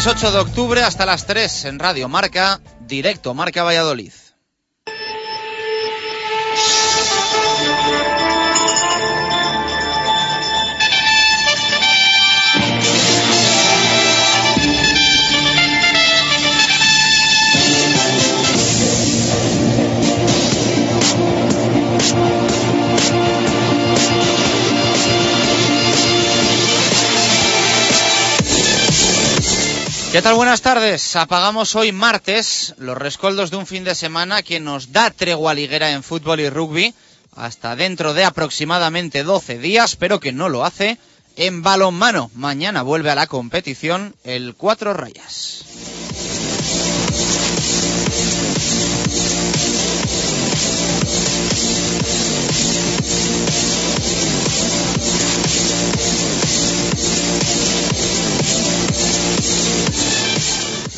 Martes 8 de octubre hasta las 3 en Radio Marca, directo Marca Valladolid. ¿Qué tal? Buenas tardes. Apagamos hoy martes los rescoldos de un fin de semana que nos da tregua liguera en fútbol y rugby hasta dentro de aproximadamente 12 días, pero que no lo hace en balonmano. Mañana vuelve a la competición el Cuatro Rayas.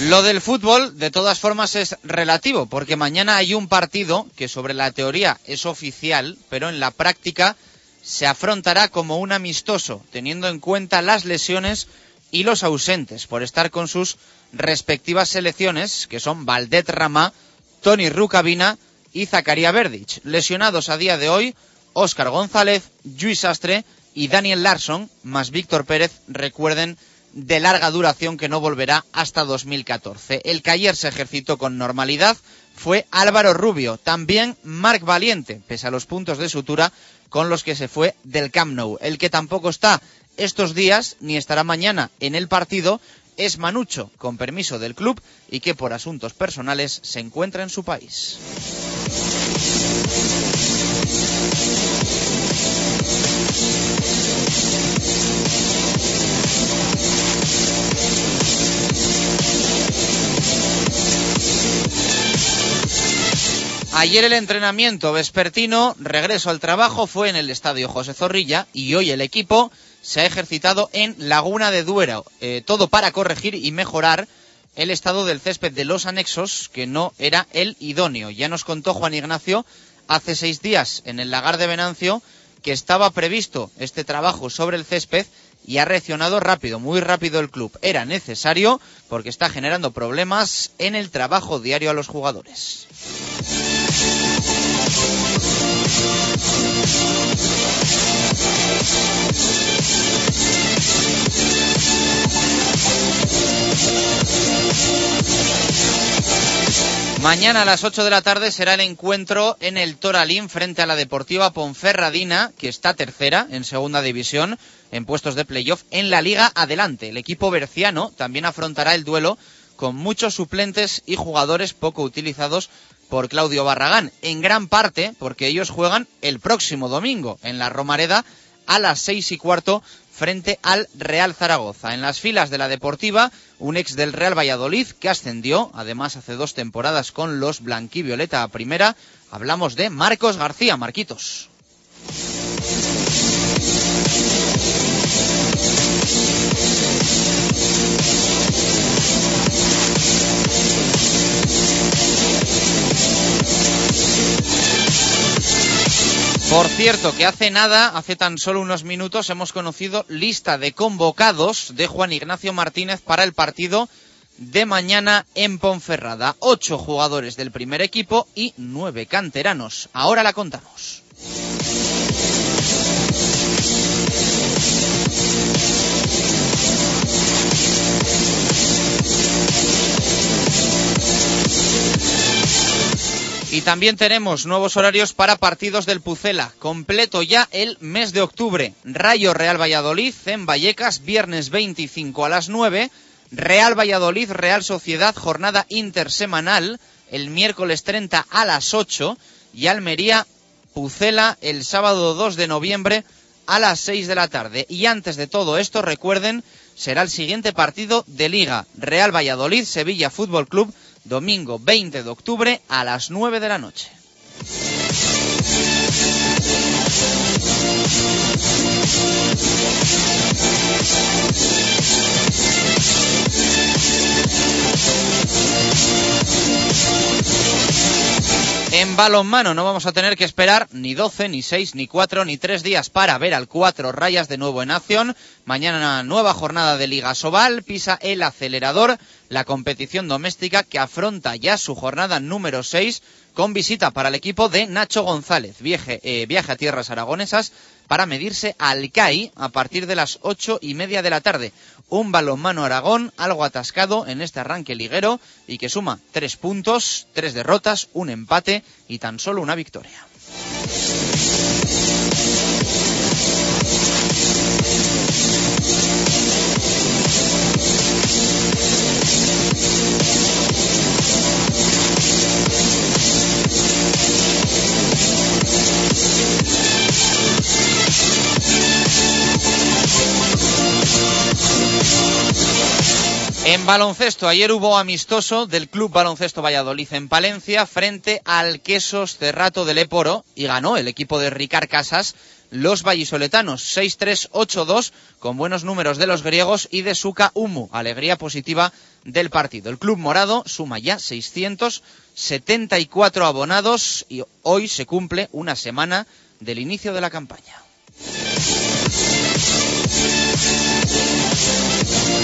Lo del fútbol, de todas formas, es relativo, porque mañana hay un partido que sobre la teoría es oficial, pero en la práctica se afrontará como un amistoso, teniendo en cuenta las lesiones y los ausentes, por estar con sus respectivas selecciones, que son Valdet Ramá, Tony Rucabina y Zacaría Verdich. Lesionados a día de hoy, Óscar González, Luis Astre y Daniel Larson, más Víctor Pérez, recuerden, de larga duración que no volverá hasta 2014. El que ayer se ejercitó con normalidad fue Álvaro Rubio, también Marc Valiente, pese a los puntos de sutura con los que se fue del Camp Nou. El que tampoco está estos días ni estará mañana en el partido es Manucho, con permiso del club y que por asuntos personales se encuentra en su país. Ayer el entrenamiento vespertino, regreso al trabajo, fue en el estadio José Zorrilla y hoy el equipo se ha ejercitado en Laguna de Duero. Eh, todo para corregir y mejorar el estado del césped de los anexos, que no era el idóneo. Ya nos contó Juan Ignacio hace seis días en el lagar de Venancio que estaba previsto este trabajo sobre el césped y ha reaccionado rápido, muy rápido el club. Era necesario porque está generando problemas en el trabajo diario a los jugadores. Mañana a las 8 de la tarde será el encuentro en el Toralín frente a la Deportiva Ponferradina, que está tercera en segunda división en puestos de playoff en la Liga Adelante. El equipo berciano también afrontará el duelo con muchos suplentes y jugadores poco utilizados por Claudio Barragán, en gran parte porque ellos juegan el próximo domingo en la Romareda a las seis y cuarto frente al Real Zaragoza. En las filas de la Deportiva, un ex del Real Valladolid que ascendió, además hace dos temporadas con los Blanquivioleta a primera. Hablamos de Marcos García, Marquitos. Por cierto, que hace nada, hace tan solo unos minutos, hemos conocido lista de convocados de Juan Ignacio Martínez para el partido de mañana en Ponferrada. Ocho jugadores del primer equipo y nueve canteranos. Ahora la contamos. Y también tenemos nuevos horarios para partidos del Pucela. Completo ya el mes de octubre. Rayo Real Valladolid en Vallecas, viernes 25 a las 9. Real Valladolid, Real Sociedad, jornada intersemanal, el miércoles 30 a las 8. Y Almería, Pucela, el sábado 2 de noviembre a las 6 de la tarde. Y antes de todo esto, recuerden, será el siguiente partido de Liga. Real Valladolid, Sevilla Fútbol Club domingo 20 de octubre a las 9 de la noche. En balonmano no vamos a tener que esperar ni 12, ni 6, ni 4, ni 3 días para ver al 4 rayas de nuevo en acción. Mañana nueva jornada de Liga Sobal, pisa el acelerador, la competición doméstica que afronta ya su jornada número 6 con visita para el equipo de Nacho González. Viaje, eh, viaje a tierras aragonesas para medirse al CAI a partir de las ocho y media de la tarde. Un balonmano Aragón algo atascado en este arranque liguero y que suma tres puntos, tres derrotas, un empate y tan solo una victoria. En baloncesto, ayer hubo amistoso del Club Baloncesto Valladolid en Palencia frente al Quesos Cerrato del Eporo y ganó el equipo de Ricard Casas los vallisoletanos 6-3-8-2 con buenos números de los griegos y de Suka Umu, alegría positiva del partido. El club morado suma ya 674 abonados y hoy se cumple una semana del inicio de la campaña.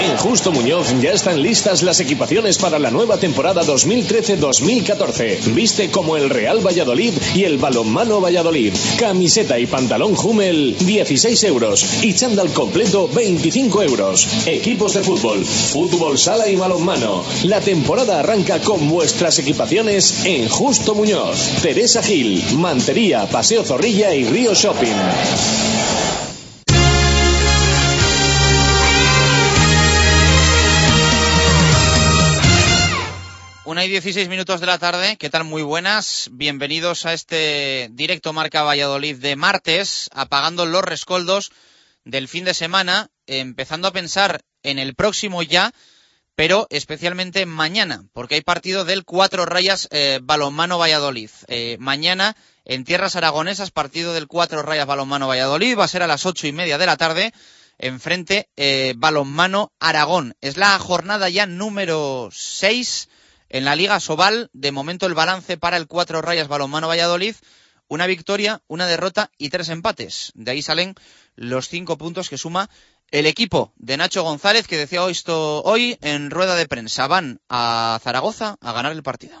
En Justo Muñoz ya están listas las equipaciones para la nueva temporada 2013-2014. Viste como el Real Valladolid y el Balonmano Valladolid. Camiseta y pantalón Hummel 16 euros y chándal completo 25 euros. Equipos de fútbol, fútbol sala y balonmano. La temporada arranca con vuestras equipaciones en Justo Muñoz, Teresa Gil, Mantería, Paseo Zorrilla y Río Shopping. Una y 16 minutos de la tarde, ¿qué tal? Muy buenas. Bienvenidos a este directo Marca Valladolid de martes, apagando los rescoldos del fin de semana, empezando a pensar en el próximo ya, pero especialmente mañana, porque hay partido del Cuatro Rayas eh, Balonmano Valladolid. Eh, mañana en Tierras Aragonesas, partido del Cuatro Rayas Balonmano Valladolid, va a ser a las ocho y media de la tarde. Enfrente eh, Balonmano Aragón. Es la jornada ya número seis en la Liga Sobal, de momento el balance para el Cuatro Rayas Balonmano Valladolid, una victoria, una derrota y tres empates. De ahí salen los cinco puntos que suma el equipo de Nacho González, que decía esto hoy en rueda de prensa. Van a Zaragoza a ganar el partido.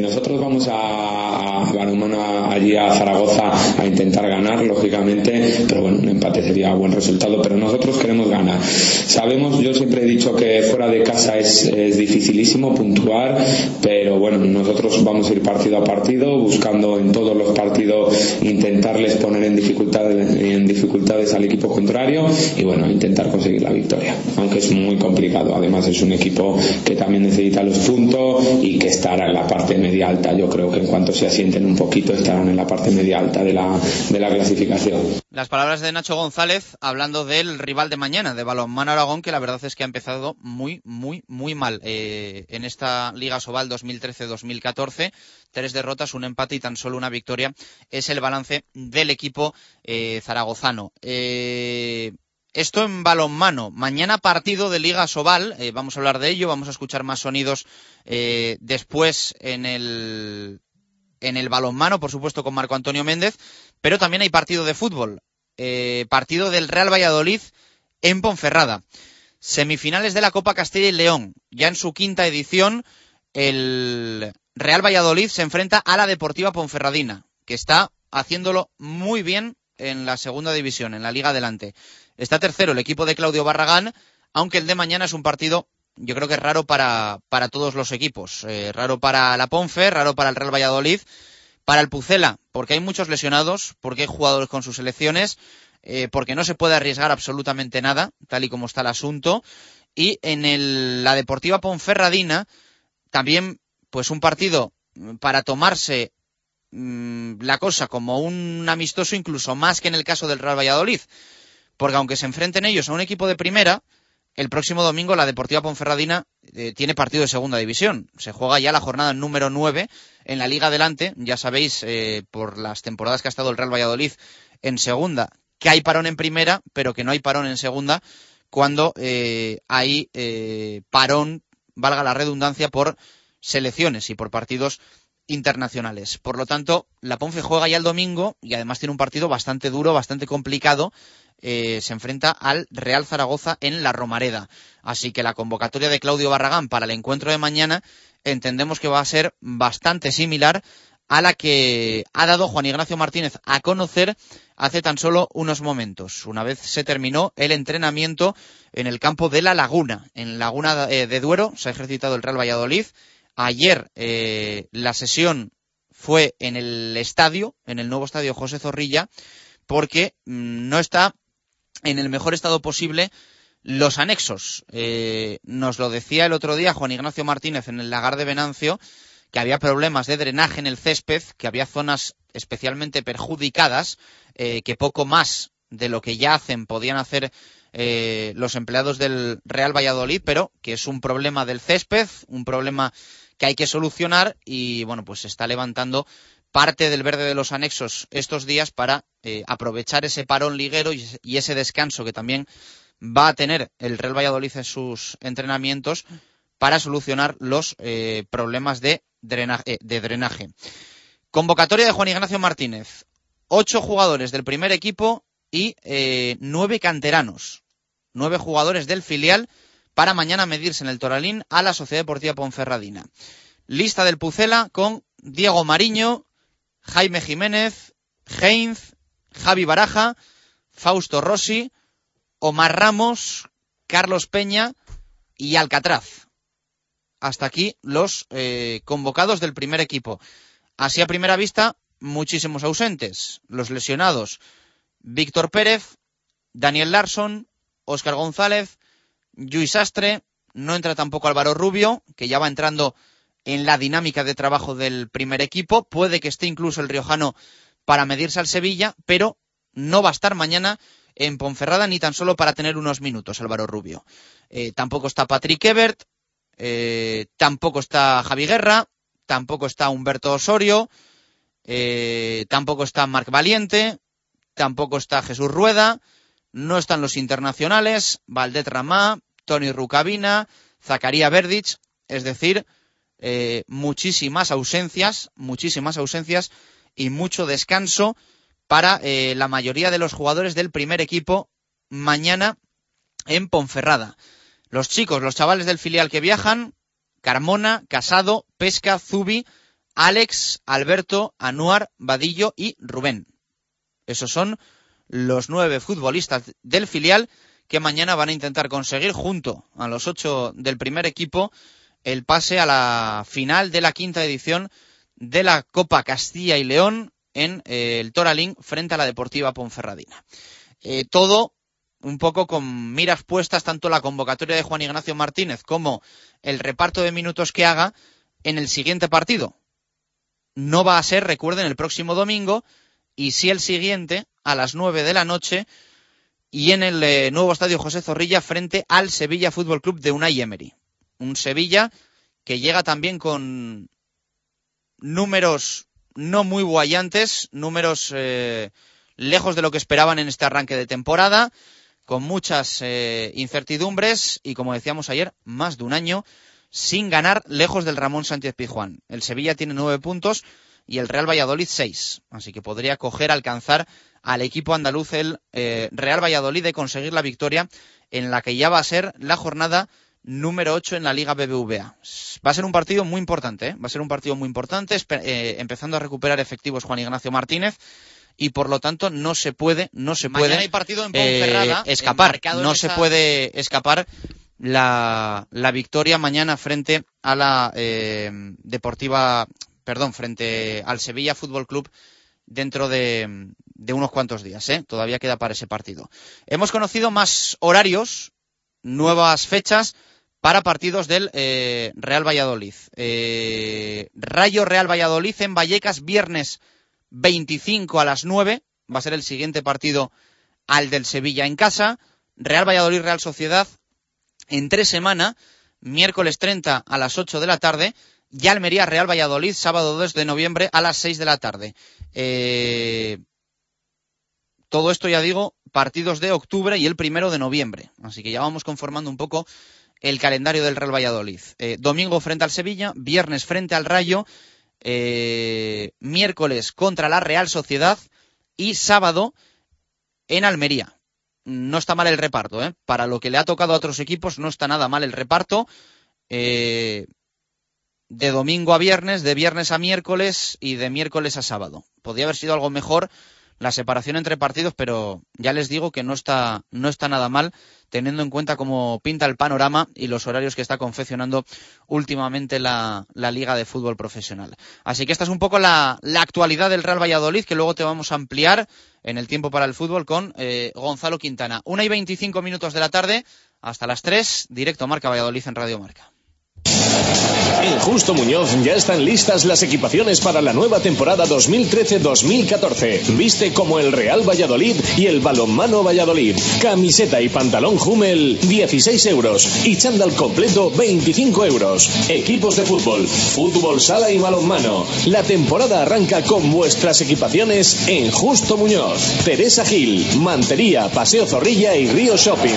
Nosotros vamos a, allí a Zaragoza a intentar ganar, lógicamente, pero bueno, un empate sería buen resultado, pero nosotros queremos ganar. Sabemos, yo siempre he dicho que fuera de casa es, dificilísimo puntuar, pero bueno, nosotros vamos a ir partido a partido, buscando en todos los partidos intentarles poner en dificultades, en dificultades al equipo contrario y bueno, intentar conseguir la victoria, aunque es muy complicado. Además es un equipo que también necesita los puntos y que estará en la parte media alta. Yo creo que en cuanto se asienten un poquito estarán en la parte media alta de la, de la clasificación. Las palabras de Nacho González hablando del rival de mañana, de Balonmano Aragón, que la verdad es que ha empezado muy, muy, muy mal eh, en esta Liga Sobal 2013-2014. Tres derrotas, un empate y tan solo una victoria es el balance del equipo eh, zaragozano. Eh, esto en balonmano. Mañana partido de Liga Sobal. Eh, vamos a hablar de ello. Vamos a escuchar más sonidos eh, después en el, en el balonmano, por supuesto, con Marco Antonio Méndez. Pero también hay partido de fútbol. Eh, partido del Real Valladolid en Ponferrada. Semifinales de la Copa Castilla y León. Ya en su quinta edición, el Real Valladolid se enfrenta a la Deportiva Ponferradina, que está haciéndolo muy bien en la segunda división, en la Liga Adelante. Está tercero el equipo de Claudio Barragán, aunque el de mañana es un partido, yo creo que es raro para, para todos los equipos. Eh, raro para la Ponfe, raro para el Real Valladolid, para el Pucela, porque hay muchos lesionados, porque hay jugadores con sus selecciones, eh, porque no se puede arriesgar absolutamente nada, tal y como está el asunto. Y en el, la Deportiva Ponferradina, también, pues un partido para tomarse mm, la cosa como un amistoso, incluso más que en el caso del Real Valladolid porque aunque se enfrenten ellos a un equipo de primera, el próximo domingo la Deportiva Ponferradina eh, tiene partido de segunda división. Se juega ya la jornada número 9 en la Liga Adelante. Ya sabéis, eh, por las temporadas que ha estado el Real Valladolid en segunda, que hay parón en primera, pero que no hay parón en segunda cuando eh, hay parón, valga la redundancia, por selecciones y por partidos internacionales. Por lo tanto, la Ponfe juega ya el domingo y además tiene un partido bastante duro, bastante complicado eh, se enfrenta al Real Zaragoza en la Romareda. Así que la convocatoria de Claudio Barragán para el encuentro de mañana entendemos que va a ser bastante similar a la que ha dado Juan Ignacio Martínez a conocer hace tan solo unos momentos, una vez se terminó el entrenamiento en el campo de La Laguna. En Laguna eh, de Duero se ha ejercitado el Real Valladolid. Ayer eh, la sesión fue en el estadio, en el nuevo estadio José Zorrilla, porque mm, no está en el mejor estado posible los anexos. Eh, nos lo decía el otro día Juan Ignacio Martínez en el lagar de Venancio, que había problemas de drenaje en el césped, que había zonas especialmente perjudicadas, eh, que poco más de lo que ya hacen podían hacer eh, los empleados del Real Valladolid, pero que es un problema del césped, un problema que hay que solucionar y bueno, pues se está levantando parte del verde de los anexos estos días para eh, aprovechar ese parón liguero y, ese descanso que también va a tener el Real Valladolid en sus entrenamientos para solucionar los eh, problemas de drenaje, eh, de drenaje. Convocatoria de Juan Ignacio Martínez. Ocho jugadores del primer equipo y nueve canteranos. Nueve jugadores del filial para mañana medirse en el Toralín a la Sociedad Deportiva Ponferradina. Lista del Pucela con Diego Mariño, Jaime Jiménez, Heinz, Javi Baraja, Fausto Rossi, Omar Ramos, Carlos Peña y Alcatraz. Hasta aquí los eh, convocados del primer equipo. Así a primera vista, muchísimos ausentes. Los lesionados, Víctor Pérez, Daniel Larson, Óscar González, Luis Astre, no entra tampoco Álvaro Rubio, que ya va entrando en la dinámica de trabajo del primer equipo. Puede que esté incluso el riojano para medirse al Sevilla, pero no va a estar mañana en Ponferrada ni tan solo para tener unos minutos Álvaro Rubio. Eh, tampoco está Patrick Ebert, eh, tampoco está Javi Guerra, tampoco está Humberto Osorio, eh, tampoco está Marc Valiente, tampoco está Jesús Rueda, no están los internacionales, Valdet Ramá, Tony Rucabina, Zacaría Verdich, es decir, eh, muchísimas ausencias, muchísimas ausencias y mucho descanso para eh, la mayoría de los jugadores del primer equipo mañana en Ponferrada. Los chicos, los chavales del filial que viajan, Carmona, Casado, Pesca, Zubi, Alex, Alberto, Anuar, Vadillo y Rubén. Esos son los nueve futbolistas del filial que mañana van a intentar conseguir junto a los ocho del primer equipo el pase a la final de la quinta edición de la Copa Castilla y León en eh, el Toralín frente a la Deportiva Ponferradina. Eh, todo un poco con miras puestas tanto la convocatoria de Juan Ignacio Martínez como el reparto de minutos que haga en el siguiente partido. No va a ser, recuerden, el próximo domingo y sí el siguiente a las nueve de la noche y en el eh, nuevo estadio José Zorrilla frente al Sevilla Fútbol Club de Unai Emery. Un Sevilla que llega también con números no muy guayantes, números eh, lejos de lo que esperaban en este arranque de temporada, con muchas eh, incertidumbres y, como decíamos ayer, más de un año sin ganar lejos del Ramón Sánchez Pizjuán. El Sevilla tiene nueve puntos y el Real Valladolid seis, así que podría coger, alcanzar al equipo andaluz el eh, Real Valladolid de conseguir la victoria en la que ya va a ser la jornada número 8 en la Liga BBVA. Va a ser un partido muy importante, ¿eh? va a ser un partido muy importante, eh, empezando a recuperar efectivos Juan Ignacio Martínez y por lo tanto no se puede, no se puede hay partido en Ponferrada, escapar, no se puede escapar la, la, victoria mañana frente a la Deportiva, perdón, frente al Sevilla Fútbol Club dentro de, unos cuantos días, ¿eh? Todavía queda para ese partido. Hemos conocido más horarios, nuevas fechas para partidos del eh, Real Valladolid. Eh, Rayo Real Valladolid en Vallecas, viernes 25 a las 9. Va a ser el siguiente partido al del Sevilla en casa. Real Valladolid Real Sociedad en tres semanas, miércoles 30 a las 8 de la tarde. Y Almería Real Valladolid, sábado 2 de noviembre a las 6 de la tarde. Eh, todo esto, ya digo, partidos de octubre y el primero de noviembre. Así que ya vamos conformando un poco el calendario del Real Valladolid. Eh, domingo frente al Sevilla, viernes frente al Rayo, eh, miércoles contra la Real Sociedad y sábado en Almería. No está mal el reparto, ¿eh? Para lo que le ha tocado a otros equipos, no está nada mal el reparto. Eh, de domingo a viernes, de viernes a miércoles y de miércoles a sábado. Podría haber sido algo mejor la separación entre partidos, pero ya les digo que no está, no está nada mal, teniendo en cuenta cómo pinta el panorama y los horarios que está confeccionando últimamente la, la Liga de Fútbol Profesional. Así que esta es un poco la, la, actualidad del Real Valladolid, que luego te vamos a ampliar en el tiempo para el fútbol con eh, Gonzalo Quintana. Una y veinticinco minutos de la tarde, hasta las tres, directo Marca Valladolid en Radio Marca. En Justo Muñoz ya están listas las equipaciones para la nueva temporada 2013-2014. Viste como el Real Valladolid y el Balonmano Valladolid. Camiseta y pantalón Hummel 16 euros y chándal completo 25 euros. Equipos de fútbol, fútbol sala y balonmano. La temporada arranca con vuestras equipaciones en Justo Muñoz. Teresa Gil, Mantería, Paseo Zorrilla y Río Shopping.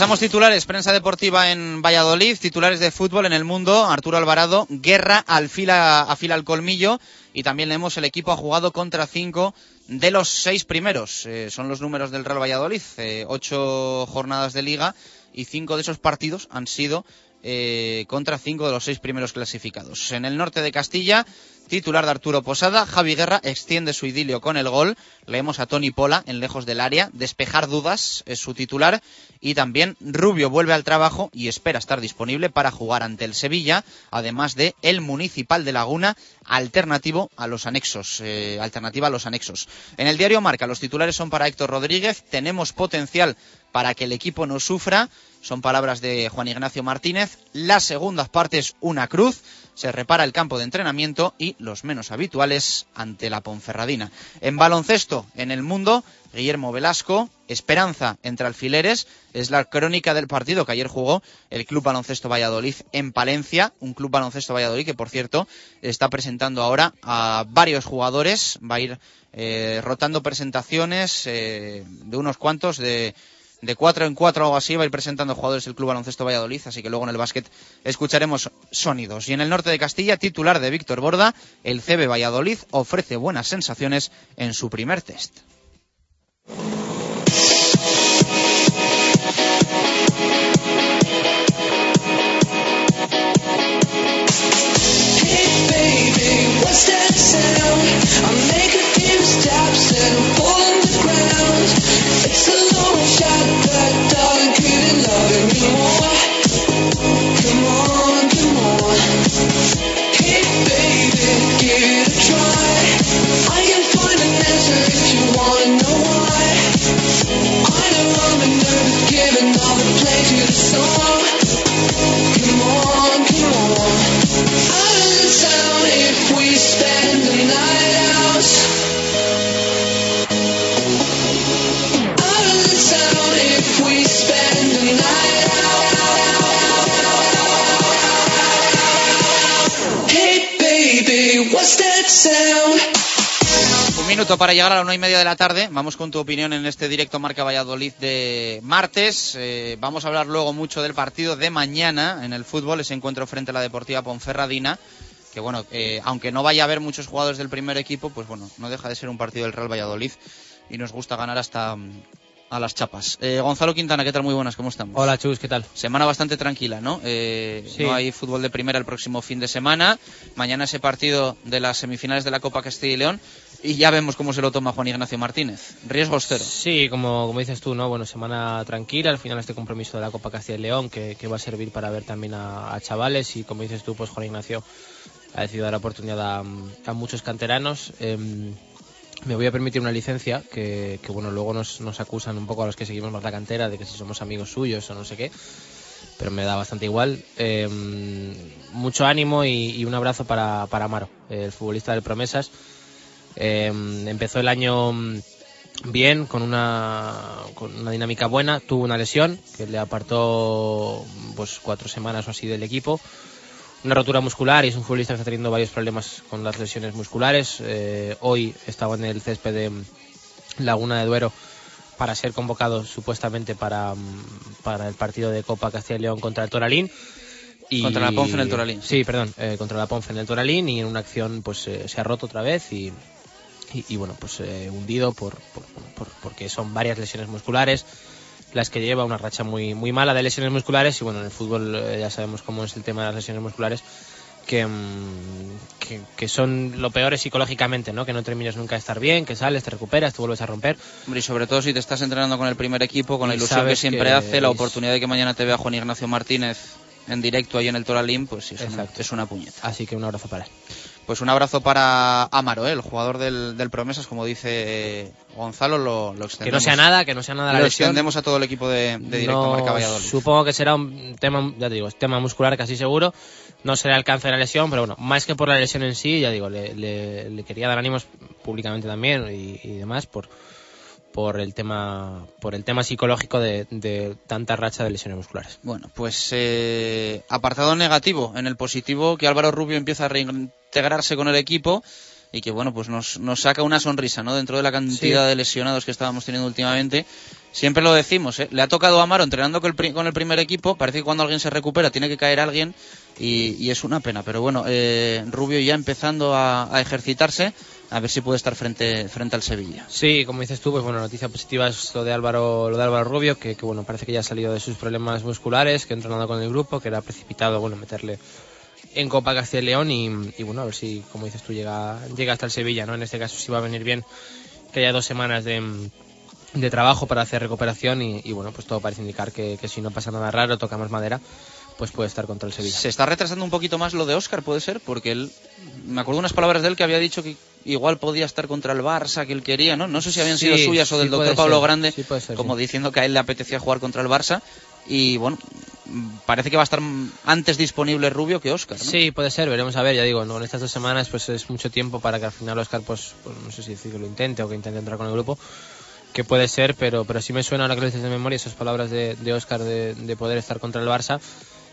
Pasamos titulares, prensa deportiva en Valladolid, titulares de fútbol en el mundo, Arturo Alvarado, guerra al fila, al colmillo. Y también leemos el equipo ha jugado contra cinco de los seis primeros. Eh, son los números del Real Valladolid, eh, ocho jornadas de liga y cinco de esos partidos han sido eh, contra cinco de los seis primeros clasificados. En el norte de Castilla, titular de Arturo Posada, Javi Guerra extiende su idilio con el gol. Leemos a Tony Pola en lejos del área, despejar dudas es su titular y también Rubio vuelve al trabajo y espera estar disponible para jugar ante el Sevilla, además de el Municipal de Laguna, alternativo a los anexos, eh, alternativa a los anexos. En el diario Marca los titulares son para Héctor Rodríguez, tenemos potencial para que el equipo no sufra. Son palabras de Juan Ignacio Martínez. La segunda parte es una cruz. Se repara el campo de entrenamiento y los menos habituales ante la Ponferradina. En baloncesto, en el mundo, Guillermo Velasco, Esperanza entre alfileres, es la crónica del partido que ayer jugó el Club Baloncesto Valladolid en Palencia, un Club Baloncesto Valladolid que por cierto está presentando ahora a varios jugadores, va a ir eh, rotando presentaciones eh, de unos cuantos de de cuatro en cuatro o así va a ir presentando jugadores del Club Baloncesto Valladolid, así que luego en el básquet escucharemos sonidos. Y en el norte de Castilla, titular de Víctor Borda, el CB Valladolid ofrece buenas sensaciones en su primer test. It's a long shot, but darling, couldn't love it Minuto para llegar a la una y media de la tarde. Vamos con tu opinión en este directo Marca Valladolid de martes. Eh, vamos a hablar luego mucho del partido de mañana en el fútbol, ese encuentro frente a la Deportiva Ponferradina. Que bueno, eh, aunque no vaya a haber muchos jugadores del primer equipo, pues bueno, no deja de ser un partido del Real Valladolid y nos gusta ganar hasta mm, a las chapas. Eh, Gonzalo Quintana, ¿qué tal? Muy buenas, ¿cómo estamos? Hola Chus, ¿qué tal? Semana bastante tranquila, ¿no? Eh, Sí. No hay fútbol de primera el próximo fin de semana. Mañana ese partido de las semifinales de la Copa Castilla y León. Y ya vemos cómo se lo toma Juan Ignacio Martínez. Riesgos cero. Sí, como, como dices tú, ¿no? Bueno, semana tranquila, al final este compromiso de la Copa Castilla y León, que, que va a servir para ver también a, chavales y como dices tú, pues Juan Ignacio ha decidido dar oportunidad a, muchos canteranos. Em, me voy a permitir una licencia que, que, bueno, luego nos, nos acusan un poco a los que seguimos más la cantera de que si somos amigos suyos o no sé qué, pero me da bastante igual. Em, mucho ánimo y, y un abrazo para, para Amaro, el futbolista del Promesas. Em, empezó el año mm, bien, con una, con una dinámica buena, tuvo una lesión que le apartó pues cuatro semanas o así del equipo, una rotura muscular y es un futbolista que está teniendo varios problemas con las lesiones musculares. Eh, hoy estaba en el césped de mm, Laguna de Duero para ser convocado supuestamente para, mm, para el partido de Copa Castilla y León contra el Toralín. Y, Contra la Ponce en el Toralín. Sí, perdón, eh, contra la Ponce en el Toralín y en una acción pues eh, se ha roto otra vez y, y, y, bueno, pues eh, hundido por, por, por- porque son varias lesiones musculares las que lleva una racha muy muy mala de lesiones musculares y bueno, en el fútbol eh, ya sabemos cómo es el tema de las lesiones musculares que, mm, que, que son lo peor es psicológicamente, ¿no? Que no terminas nunca de estar bien, que sales, te recuperas, te vuelves a romper. Hombre, y sobre todo si te estás entrenando con el primer equipo, con la Y ilusión que siempre que hace, la es- oportunidad de que mañana te vea Juan Ignacio Martínez en directo ahí en el Toralín, pues sí, es, una, es una puñeta. Así que un abrazo para él. Pues un abrazo para Amaro, ¿eh? el jugador del, del Promesas, como dice Gonzalo, lo, lo Que extendemos. no sea nada, que no sea nada la Lo lesión. extendemos a todo el equipo de, de Directo No, Marca Valladolid. Supongo que será un tema, ya te digo, es tema muscular casi seguro. No será el cáncer de la lesión, pero bueno, más que por la lesión en sí, ya digo, le, le- le quería dar ánimos públicamente también y, y demás por, por el tema, por el tema psicológico de, de tanta racha de lesiones musculares. Bueno, pues eh, apartado negativo. En el positivo, que Álvaro Rubio empieza a reintegrarse con el equipo y que, bueno, pues nos, nos saca una sonrisa, ¿no? Dentro de la cantidad Sí. de lesionados que estábamos teniendo últimamente. Siempre lo decimos, ¿eh? Le ha tocado a Amaro entrenando con el, con el primer equipo. Parece que cuando alguien se recupera tiene que caer alguien y, y es una pena. Pero bueno, eh, Rubio ya empezando a, a ejercitarse. A ver si puede estar frente, frente al Sevilla. Sí, como dices tú, pues bueno, noticia positiva es lo de Álvaro, lo de Álvaro Rubio, que, que bueno, parece que ya ha salido de sus problemas musculares, que ha entrenado con el grupo, que era precipitado, bueno, meterle en Copa Castilla y León y, y, bueno, a ver si, como dices tú, llega, llega hasta el Sevilla, ¿no? En este caso sí va a venir bien que haya dos semanas de, de trabajo para hacer recuperación y, y, bueno, pues todo parece indicar que, que si no pasa nada raro, tocamos madera, pues puede estar contra el Sevilla. Se está retrasando un poquito más lo de Oscar, puede ser, porque él, me acuerdo unas palabras de él que había dicho que igual podía estar contra el Barça, que él quería, ¿no? No sé si habían sido Sí, suyas o del sí doctor Pablo ser, Grande, sí puede ser, como diciendo que a él le apetecía jugar contra el Barça. Y bueno, parece que va a estar antes disponible Rubio que Oscar, ¿no? Sí, puede ser, veremos a ver, ya digo, ¿no? en estas dos semanas pues es mucho tiempo para que al final Oscar, pues, pues no sé si decir que lo intente o que intente entrar con el grupo, que puede ser, pero, pero sí me suena ahora que lo dices de memoria esas palabras de, de Oscar de, de poder estar contra el Barça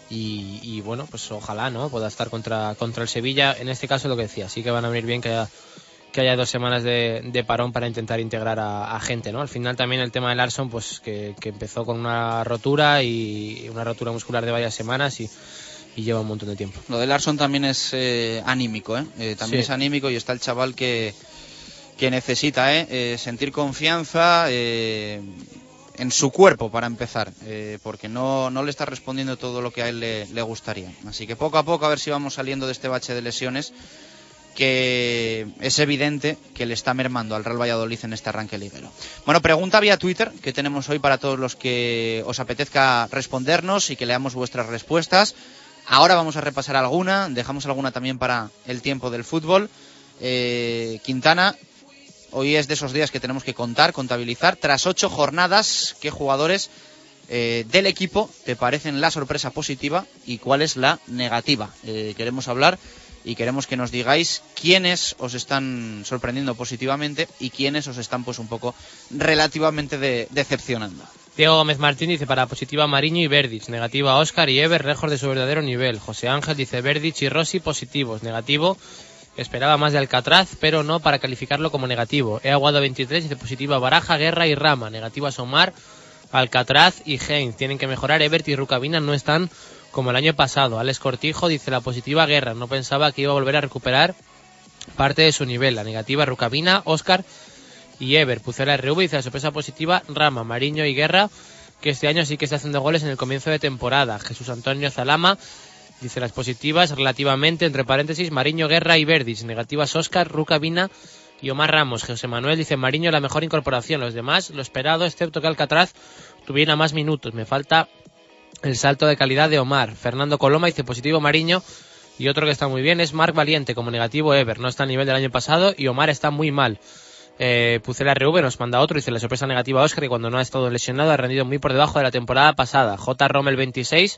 y, y, bueno, pues ojalá, ¿no? Pueda estar contra, contra el Sevilla, en este caso lo que decía, sí que van a venir bien que haya que haya dos semanas de, de parón para intentar integrar a, a, gente, ¿no? Al final también el tema de Larson, pues que, que, empezó con una rotura y una rotura muscular de varias semanas y, y lleva un montón de tiempo. Lo de Larson también es eh, anímico, ¿eh? eh también Sí. es anímico y está el chaval que, que necesita ¿eh? Eh, sentir confianza eh, en su cuerpo para empezar, eh, porque no, no le está respondiendo todo lo que a él le, le gustaría. Así que poco a poco a ver si vamos saliendo de este bache de lesiones que es evidente que le está mermando al Real Valladolid en este arranque liguero. Bueno, pregunta vía Twitter que tenemos hoy para todos los que os apetezca respondernos y que leamos vuestras respuestas. Ahora vamos a repasar alguna, dejamos alguna también para el tiempo del fútbol. Eh, Quintana, hoy es de esos días que tenemos que contar, contabilizar. Tras ocho jornadas, ¿qué jugadores eh, del equipo te parecen la sorpresa positiva y cuál es la negativa? Eh, queremos hablar y queremos que nos digáis quiénes os están sorprendiendo positivamente y quiénes os están pues un poco relativamente de, decepcionando. Diego Gómez Martín dice para positiva Mariño y Verdic, negativa Oscar y Ever, lejos de su verdadero nivel. José Ángel dice Verdic y Rossi positivos, negativo. Esperaba más de Alcatraz, pero no para calificarlo como negativo. He aguado 23 dice positiva Baraja, Guerra y Rama, negativa Somar, Alcatraz y Heinz. Tienen que mejorar, Ebert y Rucabina no están como el año pasado. Alex Cortijo dice la positiva Guerra, no pensaba que iba a volver a recuperar parte de su nivel. La negativa Rucabina, Oscar y Ever. Pucela RV dice la sorpresa positiva Rama, Mariño y Guerra, que este año sí que está haciendo goles en el comienzo de temporada. Jesús Antonio Zalama dice las positivas relativamente, entre paréntesis, Mariño, Guerra y Verdis. Negativas Oscar, Rucabina y Omar Ramos. José Manuel dice Mariño la mejor incorporación. Los demás, lo esperado, excepto que Alcatraz tuviera más minutos. Me falta el salto de calidad de Omar. Fernando Coloma dice positivo Mariño. Y otro que está muy bien es Marc Valiente como negativo Ever. No está a nivel del año pasado y Omar está muy mal. Eh, Pucela RV nos manda otro, dice la sorpresa negativa a Oscar que cuando no ha estado lesionado ha rendido muy por debajo de la temporada pasada. J. Rommel 26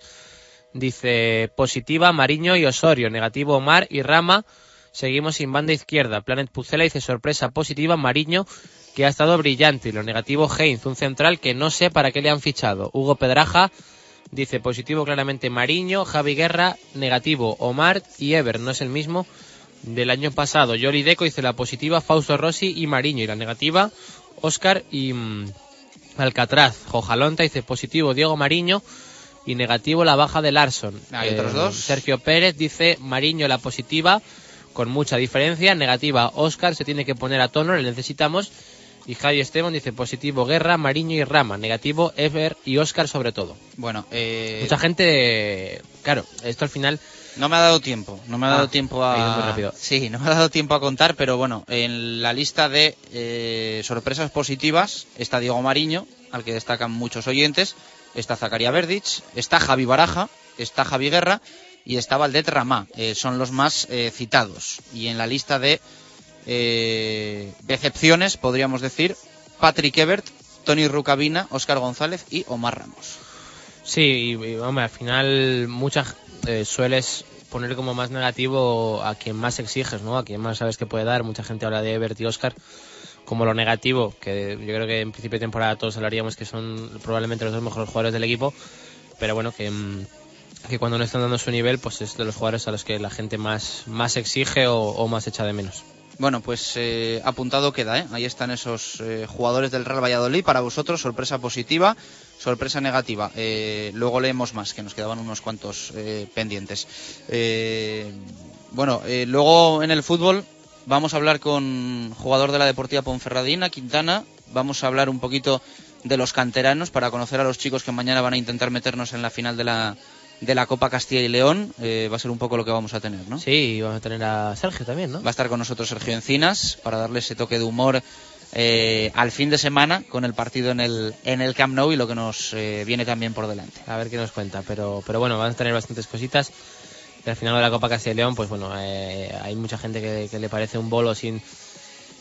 dice positiva Mariño y Osorio, negativo Omar y Rama. Seguimos sin banda izquierda. Planet Pucela dice sorpresa positiva Mariño que ha estado brillante y lo negativo Heinz, un central que no sé para qué le han fichado. Hugo Pedraja dice positivo claramente Mariño, Javi Guerra, negativo Omar y Ever, no es el mismo del año pasado. Yoli Deco dice la positiva Fausto Rossi y Mariño y la negativa Oscar y mm, Alcatraz. Jojalonta dice positivo Diego Mariño y negativo la baja de Larson. ¿Hay otros dos? Sergio Pérez dice Mariño la positiva con mucha diferencia, negativa Oscar se tiene que poner a tono, le necesitamos. Y Javi Esteban dice positivo Guerra, Mariño y Rama, negativo Ever y Oscar sobre todo. Bueno, eh, Mucha gente, claro, esto al final no me ha dado tiempo, no me ha Ah, dado tiempo ha ido a sí, no me ha dado tiempo a contar, pero bueno, en la lista de eh, sorpresas positivas está Diego Mariño, al que destacan muchos oyentes, está Zacaria Verdic, está Javi Baraja, está Javi Guerra y está Valdet Ramá, eh, son los más eh, citados. Y en la lista de eh, decepciones, podríamos decir, Patrick Ebert, Tony Rucabina, Óscar González y Omar Ramos. Sí, y, hombre, al final muchas eh, sueles poner como más negativo a quien más exiges, ¿no? A quien más sabes que puede dar. Mucha gente habla de Ebert y Oscar como lo negativo, que yo creo que en principio de temporada todos hablaríamos que son probablemente los dos mejores jugadores del equipo, pero bueno, que, mm, que cuando no están dando su nivel, pues es de los jugadores a los que la gente más, más exige o, más echa de menos. Bueno, pues eh, apuntado queda, ¿eh? Ahí están esos eh, jugadores del Real Valladolid. Para vosotros, sorpresa positiva, sorpresa negativa. Eh, luego leemos más, que nos quedaban unos cuantos eh, pendientes. Eh, bueno, luego en el fútbol Vamos a hablar con jugador de la Deportiva Ponferradina, Quintana. Vamos a hablar un poquito de los canteranos para conocer a los chicos que mañana van a intentar meternos en la final de la, de la Copa Castilla y León. Eh, va a ser un poco lo que vamos a tener, ¿no? Sí, vamos a tener a Sergio también, ¿no? Va a estar con nosotros Sergio Encinas para darle ese toque de humor eh, al fin de semana con el partido en el, en el Camp Nou y lo que nos eh, viene también por delante. A ver qué nos cuenta, pero, pero bueno, van a tener bastantes cositas. Al final de la Copa Castilla y León, pues bueno, eh, hay mucha gente que, le parece un bolo sin,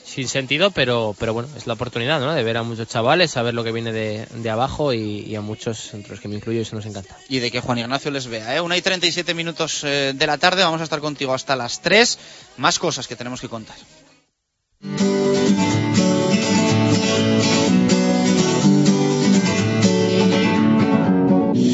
sin sentido, pero, pero bueno, es la oportunidad ¿no? de ver a muchos chavales, saber lo que viene de, de abajo y, y, a muchos, entre los que me incluyo, eso nos encanta. Y de que Juan Ignacio les vea. ¿eh? Una y 37 minutos eh, de la tarde, vamos a estar contigo hasta las 3. Más cosas que tenemos que contar.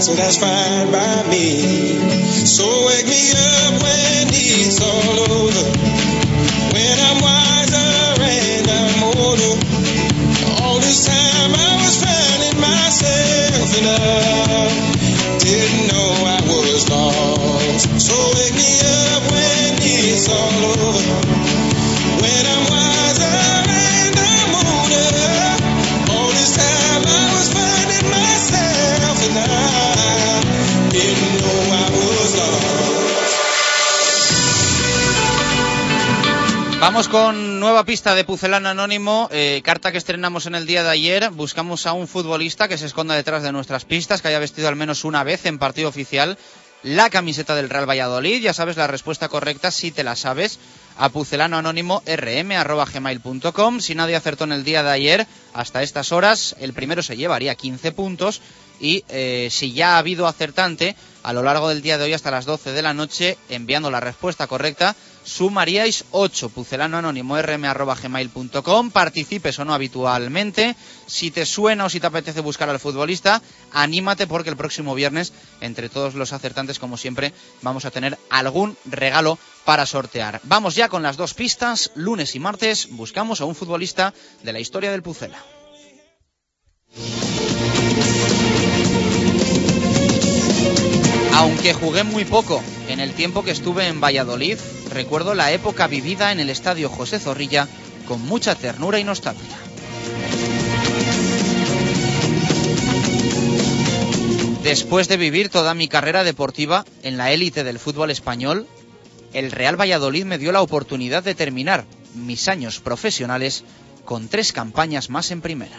So that's fine by me. So wake me up when it's all over. When I'm wiser and I'm older. All this time I was finding myself and I didn't know I was lost. So wake me up when it's all over. When I'm wiser Vamos con nueva pista de Pucelano Anónimo, eh, carta que estrenamos en el día de ayer. Buscamos a un futbolista que se esconda detrás de nuestras pistas, que haya vestido al menos una vez en partido oficial la camiseta del Real Valladolid. Ya sabes la respuesta correcta si te la sabes a pucelanoanónimo rm.gmail.com. Si nadie acertó en el día de ayer, hasta estas horas, el primero se llevaría 15 puntos. Y eh, si ya ha habido acertante, a lo largo del día de hoy hasta las 12 de la noche, enviando la respuesta correcta, sumaríais 8. Pucelano anónimo rm.gmail.com. Participes o no habitualmente. Si te suena o si te apetece buscar al futbolista, anímate porque el próximo viernes, entre todos los acertantes, como siempre, vamos a tener algún regalo para sortear. Vamos ya con las dos pistas. Lunes y martes buscamos a un futbolista de la historia del Pucela. Aunque jugué muy poco en el tiempo que estuve en Valladolid, recuerdo la época vivida en el estadio José Zorrilla con mucha ternura y nostalgia. Después de vivir toda mi carrera deportiva en la élite del fútbol español, el Real Valladolid me dio la oportunidad de terminar mis años profesionales con tres campañas más en primera.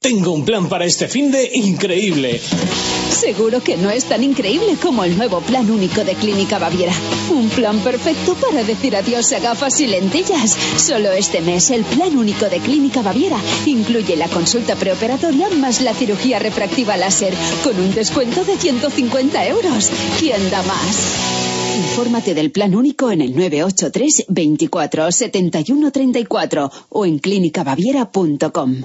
Tengo un plan para este fin de increíble. Seguro que no es tan increíble como el nuevo plan único de Clínica Baviera. Un plan perfecto para decir adiós a gafas y lentillas. Solo este mes el plan único de Clínica Baviera incluye la consulta preoperatoria más la cirugía refractiva láser con un descuento de 150 euros. ¿Quién da más? Infórmate del plan único en el 983 24 71 34 o en clínicabaviera.com.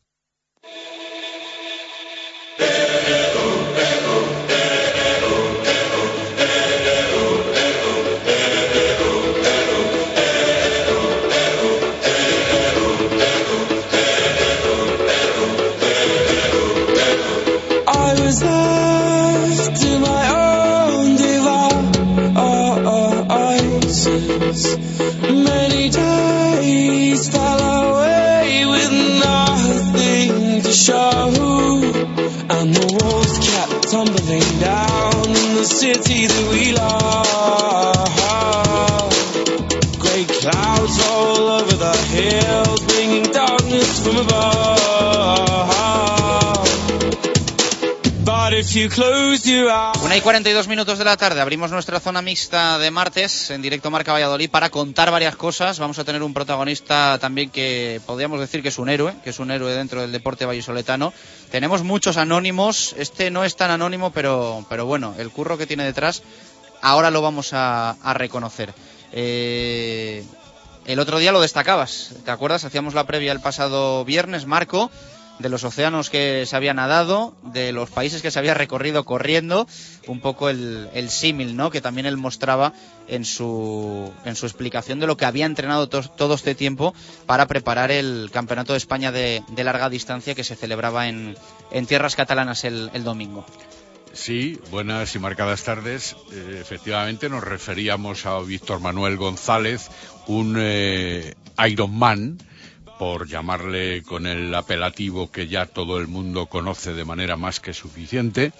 Many days fell away with nothing to show. And the walls kept tumbling down in the city that we love. Grey clouds all over the hills, bringing darkness from above. Una y 42 minutos de la tarde, abrimos nuestra zona mixta de martes en directo Marca Valladolid para contar varias cosas. Vamos a tener un protagonista también que podríamos decir que es un héroe, que es un héroe dentro del deporte vallisoletano. Tenemos muchos anónimos, este no es tan anónimo, pero, pero bueno, el curro que tiene detrás ahora lo vamos a, reconocer. Eh, el otro día lo destacabas, ¿te acuerdas? Hacíamos la previa el pasado viernes, Marco de los océanos que se había nadado, de los países que se había recorrido corriendo, un poco el, el símil, ¿no? Que también él mostraba en su, en su explicación de lo que había entrenado to- todo este tiempo para preparar el Campeonato de España de, de larga distancia que se celebraba en, en tierras catalanas el, el domingo. Sí, buenas y marcadas tardes. Eh, efectivamente, nos referíamos a Víctor Manuel González, un eh, Ironman, por llamarle con el apelativo que ya todo el mundo conoce de manera más que suficiente,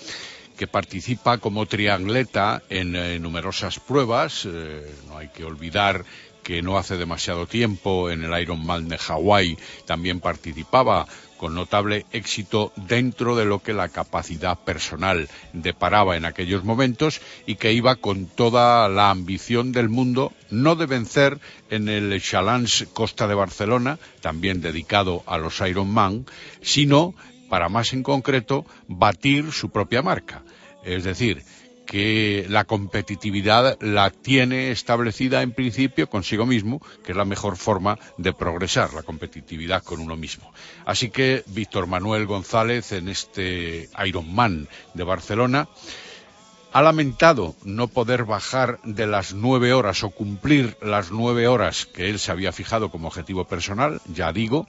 que participa como triangleta en eh, numerosas pruebas. Eh, no hay que olvidar que no hace demasiado tiempo en el Ironman de Hawái también participaba con notable éxito dentro de lo que la capacidad personal deparaba en aquellos momentos y que iba con toda la ambición del mundo, no de vencer en el Challenge Costa de Barcelona, también dedicado a los Ironman, sino, para más en concreto, batir su propia marca. Es decir, que la competitividad la tiene establecida en principio consigo mismo, que es la mejor forma de progresar, la competitividad con uno mismo. Así que Víctor Manuel González en este Ironman de Barcelona ha lamentado no poder bajar de las nueve horas o cumplir las nueve horas que él se había fijado como objetivo personal, ya digo,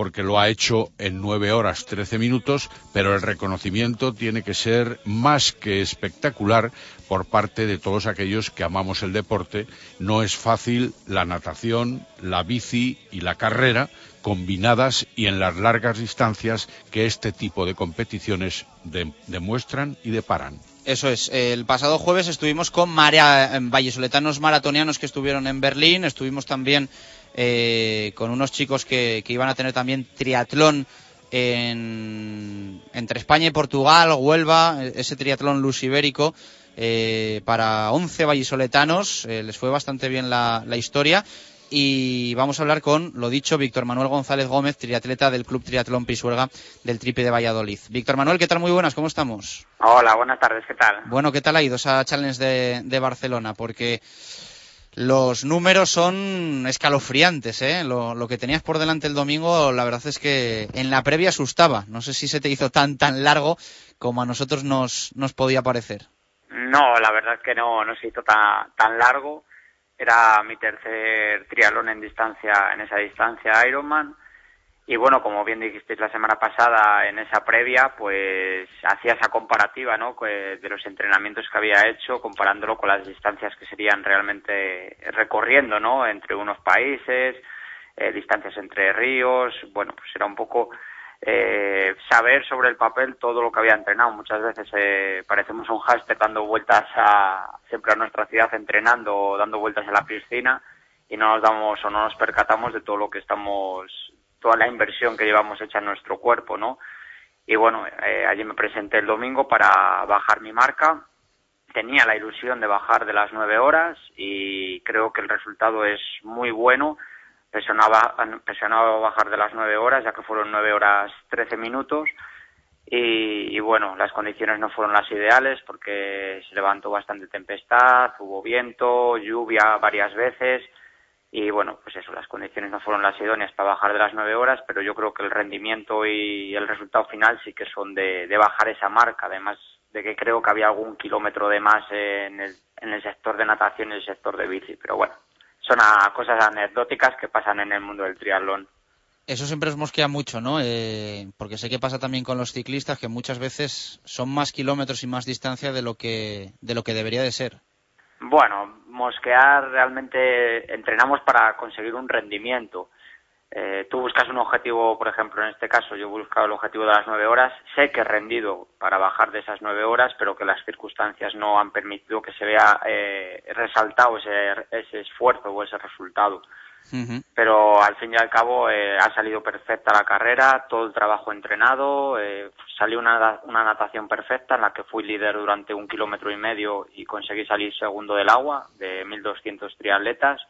porque lo ha hecho en nueve horas trece minutos, pero el reconocimiento tiene que ser más que espectacular por parte de todos aquellos que amamos el deporte. No es fácil la natación, la bici y la carrera combinadas y en las largas distancias que este tipo de competiciones de- demuestran y deparan. Eso es. El pasado jueves estuvimos con marea, vallesoletanos maratonianos que estuvieron en Berlín. Estuvimos también eh, con unos chicos que, que iban a tener también triatlón en- entre España y Portugal, Huelva, ese triatlón lusibérico. eh, para 11 vallisoletanos, eh, les fue bastante bien la, la historia y vamos a hablar con, lo dicho, Víctor Manuel González Gómez, triatleta del Club Triatlón Pisuerga del Tripe de Valladolid. Víctor Manuel, ¿qué tal? Muy buenas, ¿cómo estamos? Hola, buenas tardes, ¿qué tal? Bueno, ¿qué tal ha ido esa challenge de, de Barcelona? Porque los números son escalofriantes, ¿eh? Lo, lo que tenías por delante el domingo, la verdad es que en la previa asustaba. No sé si se te hizo tan, tan largo como a nosotros nos, nos podía parecer. No, la verdad es que no, no se hizo tan, tan largo. Era mi tercer triatlón en distancia, en esa distancia Ironman. Y bueno, como bien dijisteis la semana pasada en esa previa, pues hacía esa comparativa, ¿no? De los entrenamientos que había hecho, comparándolo con las distancias que serían realmente recorriendo, ¿no? Entre unos países, eh, distancias entre ríos. Bueno, pues era un poco eh, saber sobre el papel todo lo que había entrenado. Muchas veces eh, parecemos un hámster dando vueltas a, siempre a nuestra ciudad entrenando o dando vueltas a la piscina y no nos damos o no nos percatamos de todo lo que estamos, toda la inversión que llevamos hecha en nuestro cuerpo, ¿no? Y bueno, eh, allí me presenté el domingo para bajar mi marca. Tenía la ilusión de bajar de las nueve horas y creo que el resultado es muy bueno presionaba, presionaba bajar de las nueve horas, ya que fueron nueve horas trece minutos. Y, y bueno, las condiciones no fueron las ideales porque se levantó bastante tempestad, hubo viento, lluvia varias veces. Y bueno, pues eso, las condiciones no fueron las idóneas para bajar de las nueve horas, pero yo creo que el rendimiento y el resultado final sí que son de, de bajar esa marca. Además de que creo que había algún kilómetro de más en el, en el sector de natación y el sector de bici. Pero bueno, son a- cosas anecdóticas que pasan en el mundo del triatlón. Eso siempre os mosquea mucho, ¿no? Eh, porque sé que pasa también con los ciclistas que muchas veces son más kilómetros y más distancia de lo que, de lo que debería de ser. Bueno, mosquear realmente entrenamos para conseguir un rendimiento. Eh, tú buscas un objetivo, por ejemplo, en este caso yo he buscado el objetivo de las nueve horas, sé que he rendido para bajar de esas nueve horas, pero que las circunstancias no han permitido que se vea eh, resaltado ese, ese esfuerzo o ese resultado. Pero al fin y al cabo eh, ha salido perfecta la carrera, todo el trabajo entrenado, eh, salió una, una natación perfecta en la que fui líder durante un kilómetro y medio y conseguí salir segundo del agua de 1.200 triatletas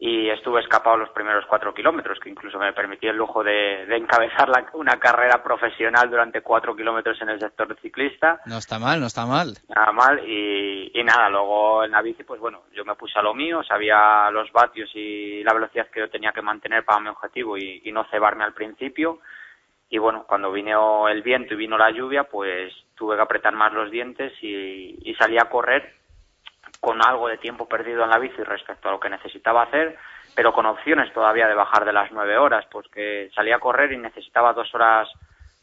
y estuve escapado los primeros cuatro kilómetros, que incluso me permití el lujo de, encabezar una carrera profesional durante cuatro kilómetros en el sector ciclista. No está mal, no está mal. Nada mal, y, nada, luego en la bici, pues bueno, yo me puse a lo mío, sabía los vatios y la velocidad que yo tenía que mantener para mi objetivo y, y no cebarme al principio. Y bueno, cuando vino el viento y vino la lluvia, pues tuve que apretar más los dientes y, y salí a correr con algo de tiempo perdido en la bici respecto a lo que necesitaba hacer, pero con opciones todavía de bajar de las nueve horas, porque salía a correr y necesitaba dos horas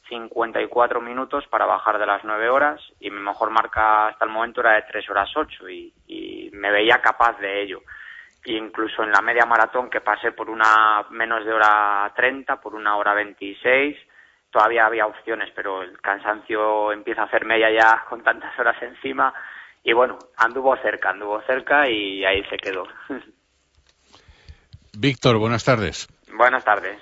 54 minutos para bajar de las nueve horas y mi mejor marca hasta el momento era de tres horas ocho y, me veía capaz de ello. incluso en la media maratón que pasé por una menos de hora 30, por una hora 26, todavía había opciones, pero el cansancio empieza a hacerme ya ya con tantas horas encima y bueno, anduvo cerca, anduvo cerca y ahí se quedó. Víctor, buenas tardes. Buenas tardes.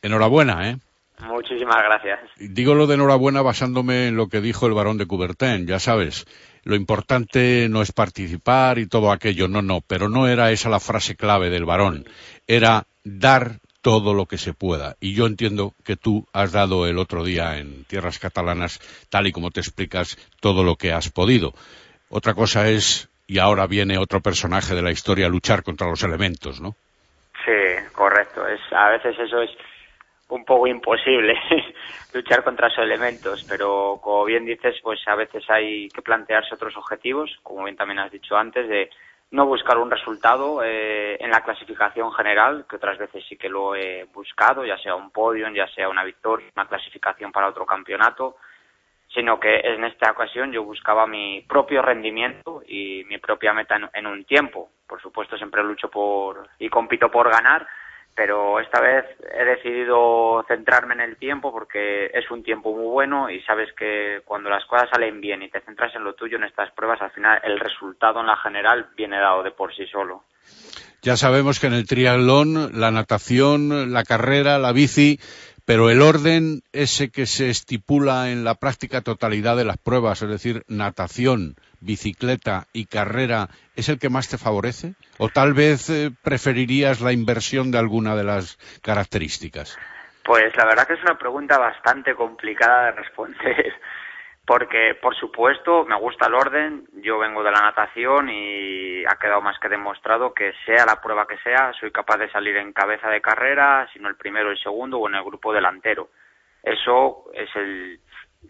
Enhorabuena, ¿eh? Muchísimas gracias. Digo lo de enhorabuena basándome en lo que dijo el varón de Coubertin, ya sabes. Lo importante no es participar y todo aquello, no, no, pero no era esa la frase clave del varón, era dar todo lo que se pueda. Y yo entiendo que tú has dado el otro día en tierras catalanas, tal y como te explicas, todo lo que has podido. Otra cosa es, y ahora viene otro personaje de la historia, luchar contra los elementos, ¿no? Sí, correcto. Es, a veces eso es un poco imposible, luchar contra esos elementos, pero como bien dices, pues a veces hay que plantearse otros objetivos, como bien también has dicho antes, de no buscar un resultado eh, en la clasificación general, que otras veces sí que lo he buscado, ya sea un podio, ya sea una victoria, una clasificación para otro campeonato, sino que en esta ocasión yo buscaba mi propio rendimiento y mi propia meta en, un tiempo. Por supuesto, siempre lucho por y compito por ganar, pero esta vez he decidido centrarme en el tiempo porque es un tiempo muy bueno y sabes que cuando las cosas salen bien y te centras en lo tuyo en estas pruebas, al final el resultado en la general viene dado de por sí solo. Ya sabemos que en el triatlón, la natación, la carrera, la bici pero el orden ese que se estipula en la práctica totalidad de las pruebas, es decir, natación, bicicleta y carrera, ¿es el que más te favorece? ¿O tal vez eh, preferirías la inversión de alguna de las características? Pues la verdad que es una pregunta bastante complicada de responder porque por supuesto me gusta el orden, yo vengo de la natación y ha quedado más que demostrado que sea la prueba que sea, soy capaz de salir en cabeza de carrera, sino el primero, el segundo o en el grupo delantero. Eso es el,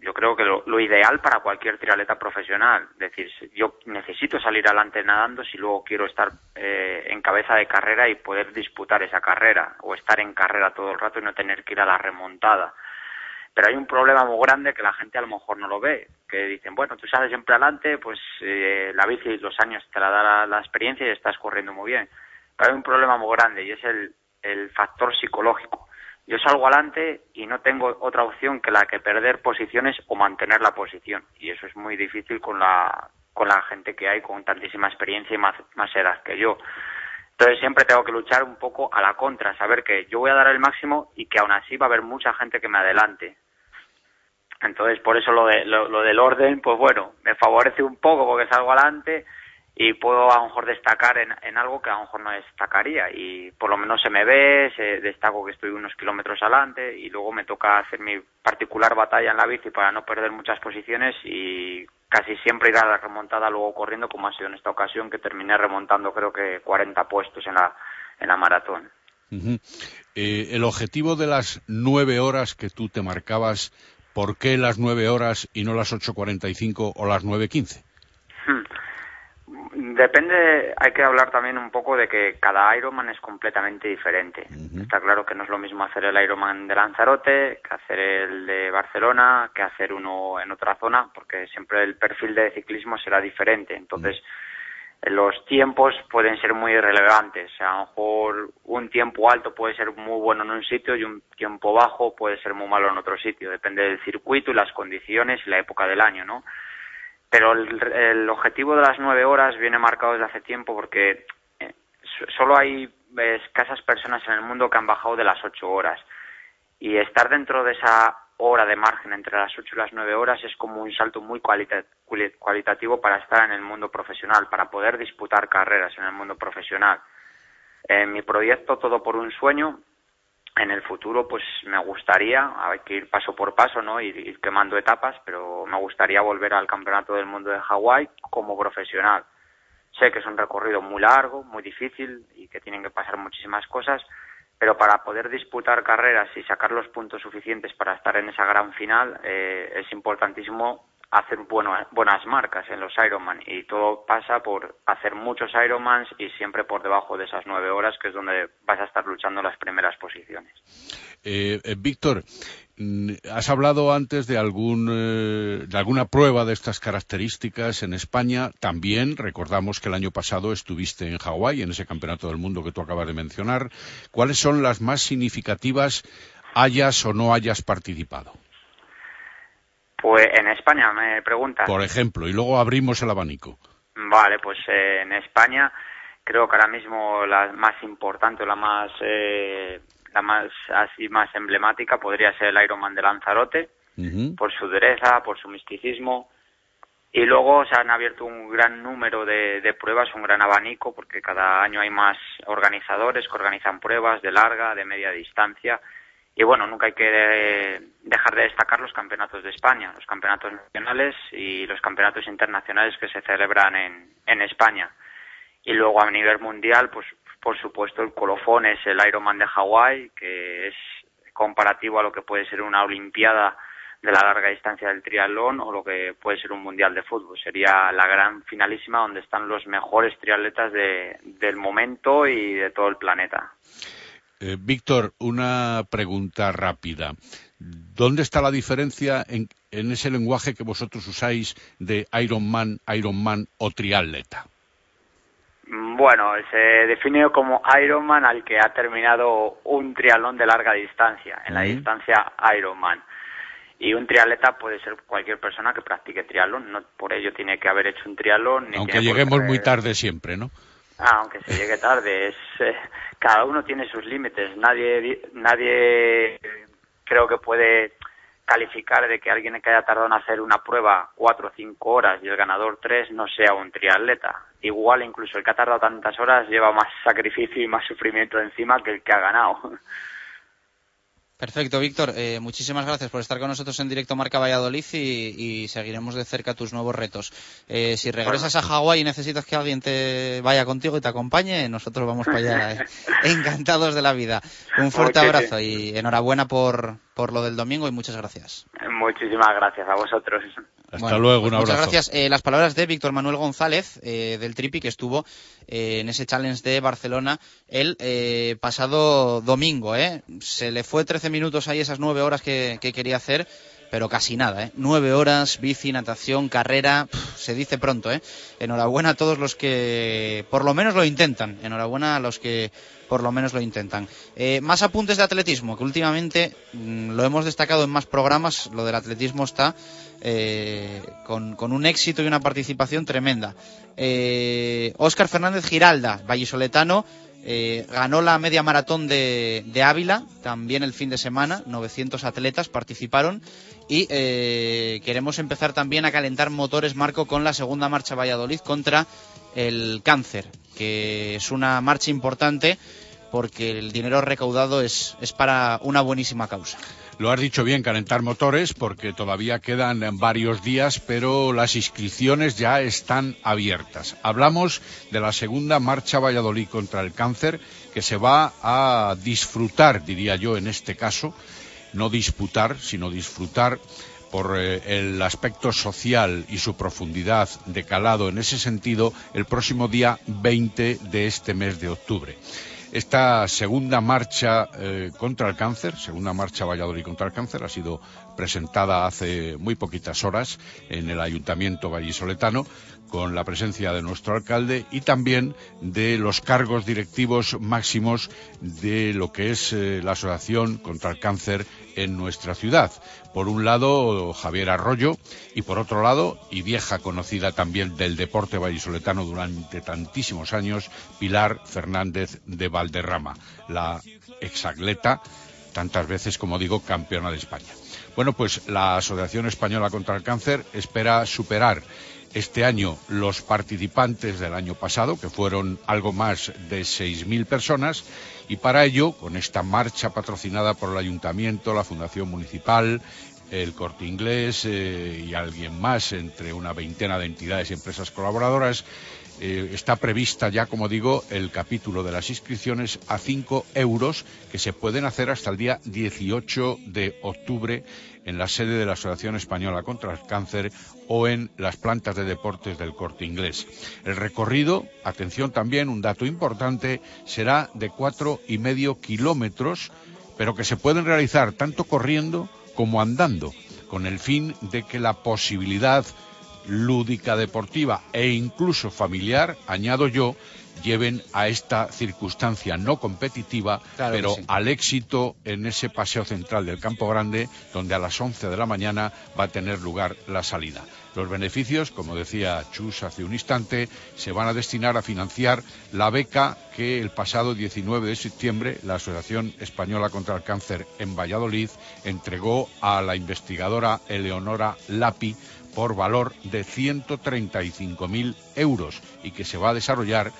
yo creo que lo, ideal para cualquier triatleta profesional. Es decir, yo necesito salir adelante nadando si luego quiero estar eh, en cabeza de carrera y poder disputar esa carrera o estar en carrera todo el rato y no tener que ir a la remontada. Pero hay un problema muy grande que la gente a lo mejor no lo ve, que dicen, bueno, tú sales siempre adelante, pues eh, la bici los años te la da la, experiencia y estás corriendo muy bien. Pero hay un problema muy grande y es el, el factor psicológico. Yo salgo adelante y no tengo otra opción que la que perder posiciones o mantener la posición. Y eso es muy difícil con la, con la gente que hay con tantísima experiencia y más, más edad que yo. Entonces siempre tengo que luchar un poco a la contra, saber que yo voy a dar el máximo y que aún así va a haber mucha gente que me adelante. Entonces por eso lo, de, lo, del orden, pues bueno, me favorece un poco porque salgo adelante y puedo a lo mejor destacar en, algo que a lo mejor no destacaría y por lo menos se me ve, se destaco que estoy unos kilómetros adelante y luego me toca hacer mi particular batalla en la bici para no perder muchas posiciones y casi siempre ir a la remontada luego corriendo, como ha sido en esta ocasión, que terminé remontando creo que 40 puestos en la, en la maratón. Eh, el objetivo de las nueve horas que tú te marcabas, ¿por qué las nueve horas y no las 8.45 o las 9.15? Hmm. Depende, hay que hablar también un poco de que cada Ironman es completamente diferente. Está claro que no es lo mismo hacer el Ironman de Lanzarote que hacer el de Barcelona, que hacer uno en otra zona, porque siempre el perfil de ciclismo será diferente. Entonces, los tiempos pueden ser muy relevantes. A lo mejor un tiempo alto puede ser muy bueno en un sitio y un tiempo bajo puede ser muy malo en otro sitio. Depende del circuito y las condiciones y la época del año, ¿no? Pero el, el objetivo de las nueve horas viene marcado desde hace tiempo porque eh, solo hay escasas personas en el mundo que han bajado de las ocho horas. Y estar dentro de esa hora de margen entre las ocho y las nueve horas es como un salto muy cualitativo para estar en el mundo profesional, para poder disputar carreras en el mundo profesional. En mi proyecto Todo por un sueño, en el futuro pues me gustaría, hay que ir paso por paso, ¿no? Ir, ir quemando etapas, pero me gustaría volver al Campeonato del Mundo de Hawái como profesional. Sé que es un recorrido muy largo, muy difícil y que tienen que pasar muchísimas cosas, pero para poder disputar carreras y sacar los puntos suficientes para estar en esa gran final eh, es importantísimo hacer bueno, buenas marcas en los Ironman y todo pasa por hacer muchos Ironmans y siempre por debajo de esas nueve horas que es donde vas a estar luchando las primeras posiciones. Eh, eh, Víctor, mm, has hablado antes de, algún, eh, de alguna prueba de estas características en España. También recordamos que el año pasado estuviste en Hawái, en ese campeonato del mundo que tú acabas de mencionar. ¿Cuáles son las más significativas, hayas o no hayas participado? Pues en España me preguntas. Por ejemplo, y luego abrimos el abanico. Vale, pues eh, en España creo que ahora mismo la más importante la más eh, la más así más emblemática podría ser el Ironman de Lanzarote por su dureza, por su misticismo y luego se han abierto un gran número de, de pruebas, un gran abanico porque cada año hay más organizadores que organizan pruebas de larga, de media distancia y bueno, nunca hay que dejar de destacar los campeonatos de España, los campeonatos nacionales y los campeonatos internacionales que se celebran en, en España. Y luego a nivel mundial, pues por supuesto el colofón es el Ironman de Hawái, que es comparativo a lo que puede ser una Olimpiada de la larga distancia del triatlón o lo que puede ser un mundial de fútbol. Sería la gran finalísima donde están los mejores triatletas de, del momento y de todo el planeta. Eh, Víctor, una pregunta rápida. ¿Dónde está la diferencia en, en ese lenguaje que vosotros usáis de Ironman, Ironman o triatleta? Bueno, se define como Ironman al que ha terminado un triatlón de larga distancia, en la distancia Ironman. Y un triatleta puede ser cualquier persona que practique triatlón, no por ello tiene que haber hecho un triatlón. Ni Aunque lleguemos muy tarde siempre, ¿no? Aunque se llegue tarde, es eh, cada uno tiene sus límites. Nadie, di- nadie creo que puede calificar de que alguien que haya tardado en hacer una prueba cuatro o cinco horas y el ganador tres no sea un triatleta. Igual incluso el que ha tardado tantas horas lleva más sacrificio y más sufrimiento encima que el que ha ganado. Perfecto, Víctor. Eh, muchísimas gracias por estar con nosotros en directo Marca Valladolid y, y seguiremos de cerca tus nuevos retos. Eh, si regresas a Hawái y necesitas que alguien te vaya contigo y te acompañe, nosotros vamos para allá eh, encantados de la vida. Un fuerte abrazo y enhorabuena por, por lo del domingo y muchas gracias. Muchísimas gracias a vosotros. Hasta Bueno, luego, pues un Muchas abrazo. gracias. Eh, las palabras de Víctor Manuel González, eh, del Tripi, que estuvo eh, en ese challenge de Barcelona el eh, pasado domingo. ¿eh? Se le fue 13 minutos ahí, esas 9 horas que, que quería hacer, pero casi nada. ¿eh? 9 horas, bici, natación, carrera, se dice pronto. ¿eh? Enhorabuena a todos los que por lo menos lo intentan. Enhorabuena a los que por lo menos lo intentan. Eh, más apuntes de atletismo, que últimamente mm, lo hemos destacado en más programas. Lo del atletismo está eh, con, un éxito y una participación tremenda. Eh, Óscar Fernández Giralda, vallisoletano, eh, ganó la media maratón de, Ávila, también el fin de semana, 900 atletas participaron y eh, queremos empezar también a calentar motores, Marco, con la segunda marcha Valladolid contra el cáncer, que es una marcha importante porque el dinero recaudado es para una buenísima causa. Lo has dicho bien, calentar motores, porque todavía quedan varios días, pero las inscripciones ya están abiertas. Hablamos de la segunda marcha Valladolid contra el cáncer, que se va a disfrutar, diría yo, en este caso, no disputar, sino disfrutar por eh, el aspecto social y su profundidad de calado en ese sentido el próximo día 20 de este mes de octubre. Esta segunda marcha eh, contra el cáncer, segunda marcha Valladolid contra el cáncer, ha sido presentada hace muy poquitas horas en el Ayuntamiento vallisoletano con la presencia de nuestro alcalde y también de los cargos directivos máximos de lo que es eh, la Asociación contra el Cáncer en nuestra ciudad. Por un lado, Javier Arroyo y por otro lado, y vieja conocida también del deporte vallisoletano durante tantísimos años, Pilar Fernández de Valderrama, la exatleta, tantas veces como digo, campeona de España. Bueno, pues la Asociación Española contra el Cáncer espera superar este año los participantes del año pasado, que fueron algo más de 6.000 personas, y para ello, con esta marcha patrocinada por el Ayuntamiento, la Fundación Municipal, el Corte Inglés eh, y alguien más, entre una veintena de entidades y empresas colaboradoras, eh, está prevista ya, como digo, el capítulo de las inscripciones a 5 euros que se pueden hacer hasta el día 18 de octubre en la sede de la Asociación Española contra el Cáncer o en las plantas de deportes del corte inglés. El recorrido, atención también, un dato importante, será de cuatro y medio kilómetros, pero que se pueden realizar tanto corriendo como andando, con el fin de que la posibilidad lúdica deportiva e incluso familiar, añado yo, lleven a esta circunstancia no competitiva, pero al éxito en ese paseo central del Campo Grande, donde a las 11 de la mañana va a tener lugar la salida. Los beneficios, como decía Chus hace un instante, se van a destinar a financiar la beca que el pasado 19 de septiembre la Asociación Española contra el Cáncer en Valladolid entregó a la investigadora Eleonora Lapi por valor de 135.000 euros y que se va a desarrollar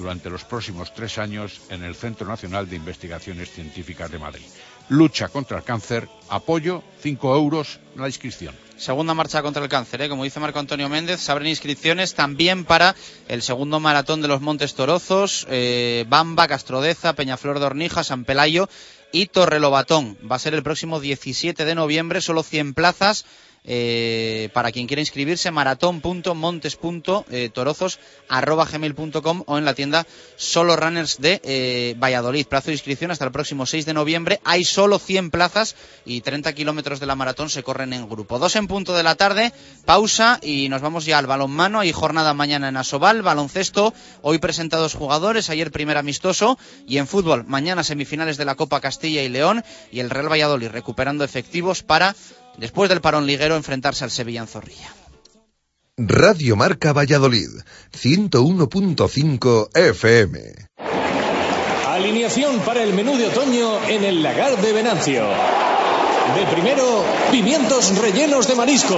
durante los próximos tres años en el Centro Nacional de Investigaciones Científicas de Madrid. Lucha contra el cáncer, apoyo, 5 euros la inscripción. Segunda marcha contra el cáncer, ¿eh? como dice Marco Antonio Méndez, se abren inscripciones también para el segundo maratón de los Montes Torozos, eh, Bamba, Castrodeza, Peñaflor de Hornija, San Pelayo y Torrelobatón. Va a ser el próximo 17 de noviembre, solo 100 plazas eh, para quien quiera inscribirse, maratón.montes.torozos.gmail.com o en la tienda Solo Runners de eh, Valladolid. Plazo de inscripción hasta el próximo 6 de noviembre. Hay solo 100 plazas y 30 kilómetros de la maratón se corren en grupo. Dos en punto de la tarde, pausa y nos vamos ya al balonmano. Hay jornada mañana en Asobal, baloncesto. Hoy presentados jugadores, ayer primer amistoso y en fútbol mañana semifinales de la Copa Castilla y León y el Real Valladolid recuperando efectivos para después del parón liguero, enfrentarse al Sevilla en Zorrilla. Radio Marca Valladolid, 101.5 FM. Alineación para el menú de otoño en el lagar de Venancio. De primero, pimientos rellenos de marisco.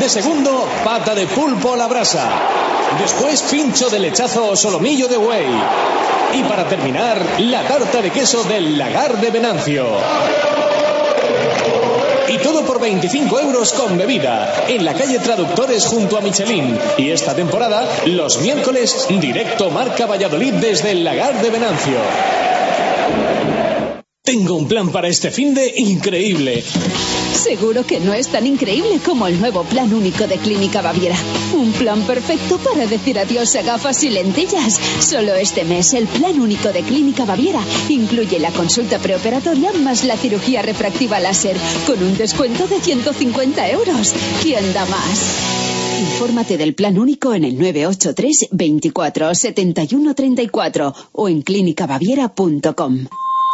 De segundo, pata de pulpo a la brasa. Después, pincho de lechazo o solomillo de buey. Y para terminar, la tarta de queso del lagar de Venancio. Y todo por 25 euros con bebida. En la calle Traductores junto a Michelin. Y esta temporada, los miércoles, directo Marca Valladolid desde el Lagar de Venancio. Tengo un plan para este fin de increíble. Seguro que no es tan increíble como el nuevo plan único de Clínica Baviera. Un plan perfecto para decir adiós a gafas y lentillas. Solo este mes el plan único de Clínica Baviera incluye la consulta preoperatoria más la cirugía refractiva láser con un descuento de 150 euros. ¿Quién da más? Infórmate del plan único en el 983 24 71 34 o en clínicabaviera.com.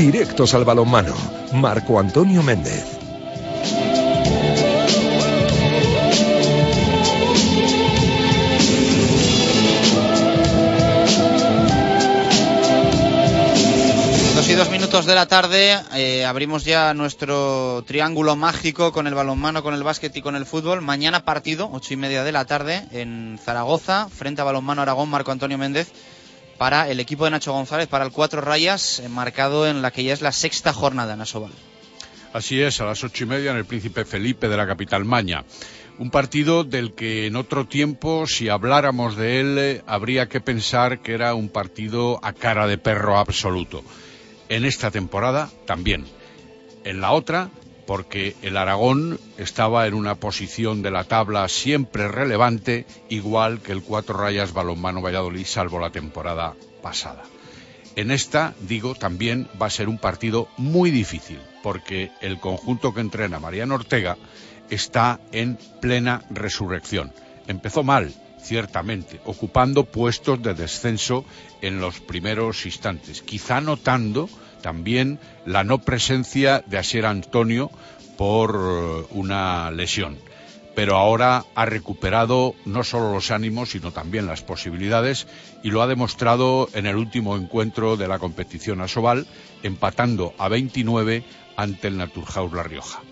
Directos al balonmano. Marco Antonio Méndez. y dos minutos de la tarde eh, abrimos ya nuestro triángulo mágico con el balonmano, con el básquet y con el fútbol. Mañana partido, ocho y media de la tarde, en Zaragoza, frente a balonmano Aragón, Marco Antonio Méndez, para el equipo de Nacho González, para el cuatro rayas, eh, marcado en la que ya es la sexta jornada en Asobal. Así es, a las ocho y media en el Príncipe Felipe de la capital Maña. Un partido del que en otro tiempo, si habláramos de él, eh, habría que pensar que era un partido a cara de perro absoluto. En esta temporada también. En la otra, porque el Aragón estaba en una posición de la tabla siempre relevante, igual que el Cuatro Rayas Balonmano Valladolid, salvo la temporada pasada. En esta, digo, también va a ser un partido muy difícil, porque el conjunto que entrena Mariano Ortega está en plena resurrección. Empezó mal, ciertamente, ocupando puestos de descenso en los primeros instantes, quizá notando también la no presencia de Asier Antonio por eh, una lesión. Pero ahora ha recuperado no solo los ánimos, sino también las posibilidades y lo ha demostrado en el último encuentro de la competición Asobal, empatando a 29 ante el Naturhaus La Rioja.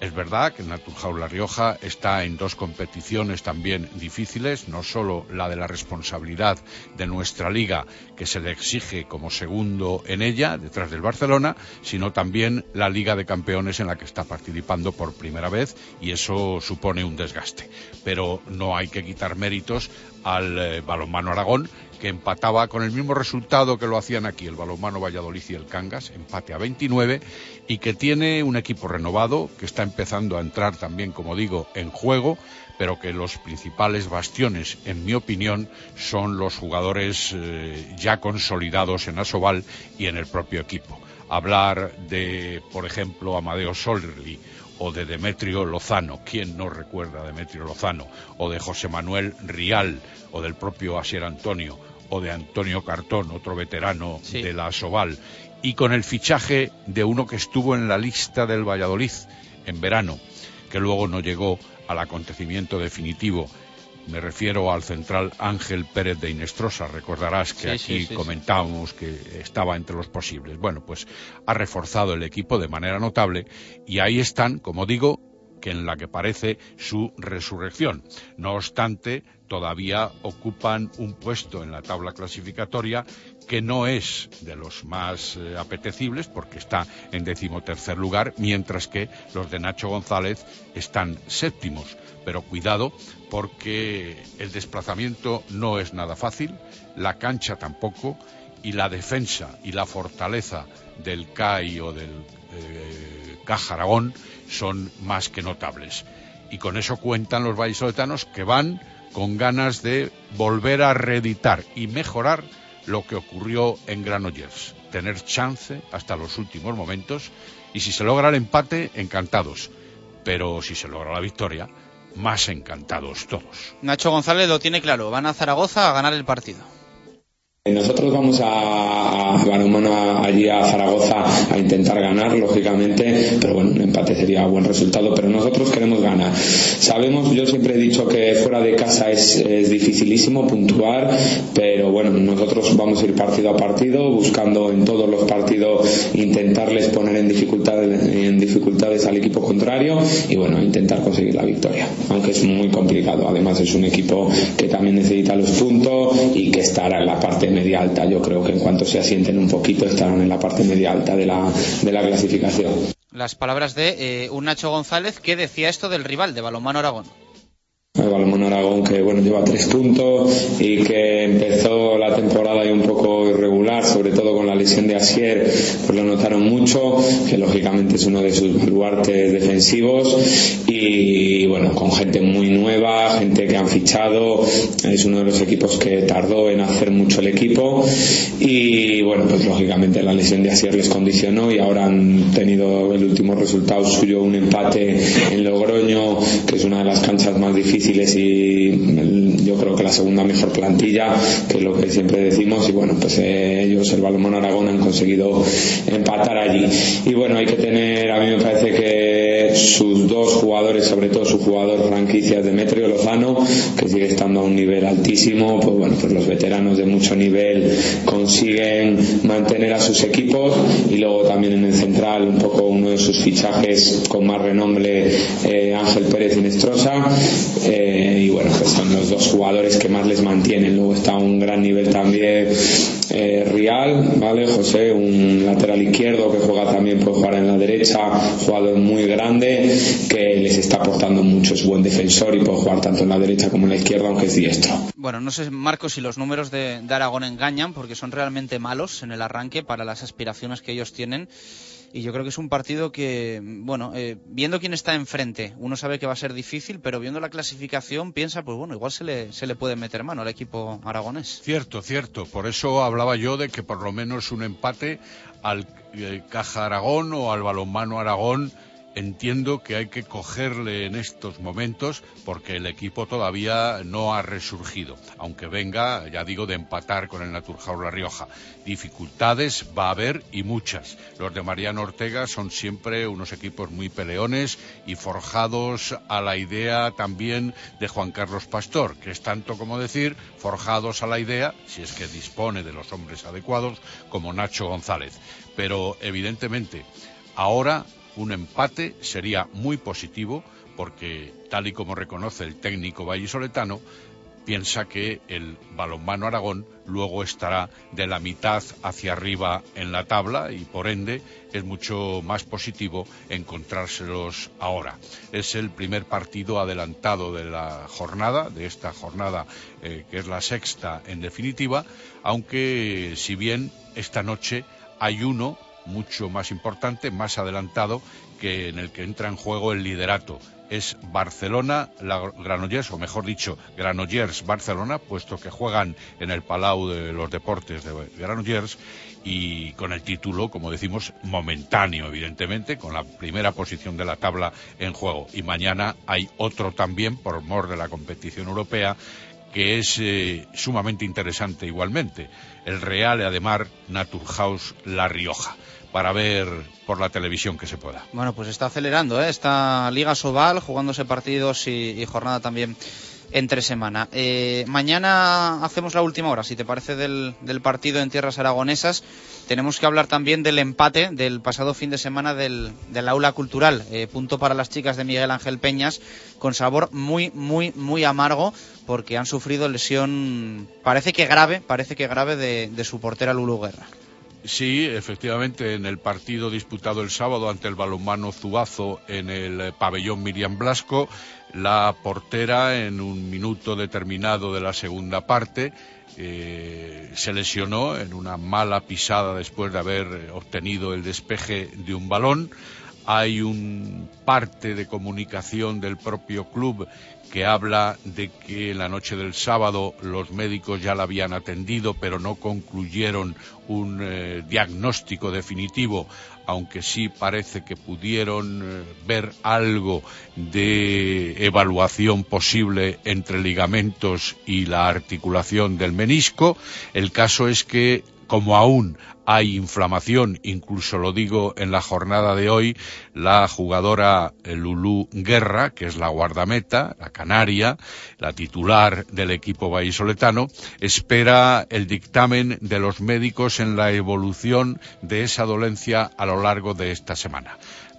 Es verdad que el Naturhaus La Rioja está en dos competiciones también difíciles, no solo la de la responsabilidad de nuestra liga, que se le exige como segundo en ella, detrás del Barcelona, sino también la Liga de Campeones en la que está participando por primera vez y eso supone un desgaste. Pero no hay que quitar méritos al eh, balonmano Aragón, que empataba con el mismo resultado que lo hacían aquí el balonmano Valladolid y el Cangas, empate a 29, y que tiene un equipo renovado que está empezando a entrar también, como digo, en juego, pero que los principales bastiones, en mi opinión, son los jugadores eh, ya consolidados en Asobal y en el propio equipo. Hablar de, por ejemplo, Amadeo Solerli o de Demetrio Lozano, ¿quién no recuerda a Demetrio Lozano? O de José Manuel Rial, o del propio Asier Antonio, o de Antonio Cartón, otro veterano de la Asobal, y con el fichaje de uno que estuvo en la lista del Valladolid en verano, que luego no llegó al acontecimiento definitivo. Me refiero al central Ángel Pérez de Inestrosa. Recordarás que aquí comentábamos que estaba entre los posibles. Bueno, pues ha reforzado el equipo de manera notable y ahí están, como digo, que en la que parece su resurrección. No obstante, todavía ocupan un puesto en la tabla clasificatoria que no es de los más eh, apetecibles porque está en decimotercer lugar, mientras que los de Nacho González están séptimos. Pero cuidado porque el desplazamiento no es nada fácil, la cancha tampoco, y la defensa y la fortaleza del CAI o del eh, son más que notables. Y con eso cuentan los vallisoletanos que van con ganas de volver a reeditar y mejorar lo que ocurrió en Granollers. Tener chance hasta los últimos momentos y si se logra el empate, encantados. Pero si se logra la victoria, más encantados todos. Nacho González lo tiene claro, van a Zaragoza a ganar el partido. Nosotros vamos a, a allí a Zaragoza a intentar ganar, lógicamente, pero bueno, un empate sería buen resultado, pero nosotros queremos ganar. Sabemos, yo siempre he dicho que fuera de casa es, es dificilísimo puntuar, pero bueno, nosotros vamos a ir partido a partido, buscando en todos los partidos intentarles poner en dificultades, en dificultades al equipo contrario y bueno, intentar conseguir la victoria, aunque es muy complicado. Además es un equipo que también necesita los puntos y que estará en la parte media alta. Yo creo que en cuanto se asienten un poquito estarán en la parte media alta de la, de la clasificación. Las palabras de eh, un Nacho González que decía esto del rival de Balonmano Aragón el Balonmano Aragón que bueno lleva tres puntos y que empezó la temporada y un poco irregular sobre todo con la lesión de Asier pues lo notaron mucho que lógicamente es uno de sus baluartes defensivos. Y bueno con gente muy nueva gente que han fichado es uno de los equipos que tardó en hacer mucho el equipo. Y bueno pues lógicamente la lesión de Asier les condicionó y ahora han tenido el último resultado suyo un empate en Logroño que es una de las canchas más difíciles y yo creo que la segunda mejor plantilla, que es lo que siempre decimos, y bueno, pues eh, ellos, el Balonmano Aragón, han conseguido empatar allí. Y bueno, hay que tener, a mí me parece que sus dos jugadores, sobre todo su jugador franquicia Demetrio Lozano, que sigue estando a un nivel altísimo, pues bueno, pues los veteranos de mucho nivel consiguen mantener a sus equipos y luego también en el central un poco uno de sus fichajes con más renombre eh, Ángel Pérez Inestrosa eh, y bueno pues son los dos jugadores que más les mantienen luego está un gran nivel también eh, Rial vale José un lateral izquierdo que juega también puede jugar en la derecha jugador muy grande que les está aportando mucho es buen defensor y puede jugar tanto en la derecha como en la izquierda aunque es diestro. Bueno no sé Marcos si los números de Aragón engañan porque son realmente malos en el arranque para las aspiraciones que ellos tienen y yo creo que es un partido que, bueno, eh, viendo quién está enfrente, uno sabe que va a ser difícil, pero viendo la clasificación piensa, pues bueno, igual se le, se le puede meter mano al equipo aragonés. Cierto, cierto. Por eso hablaba yo de que por lo menos un empate al eh, Caja Aragón o al Balonmano Aragón entiendo que hay que cogerle en estos momentos porque el equipo todavía no ha resurgido, aunque venga, ya digo, de empatar con el Naturhaus La Rioja. Dificultades va a haber y muchas. Los de Mariano Ortega son siempre unos equipos muy peleones y forjados a la idea también de Juan Carlos Pastor, que es tanto como decir, forjados a la idea, si es que dispone de los hombres adecuados, como Nacho González. Pero evidentemente, ahora un empate sería muy positivo porque, tal y como reconoce el técnico vallisoletano, piensa que el balonmano Aragón luego estará de la mitad hacia arriba en la tabla y por ende es mucho más positivo encontrárselos ahora. Es el primer partido adelantado de la jornada, de esta jornada eh, que es la sexta en definitiva, aunque si bien esta noche hay uno mucho más importante, más adelantado, que en el que entra en juego el liderato. Es Barcelona, la Granollers, o mejor dicho, Granollers Barcelona, puesto que juegan en el Palau de los Deportes de Granollers y con el título, como decimos, momentáneo, evidentemente, con la primera posición de la tabla en juego. Y mañana hay otro también, por mor de la competición europea, que es eh, sumamente interesante igualmente. El Real Ademar Naturhaus La Rioja para ver por la televisión que se pueda. Bueno, pues está acelerando ¿eh? esta Liga Sobal, jugándose partidos y, jornada también entre semana. Eh, mañana hacemos la última hora, si te parece, del, partido en tierras aragonesas. Tenemos que hablar también del empate del pasado fin de semana del, del aula cultural. Eh, punto para las chicas de Miguel Ángel Peñas, con sabor muy, muy, muy amargo, porque han sufrido lesión, parece que grave, parece que grave de, de su portera Lulu Guerra. Sí, efectivamente, en el partido disputado el sábado ante el balonmano Zubazo en el pabellón Miriam Blasco, la portera en un minuto determinado de la segunda parte eh, se lesionó en una mala pisada después de haber obtenido el despeje de un balón. Hay un parte de comunicación del propio club que habla de que la noche del sábado los médicos ya la habían atendido, pero no concluyeron un eh, diagnóstico definitivo, aunque sí parece que pudieron eh, ver algo de evaluación posible entre ligamentos y la articulación del menisco. El caso es que como aún hay inflamación, incluso lo digo en la jornada de hoy, la jugadora Lulú Guerra, que es la guardameta, la canaria, la titular del equipo vallisoletano, espera el dictamen de los médicos en la evolución de esa dolencia a lo largo de esta semana.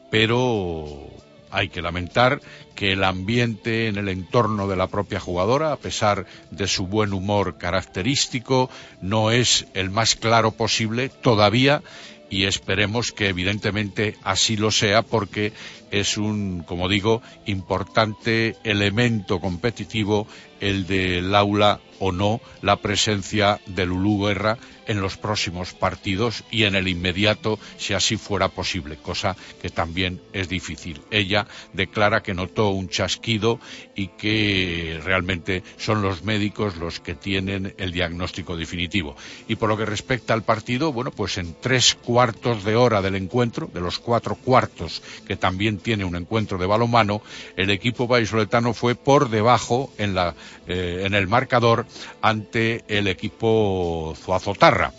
Pero hay que lamentar que el ambiente en el entorno de la propia jugadora, a pesar de su buen humor característico, no es el más claro posible todavía y esperemos que evidentemente así lo sea porque es un, como digo, importante elemento competitivo el del aula o no la presencia de Lulú Guerra en los próximos partidos y en el inmediato si así fuera posible, cosa que también es difícil. Ella declara que notó un chasquido y que realmente son los médicos los que tienen el diagnóstico definitivo. Y por lo que respecta al partido, bueno, pues en tres cuartos de hora del encuentro, de los cuatro cuartos que también tiene un encuentro de balonmano, el equipo vallisoletano fue por debajo en la eh, en el marcador ante el equipo Zuazotarra.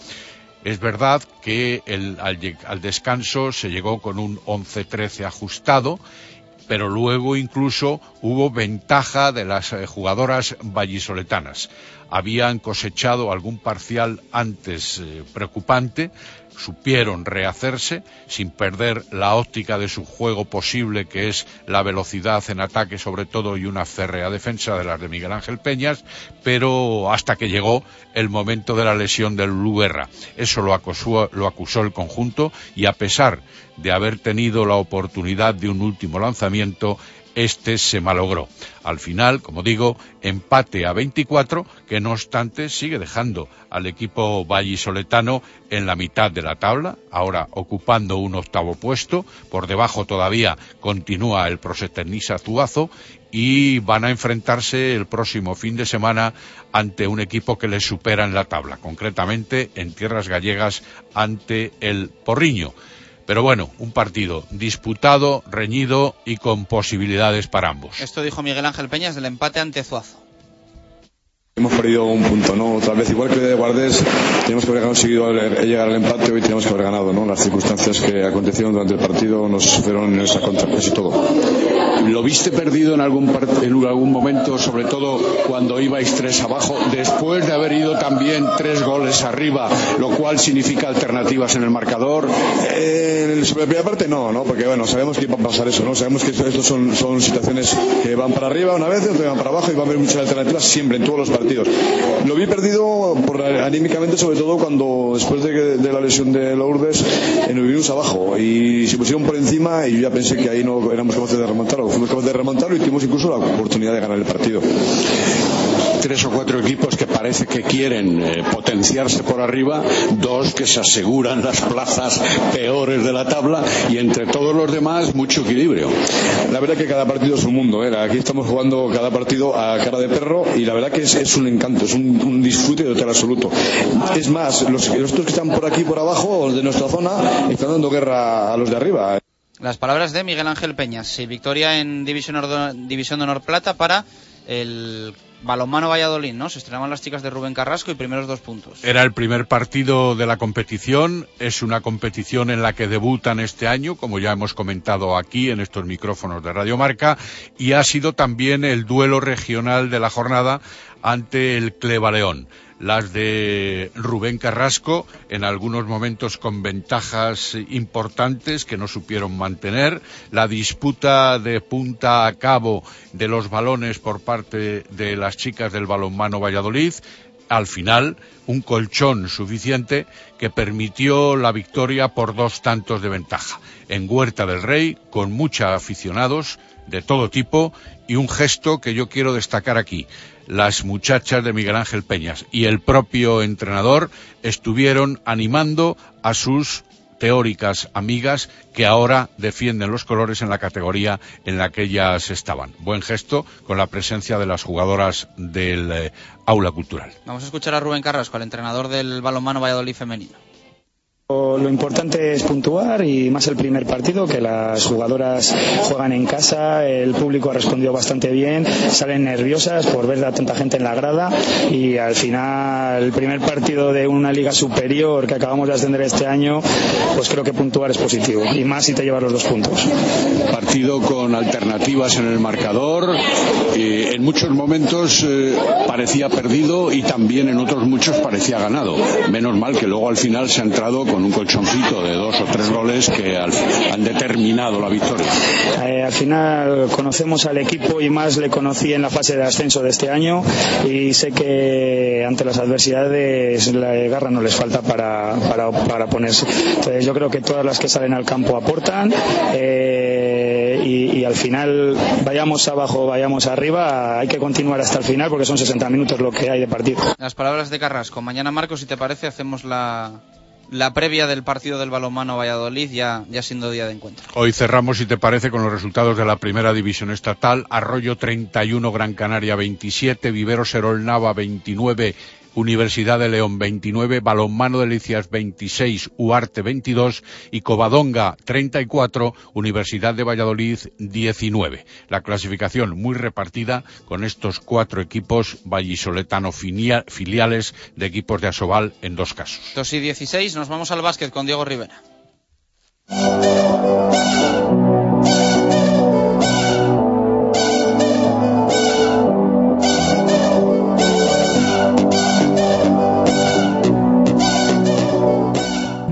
Es verdad que al, descanso se llegó con un 11-13 ajustado, pero luego incluso hubo ventaja de las eh, jugadoras vallisoletanas. Habían cosechado algún parcial antes eh, preocupante, supieron rehacerse sin perder la óptica de su juego posible, que es la velocidad en ataque sobre todo y una férrea defensa de las de Miguel Ángel Peñas, pero hasta que llegó el momento de la lesión del Luguerra. Eso lo acusó, lo acusó el conjunto y a pesar de haber tenido la oportunidad de un último lanzamiento, este se malogró. Al final, como digo, empate a 24, que no obstante sigue dejando al equipo vallisoletano en la mitad de la tabla, ahora ocupando un octavo puesto, por debajo todavía continúa el Proseternisa Zuazo y van a enfrentarse el próximo fin de semana ante un equipo que les supera en la tabla, concretamente en tierras gallegas ante el Porriño. Pero bueno, un partido disputado, reñido y con posibilidades para ambos. Esto dijo Miguel Ángel Peñas del empate ante Zuazo. Hemos perdido un punto, ¿no? Otra vez, igual que de Guardés, tenemos que haber conseguido llegar al empate, hoy tenemos que haber ganado, ¿no? Las circunstancias que acontecieron durante el partido nos fueron en esa contra casi todo. ¿Lo viste perdido en algún, en algún momento, sobre todo cuando ibais tres abajo, después de haber ido también tres goles arriba, lo cual significa alternativas en el marcador? Eh, la primera parte no, ¿no? Porque bueno, sabemos que va a pasar eso, ¿no? Sabemos que estos son, son situaciones que van para arriba una vez, otras van para abajo y va a haber muchas alternativas siempre en todos los partidos lo vi perdido por, anímicamente, sobre todo cuando después de, la lesión de Lourdes eh, nos vinimos abajo y se pusieron por encima y yo ya pensé que ahí no éramos capaces de remontarlo. Fuimos capaces de remontarlo y tuvimos incluso la oportunidad de ganar el partido tres o cuatro equipos que parece que quieren eh, potenciarse por arriba, dos que se aseguran las plazas peores de la tabla y entre todos los demás mucho equilibrio. La verdad que cada partido es un mundo. ¿eh? Aquí estamos jugando cada partido a cara de perro y la verdad que es, un encanto, es un, disfrute total absoluto. Es más, los, los que están por aquí por abajo de nuestra zona están dando guerra a los de arriba. Las palabras de Miguel Ángel Peñas. y victoria en División, División de Honor Plata para el Balonmano Valladolid, ¿no? Se estrenaban las chicas de Rubén Carrasco y primeros dos puntos. Era el primer partido de la competición. Es una competición en la que debutan este año, como ya hemos comentado aquí en estos micrófonos de Radio Marca, y ha sido también el duelo regional de la jornada ante el Cleva León las de Rubén Carrasco, en algunos momentos con ventajas importantes que no supieron mantener, la disputa de punta a cabo de los balones por parte de las chicas del balonmano Valladolid, al final un colchón suficiente que permitió la victoria por dos tantos de ventaja. En Huerta del Rey, con muchos aficionados de todo tipo y un gesto que yo quiero destacar aquí las muchachas de Miguel Ángel Peñas y el propio entrenador estuvieron animando a sus teóricas amigas que ahora defienden los colores en la categoría en la que ellas estaban. Buen gesto con la presencia de las jugadoras del eh, aula cultural. Vamos a escuchar a Rubén Carrasco, el entrenador del balonmano Valladolid femenino. Lo importante es puntuar y más el primer partido, que las jugadoras juegan en casa, el público ha respondido bastante bien, salen nerviosas por ver a tanta gente en la grada y al final el primer partido de una liga superior que acabamos de ascender este año, pues creo que puntuar es positivo y más si te llevas los dos puntos. Partido con alternativas en el marcador, eh, en muchos momentos eh, parecía perdido y también en otros muchos parecía ganado. Menos mal que luego al final se ha entrado con un colchoncito de dos o tres goles que han determinado la victoria. Eh, al final conocemos al equipo y más le conocí en la fase de ascenso de este año y sé que ante las adversidades la garra no les falta para, para, ponerse. Entonces yo creo que todas las que salen al campo aportan eh, y, y al final vayamos abajo, vayamos arriba, hay que continuar hasta el final porque son 60 minutos lo que hay de partido. Las palabras de Carrasco. Mañana, Marcos, si te parece, hacemos la, la previa del partido del balonmano Valladolid ya, ya siendo día de encuentro. Hoy cerramos, si te parece, con los resultados de la primera división estatal. Arroyo 31, Gran Canaria 27, Vivero Serol Nava 29, Universidad de León 29, Balonmano Delicias 26, Uarte 22 y Covadonga 34, Universidad de Valladolid 19. La clasificación muy repartida con estos cuatro equipos vallisoletano filiales de equipos de Asobal en dos casos. 2 y 16, nos vamos al básquet con Diego Rivera.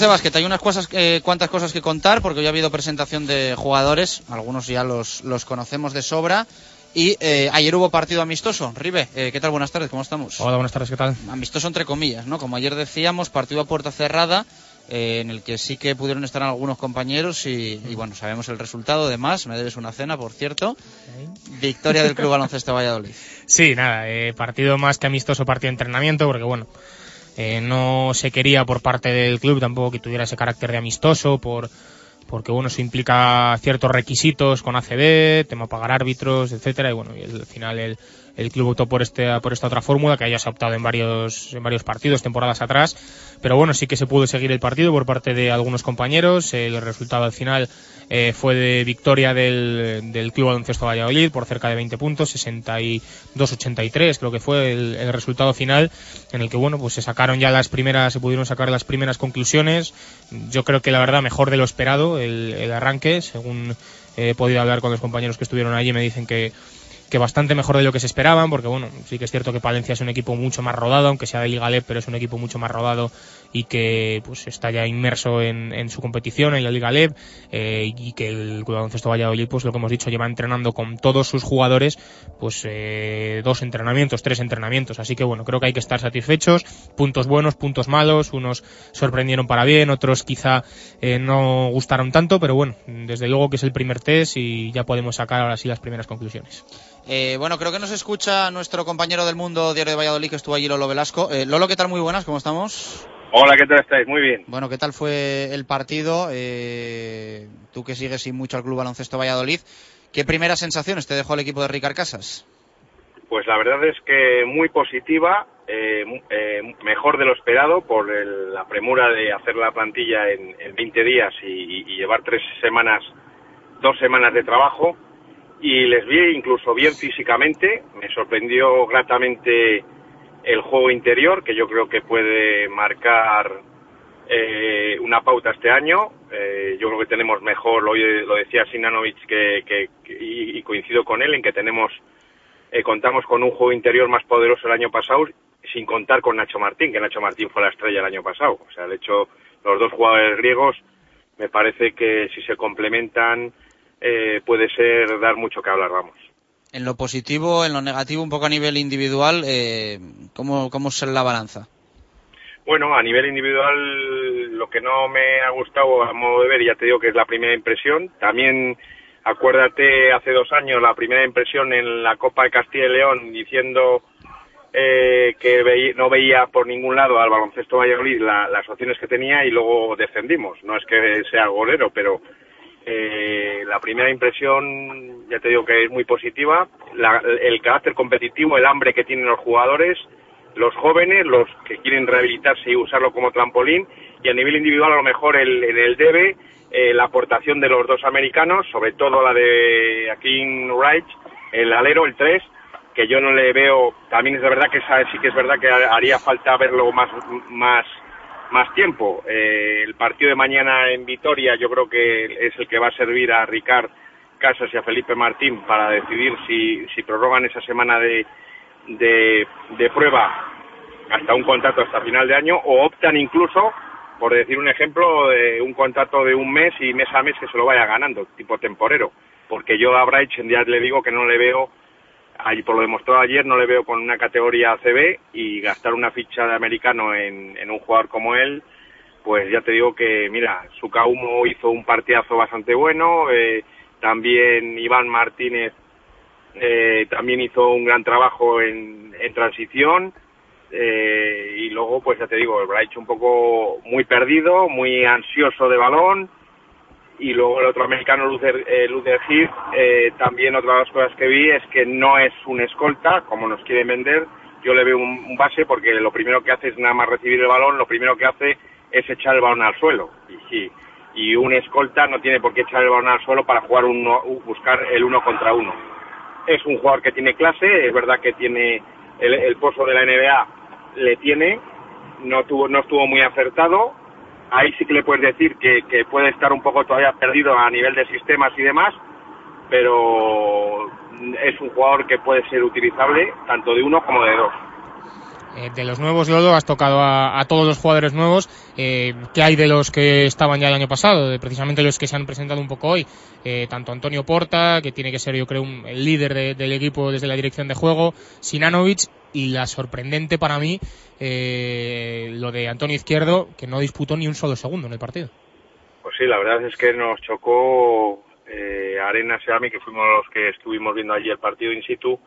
De básquet, hay unas cosas, eh, cuantas cosas que contar porque hoy ha habido presentación de jugadores, algunos ya los, los conocemos de sobra. Y eh, ayer hubo partido amistoso. Ribe, eh, ¿qué tal? Buenas tardes, ¿cómo estamos? Hola, buenas tardes, ¿qué tal? Amistoso entre comillas, ¿no? Como ayer decíamos, partido a puerta cerrada, eh, en el que sí que pudieron estar algunos compañeros y, y, bueno, sabemos el resultado. Además, me debes una cena, por cierto. Victoria del Club Baloncesto Valladolid. Sí, nada, eh, partido más que amistoso, partido de entrenamiento, porque bueno, eh, no se quería por parte del club tampoco que tuviera ese carácter de amistoso, por porque bueno, eso implica ciertos requisitos con ACB, tema pagar árbitros, etcétera, y bueno, y al final el, el club optó por este por esta otra fórmula que haya se ha optado en varios en varios partidos temporadas atrás. Pero bueno sí que se pudo seguir el partido por parte de algunos compañeros. El resultado al final eh, fue de victoria del, del club baloncesto Valladolid por cerca de 20 puntos 62-83 creo que fue el, el, resultado final en el que bueno pues se sacaron ya las primeras se pudieron sacar las primeras conclusiones. Yo creo que la verdad mejor de lo esperado el, el arranque. Según he podido hablar con los compañeros que estuvieron allí me dicen que que bastante mejor de lo que se esperaban, porque bueno, sí que es cierto que Palencia es un equipo mucho más rodado, aunque sea de Liga Leb, pero es un equipo mucho más rodado y que pues está ya inmerso en, en su competición en la Liga Leb eh, y que el Club Baloncesto Valladolid, pues lo que hemos dicho, lleva entrenando con todos sus jugadores pues eh, dos entrenamientos, tres entrenamientos, así que bueno, creo que hay que estar satisfechos, puntos buenos, puntos malos, unos sorprendieron para bien, otros quizá eh, no gustaron tanto, pero bueno, desde luego que es el primer test y ya podemos sacar ahora sí las primeras conclusiones. Eh, bueno, creo que nos escucha nuestro compañero del Mundo Diario de Valladolid, que estuvo allí, Lolo Velasco. Eh, Lolo, ¿qué tal? Muy buenas, ¿cómo estamos? Hola, ¿qué tal estáis? Muy bien. Bueno, ¿qué tal fue el partido? Eh, tú que sigues sin mucho al Club Baloncesto Valladolid, ¿qué primeras sensaciones te dejó el equipo de Ricard Casas? Pues la verdad es que muy positiva, eh, eh, mejor de lo esperado por el, la premura de hacer la plantilla en, en 20 días y, y llevar tres semanas, dos semanas de trabajo y les vi incluso bien físicamente. Me sorprendió gratamente el juego interior, que yo creo que puede marcar eh, una pauta este año. Eh, yo creo que tenemos mejor, lo, lo decía Sinanovic, que, que, y, coincido con él en que tenemos, eh, contamos con un juego interior más poderoso el año pasado, sin contar con Nacho Martín, que Nacho Martín fue la estrella el año pasado. O sea, de hecho, los dos jugadores griegos me parece que si se complementan eh, puede ser dar mucho que hablar, vamos. En lo positivo, en lo negativo, un poco a nivel individual, eh, ¿cómo, ¿cómo es la balanza? Bueno, a nivel individual, lo que no me ha gustado, a modo de ver, ya te digo que es la primera impresión. También, acuérdate, hace dos años, la primera impresión en la Copa de Castilla y León, diciendo eh, que veía, no veía por ningún lado al baloncesto Valladolid la, las opciones que tenía y luego descendimos. No es que sea golero, pero eh, la primera impresión, ya te digo que es muy positiva, la, el carácter competitivo, el hambre que tienen los jugadores, los jóvenes, los que quieren rehabilitarse y usarlo como trampolín, y a nivel individual a lo mejor el, en el debe, eh, la aportación de los dos americanos, sobre todo la de Akin Wright, el alero, el 3, que yo no le veo, también es de verdad que esa, sí que es verdad que haría falta verlo más, más más tiempo. Eh, el partido de mañana en Vitoria yo creo que es el que va a servir a Ricard Casas y a Felipe Martín para decidir si, si prorrogan esa semana de, de, prueba hasta un contrato hasta final de año o optan incluso por decir un ejemplo, de un contrato de un mes y mes a mes que se lo vaya ganando, tipo temporero. Porque yo a Bright ya le digo que no le veo, ahí por lo demostrado ayer, no le veo con una categoría ACB y gastar una ficha de americano en, en un jugador como él, pues ya te digo que, mira, Sukaumo hizo un partidazo bastante bueno, eh, también Iván Martínez eh, también hizo un gran trabajo en, en transición eh, y luego pues ya te digo, el hecho un poco muy perdido, muy ansioso de balón y luego el otro americano Luther, eh, Luther Heath, eh, también otra de las cosas que vi es que no es un escolta como nos quieren vender, yo le veo un, base porque lo primero que hace es nada más recibir el balón, lo primero que hace es echar el balón al suelo. Y sí, y un escolta no tiene por qué echar el balón al suelo para jugar uno, buscar el uno contra uno. Es un jugador que tiene clase, es verdad que tiene el, el pozo de la NBA, le tiene, no, tuvo, no estuvo muy acertado, ahí sí que le puedes decir que, que puede estar un poco todavía perdido a nivel de sistemas y demás, pero es un jugador que puede ser utilizable tanto de uno como de dos. Eh, de los nuevos, Lolo, has tocado a, a todos los jugadores nuevos. Eh, ¿Qué hay de los que estaban ya el año pasado? De precisamente los que se han presentado un poco hoy. Eh, tanto Antonio Porta, que tiene que ser, yo creo, un, el líder de, del equipo desde la dirección de juego, Sinanovic, y la sorprendente para mí, eh, lo de Antonio Izquierdo, que no disputó ni un solo segundo en el partido. Pues sí, la verdad es que nos chocó eh, Arena Seami, que fuimos los que estuvimos viendo allí el partido in situ,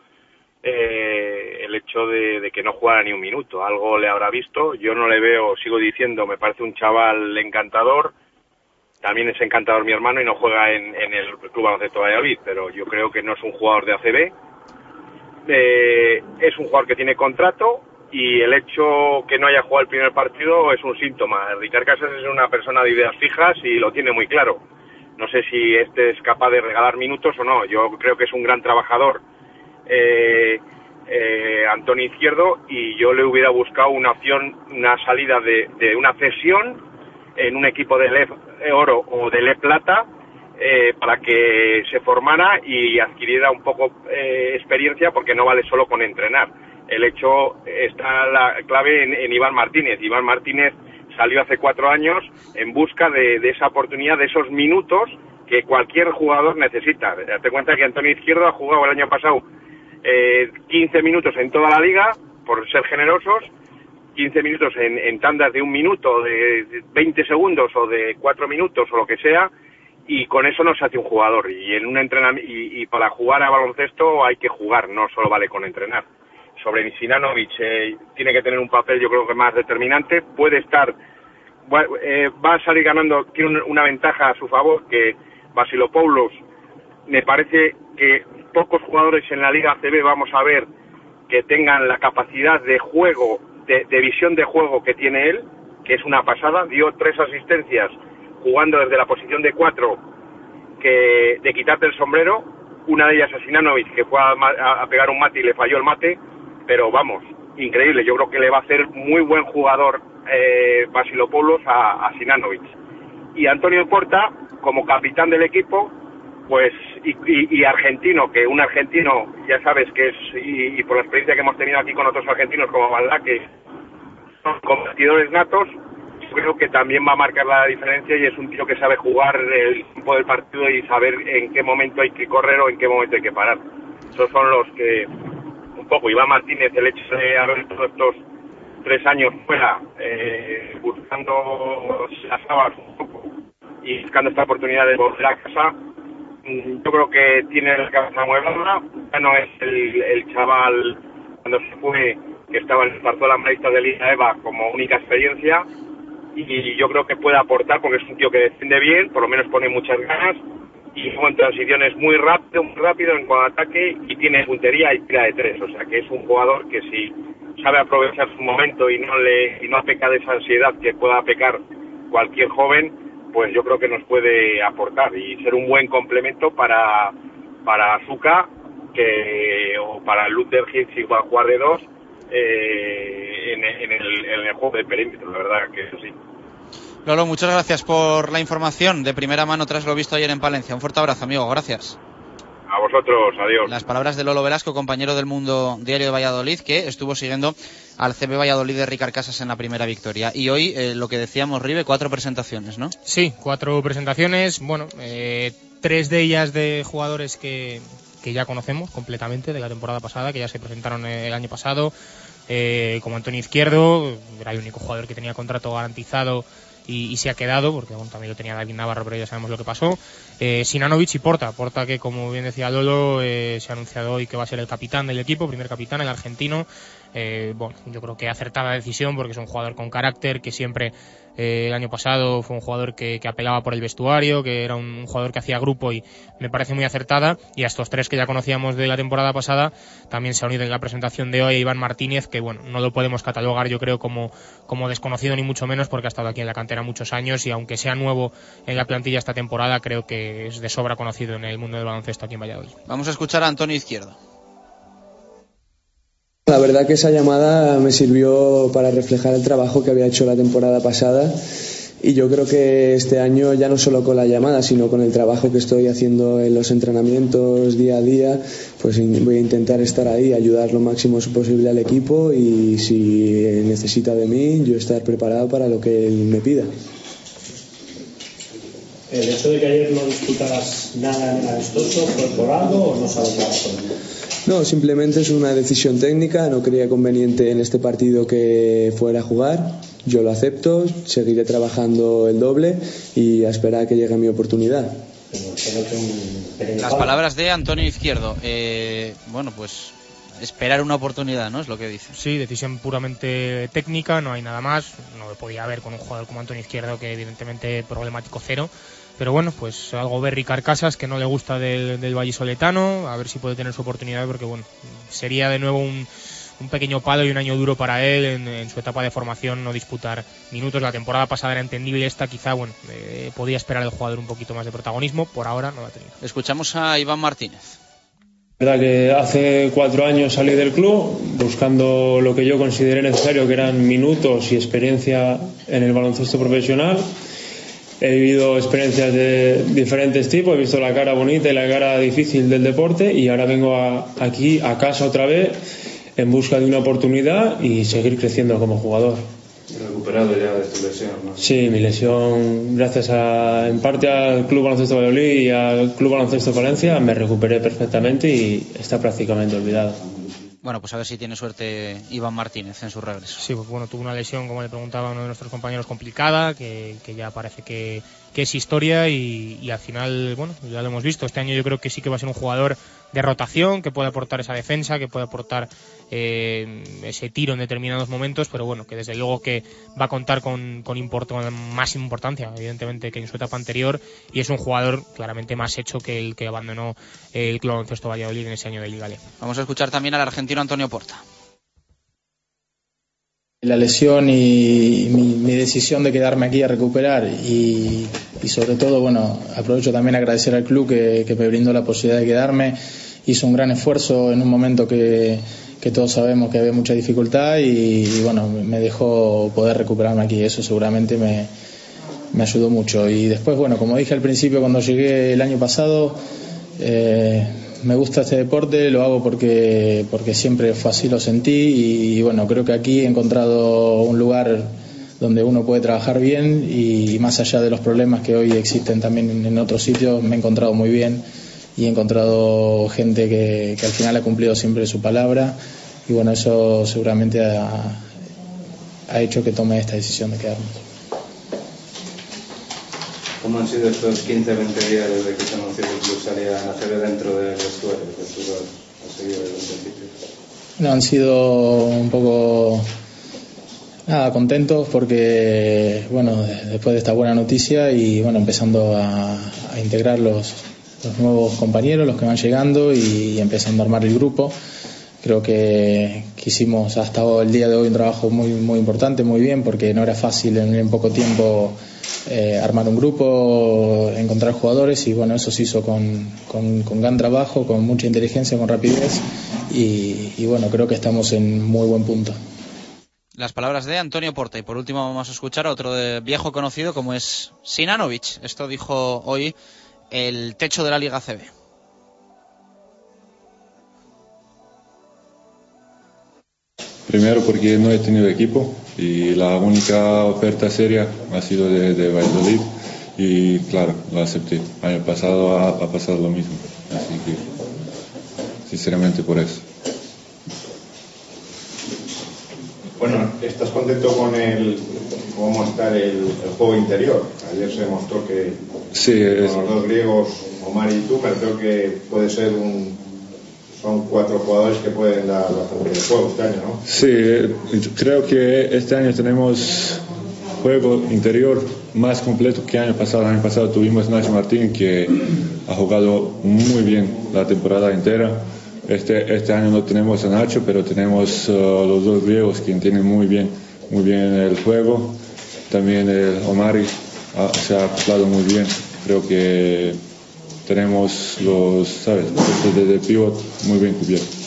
eh, el hecho de, que no jugara ni un minuto. Algo le habrá visto. Yo no le veo, sigo diciendo, me parece un chaval encantador. También es encantador mi hermano y no juega en, en el Club Baloncesto Valladolid, pero yo creo que no es un jugador de ACB. Eh, es un jugador que tiene contrato y el hecho que no haya jugado el primer partido es un síntoma. Ricard Casas es una persona de ideas fijas y lo tiene muy claro. No sé si este es capaz de regalar minutos o no. Yo creo que es un gran trabajador eh, eh, Antonio Izquierdo y yo le hubiera buscado una opción, una salida de, de una cesión en un equipo de LEF Oro o de LEF Plata eh, para que se formara y adquiriera un poco eh, experiencia porque no vale solo con entrenar. El hecho está la clave en, Iván Martínez. Iván Martínez salió hace cuatro años en busca de, de esa oportunidad, de esos minutos que cualquier jugador necesita. Date cuenta que Antonio Izquierdo ha jugado el año pasado eh, 15 minutos en toda la liga, por ser generosos, 15 minutos en, en tandas de un minuto, de 20 segundos o de 4 minutos o lo que sea, y con eso no se hace un jugador. Y en un entrenamiento, y, para jugar a baloncesto hay que jugar, no solo vale con entrenar. Sobre Nisinanovic eh, tiene que tener un papel, yo creo que más determinante. Puede estar, va, eh, va a salir ganando, tiene una ventaja a su favor que Basilopoulos me parece que pocos jugadores en la Liga ACB vamos a ver que tengan la capacidad de juego, de, de, visión de juego que tiene él, que es una pasada. Dio tres asistencias jugando desde la posición de cuatro, que de quitarte el sombrero. Una de ellas a Sinanovic, que fue a, a, pegar un mate y le falló el mate, pero vamos, increíble. Yo creo que le va a hacer muy buen jugador eh, Basilopoulos a, a Sinanovic. Y Antonio Porta, como capitán del equipo, pues y, y, y, argentino, que un argentino, ya sabes que es, y, por la experiencia que hemos tenido aquí con otros argentinos como Valdá, que son competidores natos, creo que también va a marcar la diferencia y es un tío que sabe jugar el tiempo del partido y saber en qué momento hay que correr o en qué momento hay que parar. Esos son los que, un poco, Iván Martínez, el hecho de haber estado estos tres años fuera, eh, buscando las habas un poco y buscando esta oportunidad de volver a casa, yo creo que tiene la cabeza mueblada, ya no es el, chaval cuando se fue que estaba en el Bartola Marista de Liga Eva como única experiencia. Y yo creo que puede aportar porque es un tío que defiende bien, por lo menos pone muchas ganas. Y en transiciones muy rápido, muy rápido en cuanto ataque y tiene puntería y tira de tres, o sea que es un jugador que si sabe aprovechar su momento y no le y no peca de esa ansiedad que pueda pecar cualquier joven, pues yo creo que nos puede aportar y ser un buen complemento para, para que, o para Luther Hill si va a jugar de dos eh, en, en, el, en, el, juego de perímetro, la verdad que eso sí. Lolo, muchas gracias por la información de primera mano tras lo visto ayer en Palencia. Un fuerte abrazo, amigo. Gracias. A vosotros, adiós. Las palabras de Lolo Velasco, compañero del Mundo Diario de Valladolid, que estuvo siguiendo al CB Valladolid de Ricard Casas en la primera victoria. Y hoy, eh, lo que decíamos, Ribe, cuatro presentaciones, ¿no? Sí, cuatro presentaciones. Bueno, eh, tres de ellas de jugadores que, que ya conocemos completamente de la temporada pasada, que ya se presentaron el año pasado. Eh, como Antonio Izquierdo, era el único jugador que tenía contrato garantizado y, se ha quedado, porque bueno, también lo tenía David Navarro, pero ya sabemos lo que pasó. Eh, Sinanovic y Porta. Porta que, como bien decía Lolo, eh, se ha anunciado hoy que va a ser el capitán del equipo, primer capitán, el argentino. Eh, bueno, yo creo que acertada decisión porque es un jugador con carácter que siempre eh, el año pasado fue un jugador que, apelaba por el vestuario, que era un jugador que hacía grupo y me parece muy acertada. Y a estos tres que ya conocíamos de la temporada pasada, también se ha unido en la presentación de hoy Iván Martínez, que bueno, no lo podemos catalogar yo creo como, como desconocido ni mucho menos porque ha estado aquí en la cantera muchos años y aunque sea nuevo en la plantilla esta temporada, creo que es de sobra conocido en el mundo del baloncesto aquí en Valladolid. Vamos a escuchar a Antonio Izquierdo. La verdad que esa llamada me sirvió para reflejar el trabajo que había hecho la temporada pasada y yo creo que este año ya no solo con la llamada, sino con el trabajo que estoy haciendo en los entrenamientos día a día, pues voy a intentar estar ahí, ayudar lo máximo posible al equipo y si necesita de mí, yo estar preparado para lo que él me pida. ¿El hecho de que ayer no disputaras nada en amistoso fue por algo o no sabes nada no, simplemente es una decisión técnica. No creía conveniente en este partido que fuera a jugar. Yo lo acepto, seguiré trabajando el doble y a esperar a que llegue mi oportunidad. Las palabras de Antonio Izquierdo. Eh, bueno, pues esperar una oportunidad, ¿no? Es lo que dice. Sí, decisión puramente técnica, no hay nada más. No lo podía haber con un jugador como Antonio Izquierdo, que evidentemente problemático cero. Pero bueno, pues algo ver Ricard Casas que no le gusta del, del Vallisoletano, a ver si puede tener su oportunidad, porque bueno, sería de nuevo un, un pequeño palo y un año duro para él en, en, su etapa de formación no disputar minutos. La temporada pasada era entendible, esta quizá, bueno, eh, podía esperar el jugador un poquito más de protagonismo, por ahora no lo ha tenido. Escuchamos a Iván Martínez. La verdad que hace cuatro años salí del club buscando lo que yo consideré necesario, que eran minutos y experiencia en el baloncesto profesional he vivido experiencias de diferentes tipos, he visto la cara bonita y la cara difícil del deporte y ahora vengo a, aquí a casa otra vez en busca de una oportunidad y seguir creciendo como jugador. ¿Recuperado ya de tu lesión? ¿no? Sí, mi lesión, gracias a, en parte al Club Baloncesto Valladolid y al Club Baloncesto Valencia, me recuperé perfectamente y está prácticamente olvidado. Bueno, pues a ver si tiene suerte Iván Martínez en su regreso. Sí, pues bueno, tuvo una lesión, como le preguntaba uno de nuestros compañeros, complicada, que, que ya parece que, que es historia y, y, al final, bueno, ya lo hemos visto. Este año yo creo que sí que va a ser un jugador de rotación, que puede aportar esa defensa, que puede aportar eh, ese tiro en determinados momentos, pero bueno, que desde luego que va a contar con, con, máxima importancia, evidentemente, que en su etapa anterior, y es un jugador claramente más hecho que el que abandonó el Club Valladolid en ese año de Liga Vamos a escuchar también al argentino Antonio Porta la lesión y mi, decisión de quedarme aquí a recuperar y, sobre todo, bueno, aprovecho también agradecer al club que, me brindó la posibilidad de quedarme. Hizo un gran esfuerzo en un momento que, que todos sabemos que había mucha dificultad y, y, bueno, me dejó poder recuperarme aquí. Eso seguramente me, me ayudó mucho. Y después, bueno, como dije al principio cuando llegué el año pasado, eh, me gusta este deporte, lo hago porque, porque siempre fue así, lo sentí y, bueno, creo que aquí he encontrado un lugar donde uno puede trabajar bien y, más allá de los problemas que hoy existen también en otros sitios, me he encontrado muy bien y he encontrado gente que, al final ha cumplido siempre su palabra y bueno, eso seguramente ha, ha hecho que tome esta decisión de quedarme. ¿Cómo han sido estos 15, 20 días desde que se anunció que el club salía a hacer dentro del vestuario? Seguido desde el principio. No, han sido un poco nada, contentos porque, bueno, después de esta buena noticia y, bueno, empezando a, a integrar los, los, nuevos compañeros, los que van llegando y, y, empezando a armar el grupo. Creo que, que hicimos hasta el día de hoy un trabajo muy, muy importante, muy bien, porque no era fácil en, poco tiempo eh, armar un grupo, encontrar jugadores y bueno, eso se hizo con, con, gran trabajo, con mucha inteligencia, con rapidez y, y, bueno, creo que estamos en muy buen punto. Las palabras de Antonio Porta y por último vamos a escuchar a otro viejo conocido como es Sinanovic. Esto dijo hoy el techo de la Liga CB. Primero porque no he tenido equipo y la única oferta seria ha sido de, de Valladolid y claro, lo acepté. Año pasado ha, ha pasado lo mismo, así que sinceramente por eso. Bueno, ¿estás contento con el cómo está el, el juego interior? Ayer se demostró que Sí, con es- los dos griegos, Omar y tú, pero creo que puede ser un... Son cuatro jugadores que pueden dar bastante juego este año, ¿no? Sí, eh, creo que este año tenemos juego interior más completo que año pasado. El año pasado tuvimos Nacho Martín que ha jugado muy bien la temporada entera. Este, este año no tenemos a Nacho, pero tenemos uh, los dos griegos que entienden muy bien, muy bien el juego. También el Omari ah, se ha acoplado muy bien. Creo que tenemos los, ¿sabes? puestos de, de pivot muy bien cubiertos.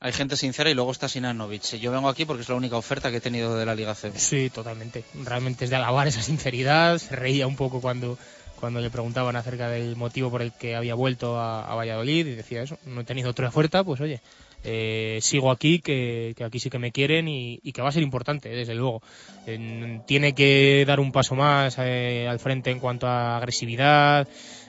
Hay gente sincera y luego está Sinanovic. Yo vengo aquí porque es la única oferta que he tenido de la Liga CB. Sí, totalmente. Realmente es de alabar esa sinceridad. Se reía un poco cuando, cuando le preguntaban acerca del motivo por el que había vuelto a, a Valladolid y decía eso. No he tenido otra oferta, pues oye, eh, sigo aquí, que, que aquí sí que me quieren y, y que va a ser importante, desde luego. En- tiene que dar un paso más eh, al frente en cuanto a agresividad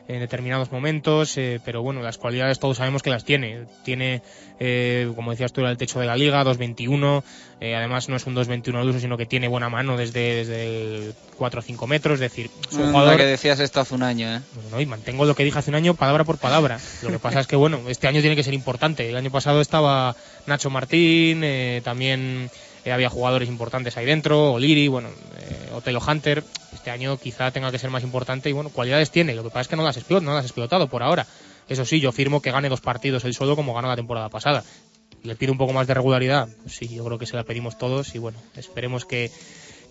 en determinados momentos, eh, pero bueno, las cualidades todos sabemos que las tiene. Tiene, eh, como decías tú, era el techo de la liga, 2.21, eh, además no es un 2.21 al uso, sino que tiene buena mano desde, desde el 4 o 5 metros, es decir, es un Anda jugador... que decías esto hace un año, ¿eh? No, y mantengo lo que dije hace un año palabra por palabra. Lo que pasa es que, bueno, este año tiene que ser importante. El año pasado estaba Nacho Martín, eh, también había jugadores importantes ahí dentro, Oliri, bueno, eh, Otelo Hunter. Este año quizá tenga que ser más importante y, bueno, cualidades tiene. Lo que pasa es que no las, explot, no las explotado por ahora. Eso sí, yo firmo que gane dos partidos él solo como ganó la temporada pasada. Le pido un poco más de regularidad. Sí, yo creo que se la pedimos todos y, bueno, esperemos que,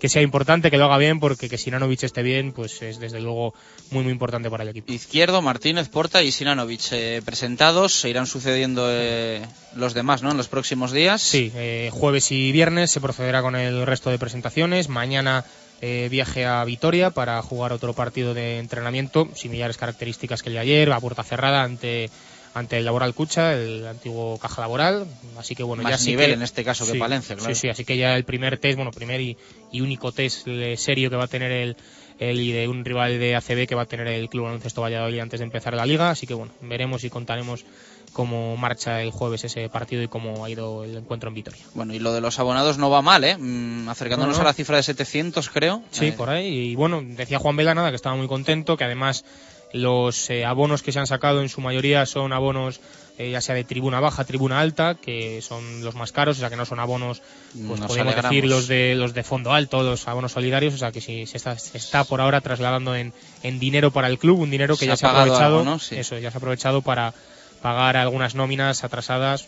que sea importante, que lo haga bien, porque que Sinanovic esté bien, pues es desde luego muy, muy importante para el equipo. Izquierdo, Martínez, Porta y Sinanovic eh, presentados. Se irán sucediendo eh, los demás, ¿no? En los próximos días. Sí, eh, jueves y viernes se procederá con el resto de presentaciones. Mañana eh, viaje a Vitoria para jugar otro partido de entrenamiento, similares características que el de ayer, a puerta cerrada ante ante el Laboral Cucha, el antiguo Caja Laboral, así que bueno, Más ya sí nivel que- en este caso que Palencia, claro. Sí, sí, así que ya el primer test, bueno, primer y, y único test serio que va a tener el, el y de un rival de ACB que va a tener el Club Baloncesto Valladolid antes de empezar la liga, así que bueno, veremos y contaremos cómo marcha el jueves ese partido y cómo ha ido el encuentro en Vitoria. Bueno, y lo de los abonados no va mal, ¿eh? Mm, acercándonos No, no. a la cifra de 700, creo. Sí, Eh, por ahí. Y bueno, decía Juan Vela nada que estaba muy contento, que además los eh, abonos que se han sacado en su mayoría son abonos eh, ya sea de tribuna baja, tribuna alta, que son los más caros, o sea que no son abonos, pues Nos alegramos. decir los de los de fondo alto, los abonos solidarios, o sea que sí se está, se está por ahora trasladando en, en dinero para el club, un dinero que Se ya se ha aprovechado, algo, ¿no? Sí. eso, ya se ha aprovechado para pagar algunas nóminas atrasadas,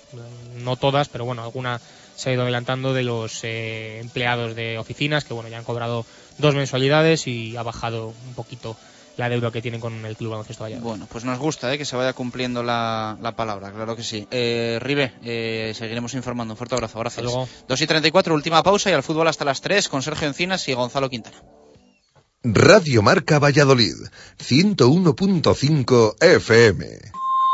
no todas, pero bueno, alguna se ha ido adelantando de los eh, empleados de oficinas que bueno ya han cobrado dos mensualidades y ha bajado un poquito la deuda que tienen con el Club Baloncesto Valladolid. Bueno, pues nos gusta ¿eh? que se vaya cumpliendo la, la palabra, claro que sí. Eh, Ribe, eh, seguiremos informando. Un fuerte abrazo, gracias. Hasta luego. 2 y 34, última pausa y al fútbol hasta las 3 con Sergio Encinas y Gonzalo Quintana. Radio Marca Valladolid, 101.5 FM.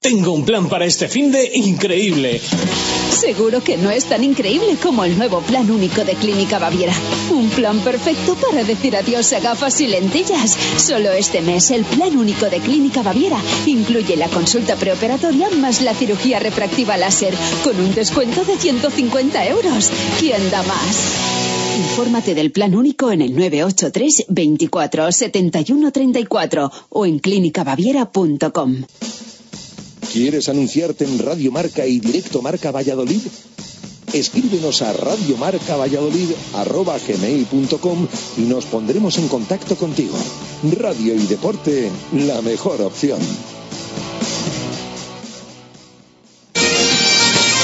Tengo un plan para este fin de increíble. Seguro que no es tan increíble como el nuevo plan único de Clínica Baviera. Un plan perfecto para decir adiós a gafas y lentillas. Solo este mes el plan único de Clínica Baviera incluye la consulta preoperatoria más la cirugía refractiva láser con un descuento de 150 euros. ¿Quién da más? Infórmate del plan único en el 983 24 71 34 o en clínicabaviera.com. ¿Quieres anunciarte en Radio Marca y Directo Marca Valladolid? Escríbenos a radiomarcavalladolid.com y nos pondremos en contacto contigo. Radio y deporte, la mejor opción.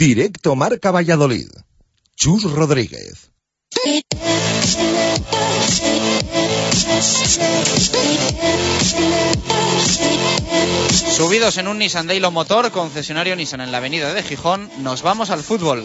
Directo Marca Valladolid. Chus Rodríguez. Subidos en un Nissan Daylo Motor, concesionario Nissan en la avenida de Gijón, nos vamos al fútbol.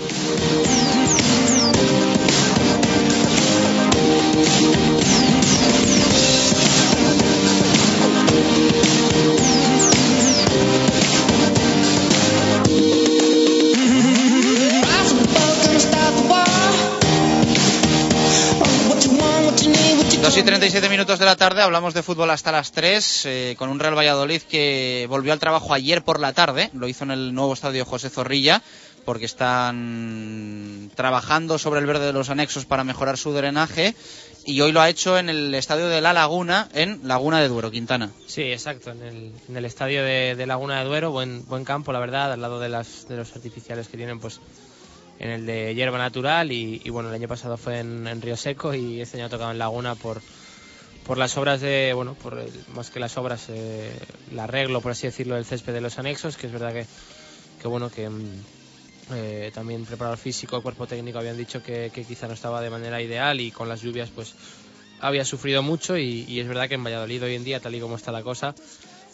Dos y 37 minutos de la tarde, hablamos de fútbol hasta las 3, eh, con un Real Valladolid que volvió al trabajo ayer por la tarde, lo hizo en el nuevo estadio José Zorrilla, porque están trabajando sobre el verde de los anexos para mejorar su drenaje, y hoy lo ha hecho en el estadio de La Laguna, en Laguna de Duero, Quintana. Sí, exacto, en el, estadio de, de Laguna de Duero, buen, campo, la verdad, al lado de, de los artificiales que tienen, pues en el de hierba natural y, y bueno, el año pasado fue en, en Río Seco y este año ha tocado en Laguna por, por las obras de, bueno, por el- más que las obras, eh, el arreglo, por así decirlo, del césped de los anexos, que es verdad que, que bueno, que mm, eh, también preparador físico, cuerpo técnico habían dicho que, quizá no estaba de manera ideal y con las lluvias pues había sufrido mucho y es verdad que en Valladolid hoy en día, tal y como está la cosa,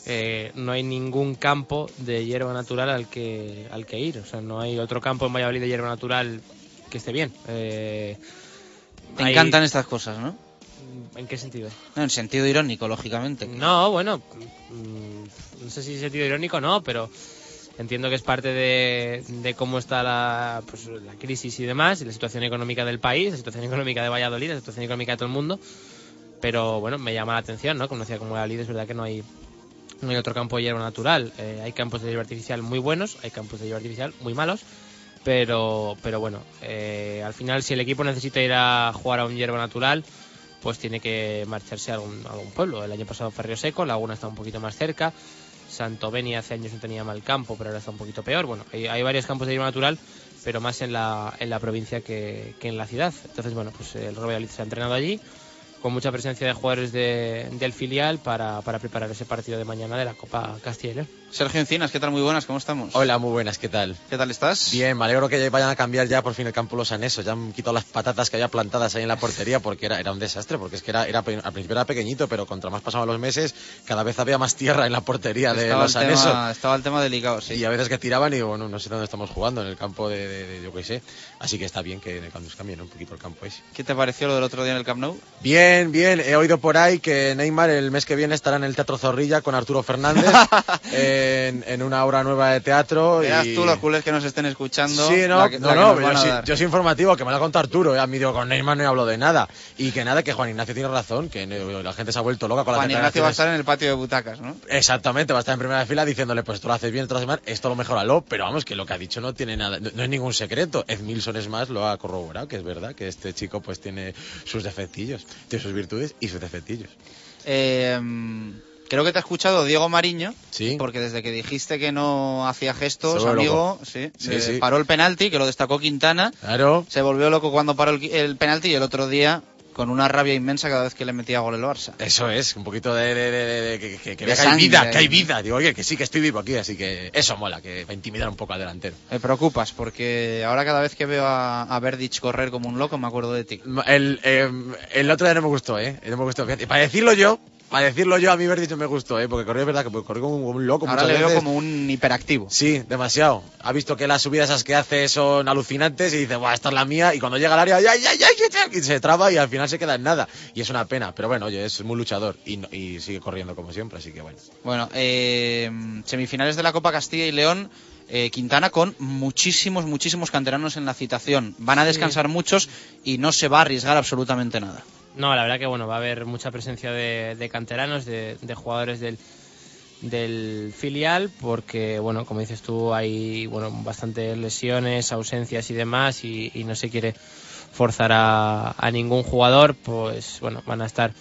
eh, no hay ningún campo de hierba natural al que, al que ir. O sea, no hay otro campo en Valladolid de hierba natural que esté bien. Eh, Te hay- encantan estas cosas, ¿no? ¿En qué sentido? No, en sentido irónico, lógicamente. No, bueno, mm, no sé si es sentido irónico no, pero entiendo que es parte de, de cómo está la, pues, la crisis y demás, y la situación económica del país, la situación económica de Valladolid, la situación económica de todo el mundo. Pero bueno, me llama la atención, ¿no? Como decía como Valladolid, es verdad que no hay, no hay otro campo de hierba natural. Eh, hay campos de hierba artificial muy buenos, hay campos de hierba artificial muy malos. Pero, pero bueno, eh, al final si el equipo necesita ir a jugar a un hierba natural, pues tiene que marcharse a algún, pueblo. El año pasado fue Seco, Laguna está un poquito más cerca. Santoveni hace años no tenía mal campo, pero ahora está un poquito peor. Bueno, hay, varios campos de hierba natural, pero más en la, en la provincia que, que en la ciudad. Entonces, bueno, pues el Valladolid se ha entrenado allí, con mucha presencia de jugadores de- del filial para, para preparar ese partido de mañana de la Copa Castilla. Sergio Encinas, ¿qué tal? Muy buenas, ¿cómo estamos? Hola, muy buenas, ¿qué tal? ¿Qué tal estás? Bien, me alegro que vayan a cambiar ya por fin el campo los anexos. Ya han quitado las patatas que había plantadas ahí en la portería porque era, era un desastre, porque es que era, era al principio era pequeñito, pero contra más pasaban los meses, cada vez había más tierra en la portería de estaba, los el anexos. tema, estaba el tema delicado, sí. Y a veces que tiraban y bueno, no sé dónde estamos jugando, en el campo de, de- de- yo qué sé. Así que está bien que cuando nos cambien un poquito el campo ese. ¿Qué te pareció lo del otro día en el Camp Nou? Bien, bien. He oído por ahí que Neymar el mes que viene estará en el Teatro Zorrilla con Arturo Fernández en, en una obra nueva de teatro. Verás y... tú los culés que nos estén escuchando. Sí, no, la que- no, la no, yo, sí, yo soy informativo, que me lo ha contado Arturo. eh, A mí digo, con Neymar no hablo de nada. Y que nada, que Juan Ignacio tiene razón, que la gente se ha vuelto loca con las Juan Ignacio va a estar en el patio de butacas, ¿no? Exactamente, va a estar en primera fila diciéndole, pues esto lo haces bien, esto lo haces mal, esto lo mejoralo, pero vamos, que lo que ha dicho no tiene nada, no, no es ningún secreto. Ed Milson es más, lo ha corroborado, que es verdad, que este chico pues tiene sus defectillos, tiene sus virtudes y sus defectillos. Eh, creo que te ha escuchado Diego Mariño. Sí. Porque desde que dijiste que no hacía gestos, Se amigo, sí, Sí, eh, sí. paró el penalti, que lo destacó Quintana. Claro. Se volvió loco cuando paró el, el penalti y el otro día con una rabia inmensa cada vez que le metía gol el Barça. Eso es, un poquito de, de- de- de- de- que, que- que hay vida, que hay vida. Digo, oye, que sí, que estoy vivo aquí, así que eso mola, que va a intimidar un poco al delantero. Me preocupas porque ahora cada vez que veo a, a correr como un loco me acuerdo de ti. El, eh, el otro día no me gustó, ¿eh? No me gustó. Para decirlo yo, para decirlo yo, a mí haber dicho me gustó, ¿eh? porque corrió, es verdad, que corrió como un loco. Ahora le veo veces. como un hiperactivo. Sí, demasiado. Ha visto que las subidas esas que hace son alucinantes y dice, Buah, esta es la mía. Y cuando llega al área, ya, ya, ya", y se traba y al final se queda en nada. Y es una pena, pero bueno, oye, es muy luchador y, y sigue corriendo como siempre, así que bueno. Bueno, eh, semifinales de la Copa Castilla y León. eh, Quintana con muchísimos, muchísimos canteranos en la citación. Van a descansar muchos y no se va a arriesgar absolutamente nada. No, la verdad que bueno, va a haber mucha presencia de, canteranos, de, jugadores del, filial, porque bueno, como dices tú, hay bueno bastantes lesiones, ausencias y demás, y, no se quiere forzar a, ningún jugador, pues bueno, van a estar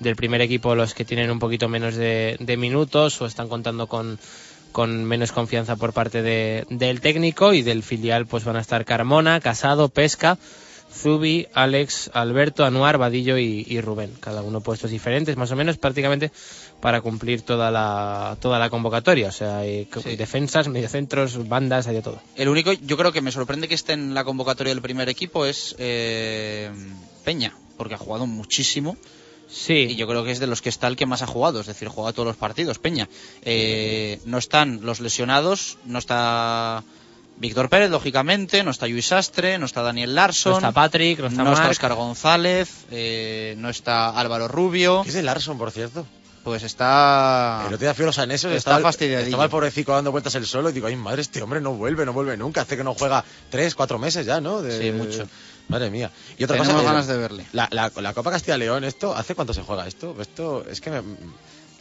del primer equipo los que tienen un poquito menos de, de minutos o están contando con, con menos confianza por parte de- del técnico y del filial pues van a estar Carmona, Casado, Pesca, Zubi, Alex, Alberto, Anuar, Vadillo y, y Rubén. Cada uno puestos diferentes, más o menos prácticamente para cumplir toda la, toda la convocatoria. O sea, hay defensas, mediocentros, bandas, hay de todo. El único, yo creo que me sorprende que esté en la convocatoria del primer equipo es eh, Peña, porque ha jugado muchísimo. Sí. Y yo creo que es de los que está el que más ha jugado, es decir, juega todos los partidos, Peña. Eh, no están los lesionados, no está Víctor Pérez, lógicamente, no está Luis Sastre, no está Daniel Larson. No está Patrick, no está. Oscar González, eh, no está Álvaro Rubio. ¿Qué es de Larson, por cierto? Pues está... El otro día fui a los anesos, Está estaba, fastidiadillo. estaba el pobrecito dando vueltas el solo y digo, ay madre, este hombre no vuelve, no vuelve nunca. Hace que no juega tres, cuatro meses ya, ¿no? De- Sí, mucho. Madre mía. Y otra Tenemos cosa, ganas de verle. La, la, la Copa Castilla León, esto, ¿hace cuánto se juega esto? Esto es que me,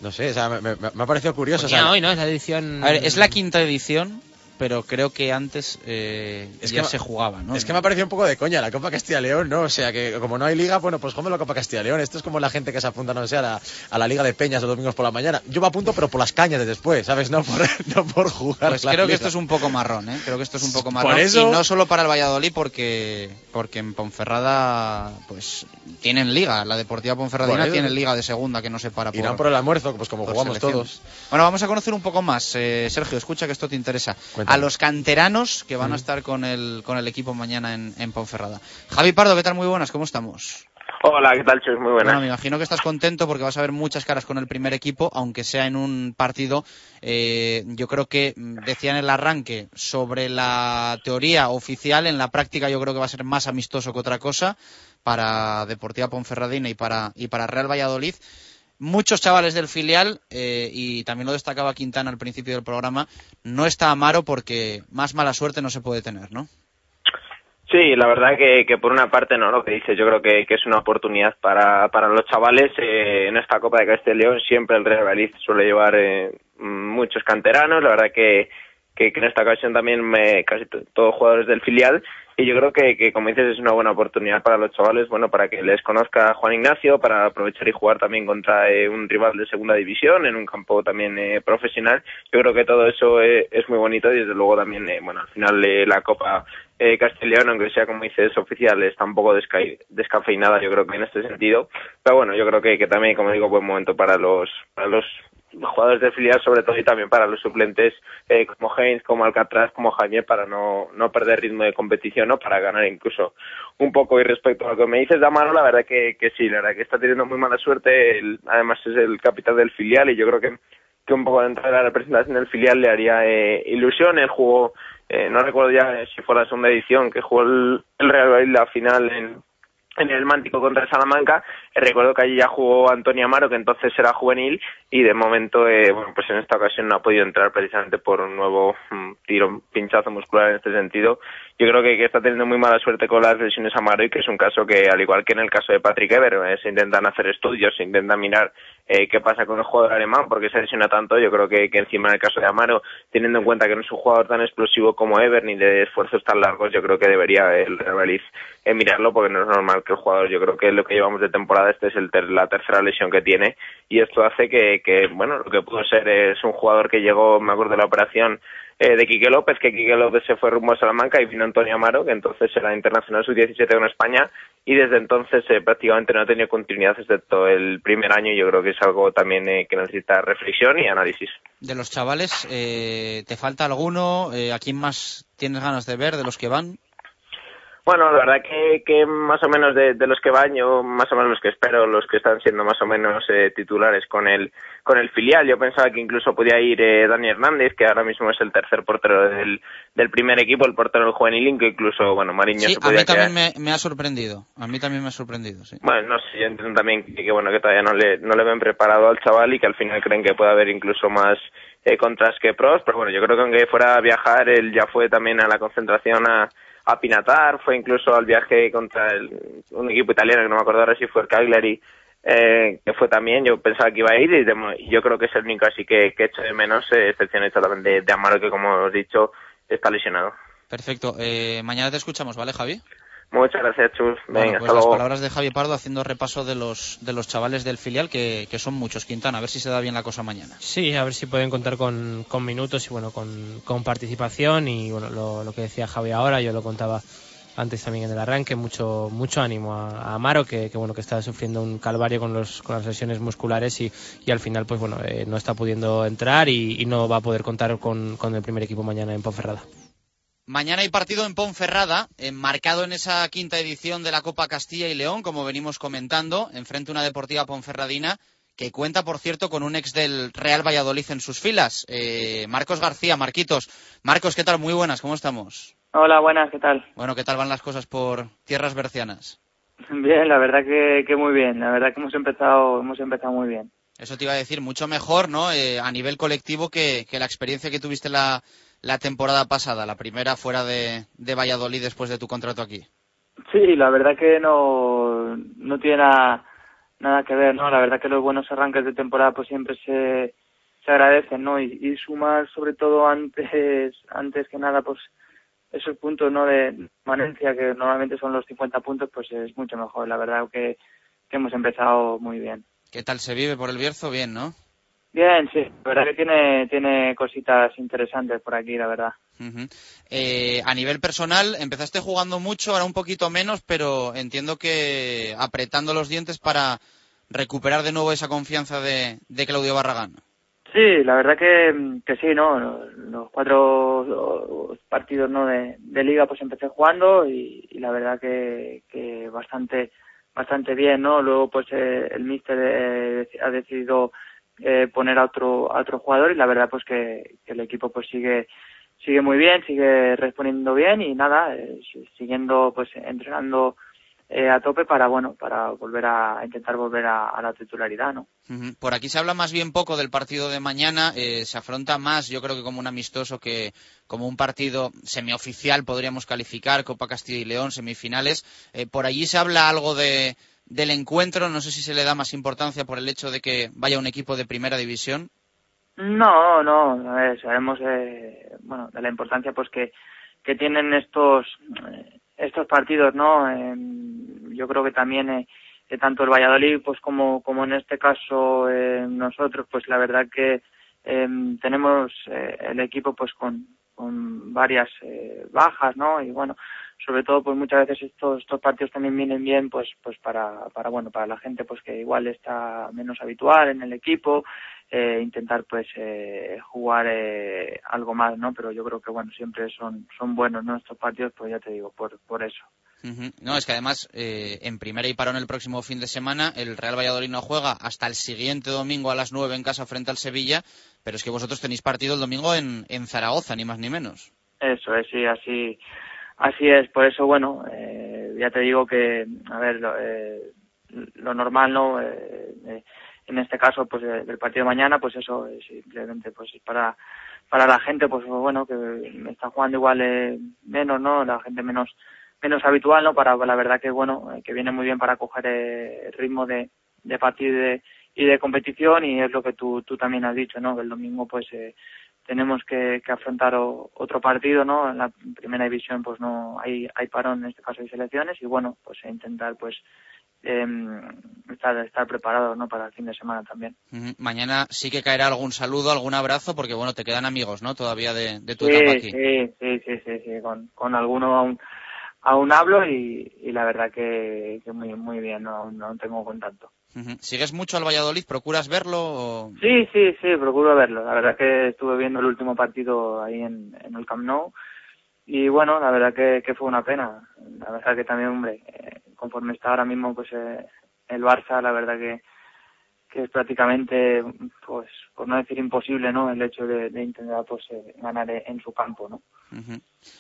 no sé, o sea, me, me- me ha parecido curioso. o sea, hoy, ¿no? Es la edición... A ver, es la quinta edición, pero creo que antes eh, Es ya que se jugaba, ¿no? Es que me ha parecido un poco de coña la Copa Castilla León, ¿no? O sea, que como no hay liga, bueno, pues jugamos la Copa Castilla León. Esto es como la gente que se apunta, no sé, a la, a la Liga de Peñas los domingos por la mañana. Yo me apunto, pero por las cañas de después, ¿sabes? No por, no por jugar. Pues creo que esto es un poco marrón, ¿eh? Creo que esto es un poco Por marrón. eso- Y no solo para el Valladolid, porque, porque en Ponferrada, pues, tienen liga. La Deportiva Ponferradina tiene liga de segunda que no se para por... Irán por el almuerzo, pues como jugamos todos. Bueno, vamos a conocer un poco más. Eh, Sergio, escucha que esto te interesa. Cuéntame. A los canteranos que van a estar con el, con el equipo mañana en, en Ponferrada. Javi Pardo, ¿qué tal? Muy buenas, ¿cómo estamos? Hola, ¿qué tal, Chus? Muy buenas. Bueno, me imagino que estás contento porque vas a ver muchas caras con el primer equipo, aunque sea en un partido. eh, yo creo que decía en el arranque sobre la teoría oficial, en la práctica yo creo que va a ser más amistoso que otra cosa para Deportiva Ponferradina y para, y para Real Valladolid. Muchos chavales del filial, eh, y también lo destacaba Quintana al principio del programa, no está Amaro porque más mala suerte no se puede tener, ¿no? Sí, la verdad que, que por una parte no, lo que dices, yo creo que, es una oportunidad para, para los chavales. eh, en esta Copa de León siempre el Real Valladolid suele llevar eh, muchos canteranos, la verdad que, que, que en esta ocasión también me, casi to- todos jugadores del filial. Y yo creo que, que, como dices, es una buena oportunidad para los chavales, bueno, para que les conozca Juan Ignacio, para aprovechar y jugar también contra eh, un rival de segunda división en un campo también eh, profesional. Yo creo que todo eso eh, es muy bonito y desde luego también, eh, bueno, al final eh, la Copa eh, Castellón, aunque sea como dices oficial, está un poco desca- descafeinada, yo creo que en este sentido. Pero bueno, yo creo que, también, como digo, buen momento para los, para los jugadores de filial sobre todo y también para los suplentes eh, como Heinz, como Alcatraz, como Jaime para no, no perder ritmo de competición ¿no? para ganar incluso un poco y respecto a lo que me dices de Amaro la verdad que, que sí, la verdad que está teniendo muy mala suerte él, además es el capitán del filial y yo creo que, que un poco de entrar a la representación del filial le haría eh, ilusión, él jugó eh, no recuerdo ya si fue la segunda edición que jugó el, Real Madrid la final en en el Mántico contra el Salamanca. Eh, recuerdo que allí ya jugó Antonio Amaro, que entonces era juvenil, y de momento, eh, bueno, pues en esta ocasión no ha podido entrar precisamente por un nuevo mm, tiro, un pinchazo muscular en este sentido. Yo creo que, que está teniendo muy mala suerte con las lesiones Amaro y que es un caso que, al igual que en el caso de Patrick Ever, eh, se intentan hacer estudios, se intentan mirar eh, qué pasa con el jugador alemán, porque se lesiona tanto. Yo creo que, que encima en el caso de Amaro, teniendo en cuenta que no es un jugador tan explosivo como Ever, ni de esfuerzos tan largos, yo creo que debería el Real eh, mirarlo, porque no es normal que el jugador, yo creo que lo que llevamos de temporada, este es el ter- la tercera lesión que tiene, y esto hace que, que, bueno, lo que pudo ser es un jugador que llegó, me acuerdo de la operación eh, de Quique López, que Quique López se fue rumbo a Salamanca y vino Antonio Amaro, que entonces era internacional sub-17 con España, y desde entonces eh, prácticamente no ha tenido continuidad excepto el primer año, y yo creo que es algo también eh, que necesita reflexión y análisis. De los chavales, eh, ¿te falta alguno? ¿A quién más tienes ganas de ver de los que van? Bueno, la verdad que, que más o menos de, de, los que van, yo más o menos los que espero, los que están siendo más o menos eh, titulares con el con el filial. Yo pensaba que incluso podía ir eh, Dani Hernández, que ahora mismo es el tercer portero del, del primer equipo, el portero del juvenil, que incluso, bueno, Mariño sí, se podía a mí también me, me, ha sorprendido. A mí también me ha sorprendido, sí. Bueno, no sé, yo entiendo también que, que, bueno, que todavía no le, no le ven preparado al chaval y que al final creen que puede haber incluso más eh, contras que pros, pero bueno, yo creo que aunque fuera a viajar, él ya fue también a la concentración a a Pinatar, fue incluso al viaje contra el, un equipo italiano que no me acuerdo ahora si fue el Cagliari, eh, que fue también, yo pensaba que iba a ir y, yo creo que es el único así que, que echo de menos, eh, excepción hecha también de, de, Amaro que como os he dicho está lesionado. Perfecto, eh, mañana te escuchamos, ¿vale Javi? Muchas gracias, Chus. Venga, bueno, pues hasta las luego. palabras de Javi Pardo haciendo repaso de los, de los chavales del filial, que, que, son muchos, Quintana. A ver si se da bien la cosa mañana. Sí, a ver si pueden contar con, con minutos y bueno, con, con participación. Y bueno, lo, lo, que decía Javi ahora, yo lo contaba antes también en el arranque. Mucho, mucho ánimo a, a Amaro, que, que, bueno, que está sufriendo un calvario con, los, con las lesiones musculares y, y al final, pues bueno, eh, no está pudiendo entrar y, y, no va a poder contar con, con el primer equipo mañana en Ponferrada. Mañana hay partido en Ponferrada, enmarcado en esa quinta edición de la Copa Castilla y León, como venimos comentando, enfrente una deportiva ponferradina que cuenta, por cierto, con un ex del Real Valladolid en sus filas, eh, Marcos García, Marquitos. Marcos, ¿qué tal? Muy buenas, ¿cómo estamos? Hola, buenas, ¿qué tal? Bueno, ¿qué tal van las cosas por tierras bercianas? Bien, la verdad que, que muy bien, la verdad que hemos empezado, hemos empezado muy bien. Eso te iba a decir, mucho mejor, ¿no? Eh, a nivel colectivo que, que la experiencia que tuviste la, la temporada pasada, la primera fuera de, de, Valladolid después de tu contrato aquí. Sí, la verdad que no, no tiene nada, nada que ver, ¿no? La verdad que los buenos arranques de temporada pues siempre se, se agradecen, ¿no? Y, y sumar sobre todo antes, antes que nada pues esos puntos, ¿no? De permanencia que normalmente son los 50 puntos pues es mucho mejor, la verdad que, que hemos empezado muy bien. ¿Qué tal se vive por el Bierzo? Bien, ¿no? Bien, sí, la verdad que tiene, tiene cositas interesantes por aquí, la verdad. Uh -huh. eh, a nivel personal, empezaste jugando mucho, ahora un poquito menos, pero entiendo que apretando los dientes para recuperar de nuevo esa confianza de, de Claudio Barragán. Sí, la verdad que, que sí, ¿no? Los cuatro partidos ¿no? de, de liga pues empecé jugando y, y la verdad que, que bastante bastante bien, ¿no? Luego pues eh, el míster eh, ha decidido eh, poner a otro a otro jugador y la verdad pues que, que, el equipo pues sigue sigue muy bien sigue respondiendo bien y nada eh, siguiendo pues entrenando eh, a tope para bueno para volver a, intentar volver a, a, la titularidad no por aquí se habla más bien poco del partido de mañana eh, se afronta más yo creo que como un amistoso que como un partido semioficial podríamos calificar Copa Castilla y León semifinales. Eh, por allí se habla algo de del encuentro, no sé si se le da más importancia por el hecho de que vaya un equipo de primera división. No, no, a sabemos eh, bueno de la importancia pues que, que tienen estos eh, estos partidos, ¿no? Yo creo que también eh, tanto el Valladolid pues como como en este caso eh, nosotros pues la verdad que eh, tenemos el equipo pues con con varias bajas, ¿no? Y bueno, sobre todo pues muchas veces estos estos partidos también vienen bien pues pues para para bueno para la gente pues que igual está menos habitual en el equipo eh, intentar pues eh, jugar eh, algo más no pero yo creo que bueno siempre son son buenos ¿no? estos partidos pues ya te digo por por eso Uh -huh. No, es que además, eh, en primera y parón el próximo fin de semana, el Real Valladolid no juega hasta el siguiente domingo a las 9 en casa frente al Sevilla, pero es que vosotros tenéis partido el domingo en, en Zaragoza, ni más ni menos. Eso es, sí, así, Así es, por eso, bueno, eh, ya te digo que, a ver, lo, eh, lo normal, ¿no? Eh, eh en este caso, pues del partido de mañana, pues eso, simplemente, pues para para la gente, pues bueno, que está jugando igual eh, menos, ¿no? La gente menos menos habitual, ¿no? Para la verdad que, bueno, eh, que viene muy bien para coger eh, el ritmo de, de partido y de, y de competición y es lo que tú, tú también has dicho, ¿no? Que el domingo, pues, eh, tenemos que, que afrontar o, otro partido, ¿no? En la primera división, pues no hay, hay parón, en este caso hay selecciones, y bueno, pues intentar, pues, eh, estar, estar preparado, ¿no? Para el fin de semana también. Uh -huh. Mañana sí que caerá algún saludo, algún abrazo, porque bueno, te quedan amigos, ¿no? Todavía de, de tu sí, etapa aquí. Sí, sí, sí, sí, sí, con, con alguno aún, aún hablo y, y la verdad que, que muy, muy bien, no, no tengo contacto. Uh -huh. ¿Sigues mucho al Valladolid? ¿Procuras verlo? O... Sí, sí, sí, procuro verlo. La verdad que estuve viendo el último partido ahí en, en el Camp Nou y bueno, la verdad que, que fue una pena. La verdad que también, hombre, eh, conforme está ahora mismo pues eh, el Barça, la verdad que, que es prácticamente, pues, por no decir imposible, ¿no? El hecho de, de intentar pues eh, ganar en su campo, ¿no?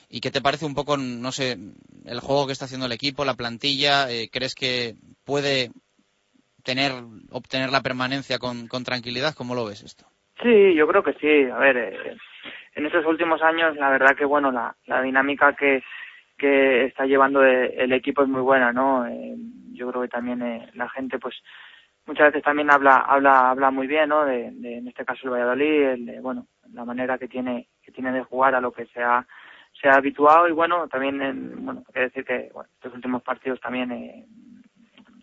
¿Y qué te parece un poco, no sé, el juego que está haciendo el equipo, la plantilla? Eh, ¿Crees que puede tener, obtener la permanencia con, con tranquilidad? ¿Cómo lo ves esto? Sí, yo creo que sí. A ver, eh, en estos últimos años, la verdad que, bueno, la, la dinámica que, que está llevando eh, el equipo es muy buena, ¿no? Eh, yo creo que también eh, la gente, pues, muchas veces también habla, habla, habla muy bien, ¿no? De, en este caso el Valladolid, el, de, bueno, la manera que tiene, que tiene de jugar a lo que se ha, se ha habituado y bueno, también, en, bueno, hay que decir que, bueno, estos últimos partidos también eh,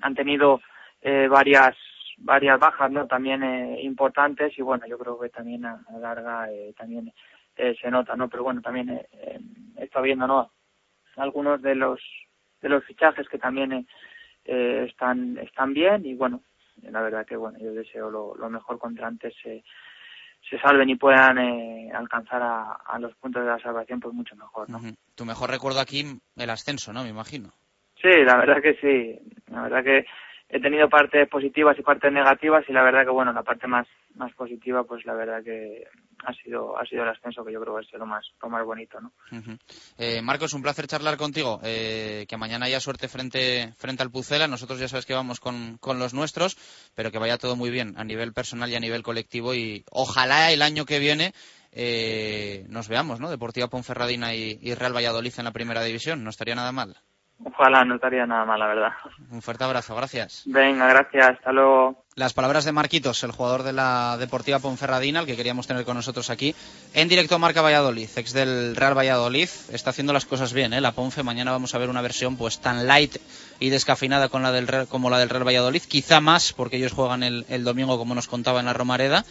han tenido eh, varias varias bajas no también eh, importantes y bueno yo creo que también a, larga eh, también eh, se nota no pero bueno también eh, eh, he estado viendo no algunos de los de los fichajes que también están están bien y bueno la verdad que bueno yo deseo lo, lo mejor contra antes se se salven y puedan eh, alcanzar a, a los puntos de la salvación pues mucho mejor no. Tu mejor recuerdo aquí, el ascenso, ¿no? Me imagino. Sí, la verdad que sí. La verdad que he tenido partes positivas y partes negativas y la verdad que bueno, la parte más más positiva pues la verdad que ha sido ha sido el ascenso que yo creo que es lo más lo más bonito, ¿no? Ujú. Eh, Marcos, un placer charlar contigo. Eh, que mañana haya suerte frente, frente al Pucela. Nosotros ya sabes que vamos con, con los nuestros, pero que vaya todo muy bien a nivel personal y a nivel colectivo. Y ojalá el año que viene eh, nos veamos, ¿no? Deportiva Ponferradina y, y Real Valladolid en la primera división. No estaría nada mal. Ojalá no estaría nada mal, la verdad. Un fuerte abrazo, gracias. Venga, gracias, hasta luego. Las palabras de Marquitos, el jugador de la Deportiva Ponferradina, al que queríamos tener con nosotros aquí, en directo a Marca Valladolid, ex del Real Valladolid, está haciendo las cosas bien, ¿eh? La Ponfe, mañana vamos a ver una versión pues tan light y descafeinada con la del Real- como la del Real Valladolid, quizá más, porque ellos juegan el, el domingo, como nos contaba en la Romareda,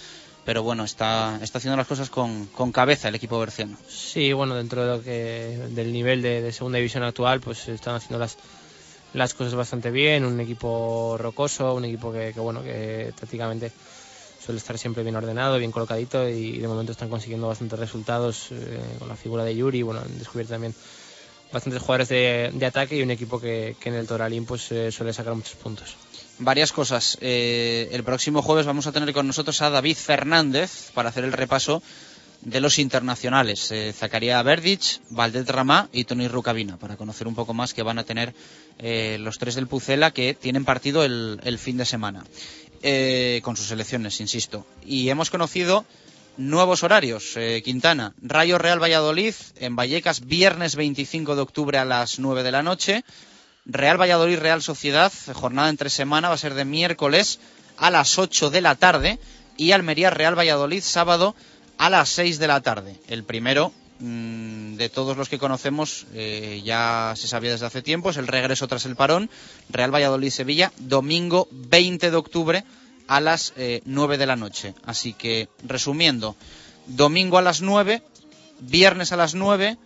pero bueno, está, está haciendo las cosas con, con cabeza el equipo berciano. Sí, bueno, dentro de lo que del nivel de, de segunda división actual, pues están haciendo las las cosas bastante bien, un equipo rocoso, un equipo que, que, bueno, que prácticamente suele estar siempre bien ordenado, bien colocadito y de momento están consiguiendo bastantes resultados eh, con la figura de Yuri, bueno, han descubierto también bastantes jugadores de, de ataque y un equipo que, que en el Toralín pues eh, suele sacar muchos puntos. Varias cosas. Eh, el próximo jueves vamos a tener con nosotros a David Fernández para hacer el repaso de los internacionales. Eh, Zacarías Verdic, Valdet Ramá y Tony Rucabina, para conocer un poco más que van a tener eh, los tres del Pucela que tienen partido el, el fin de semana. Eh, con sus selecciones, insisto. Y hemos conocido nuevos horarios. Eh, Quintana, Rayo Real Valladolid en Vallecas, viernes 25 de octubre a las 9 de la noche. Real Valladolid Real Sociedad, jornada entre semana, va a ser de miércoles a las 8 de la tarde. Y Almería Real Valladolid, sábado a las 6 de la tarde. El primero mm, de todos los que conocemos eh, ya se sabía desde hace tiempo, es el regreso tras el parón. Real Valladolid Sevilla, domingo 20 de octubre a las eh, 9 de la noche. Así que, resumiendo, domingo a las 9, viernes a las 9,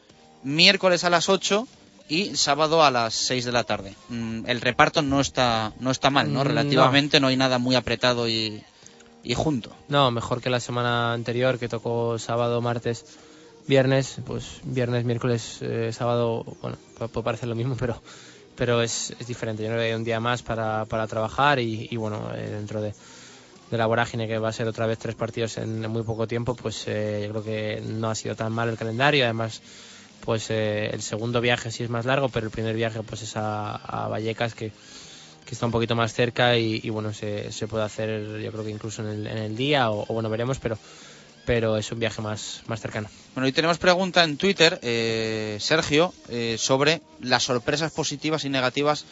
miércoles a las 8 y sábado a las 6 de la tarde. Mm, el reparto no está, no está mal, ¿no? Mm, Relativamente no, hay nada muy apretado y, y junto. No, mejor que la semana anterior que tocó sábado, martes, viernes, pues viernes, miércoles, eh, sábado, bueno, pu- puede parecer lo mismo, pero pero es, es diferente. Yo que hay un día más para, para trabajar y, y bueno, eh, dentro de, de la vorágine que va a ser otra vez tres partidos en, muy poco tiempo, pues eh, yo creo que no ha sido tan mal el calendario. Además, pues eh, el segundo viaje sí es más largo, pero el primer viaje pues es a, Vallecas que que está un poquito más cerca y, y, bueno, se, se, puede hacer yo creo que incluso en el, en el día o, bueno, veremos, pero, pero es un viaje más, más cercano. Bueno, hoy tenemos pregunta en Twitter, eh, Sergio, eh, sobre las sorpresas positivas y negativas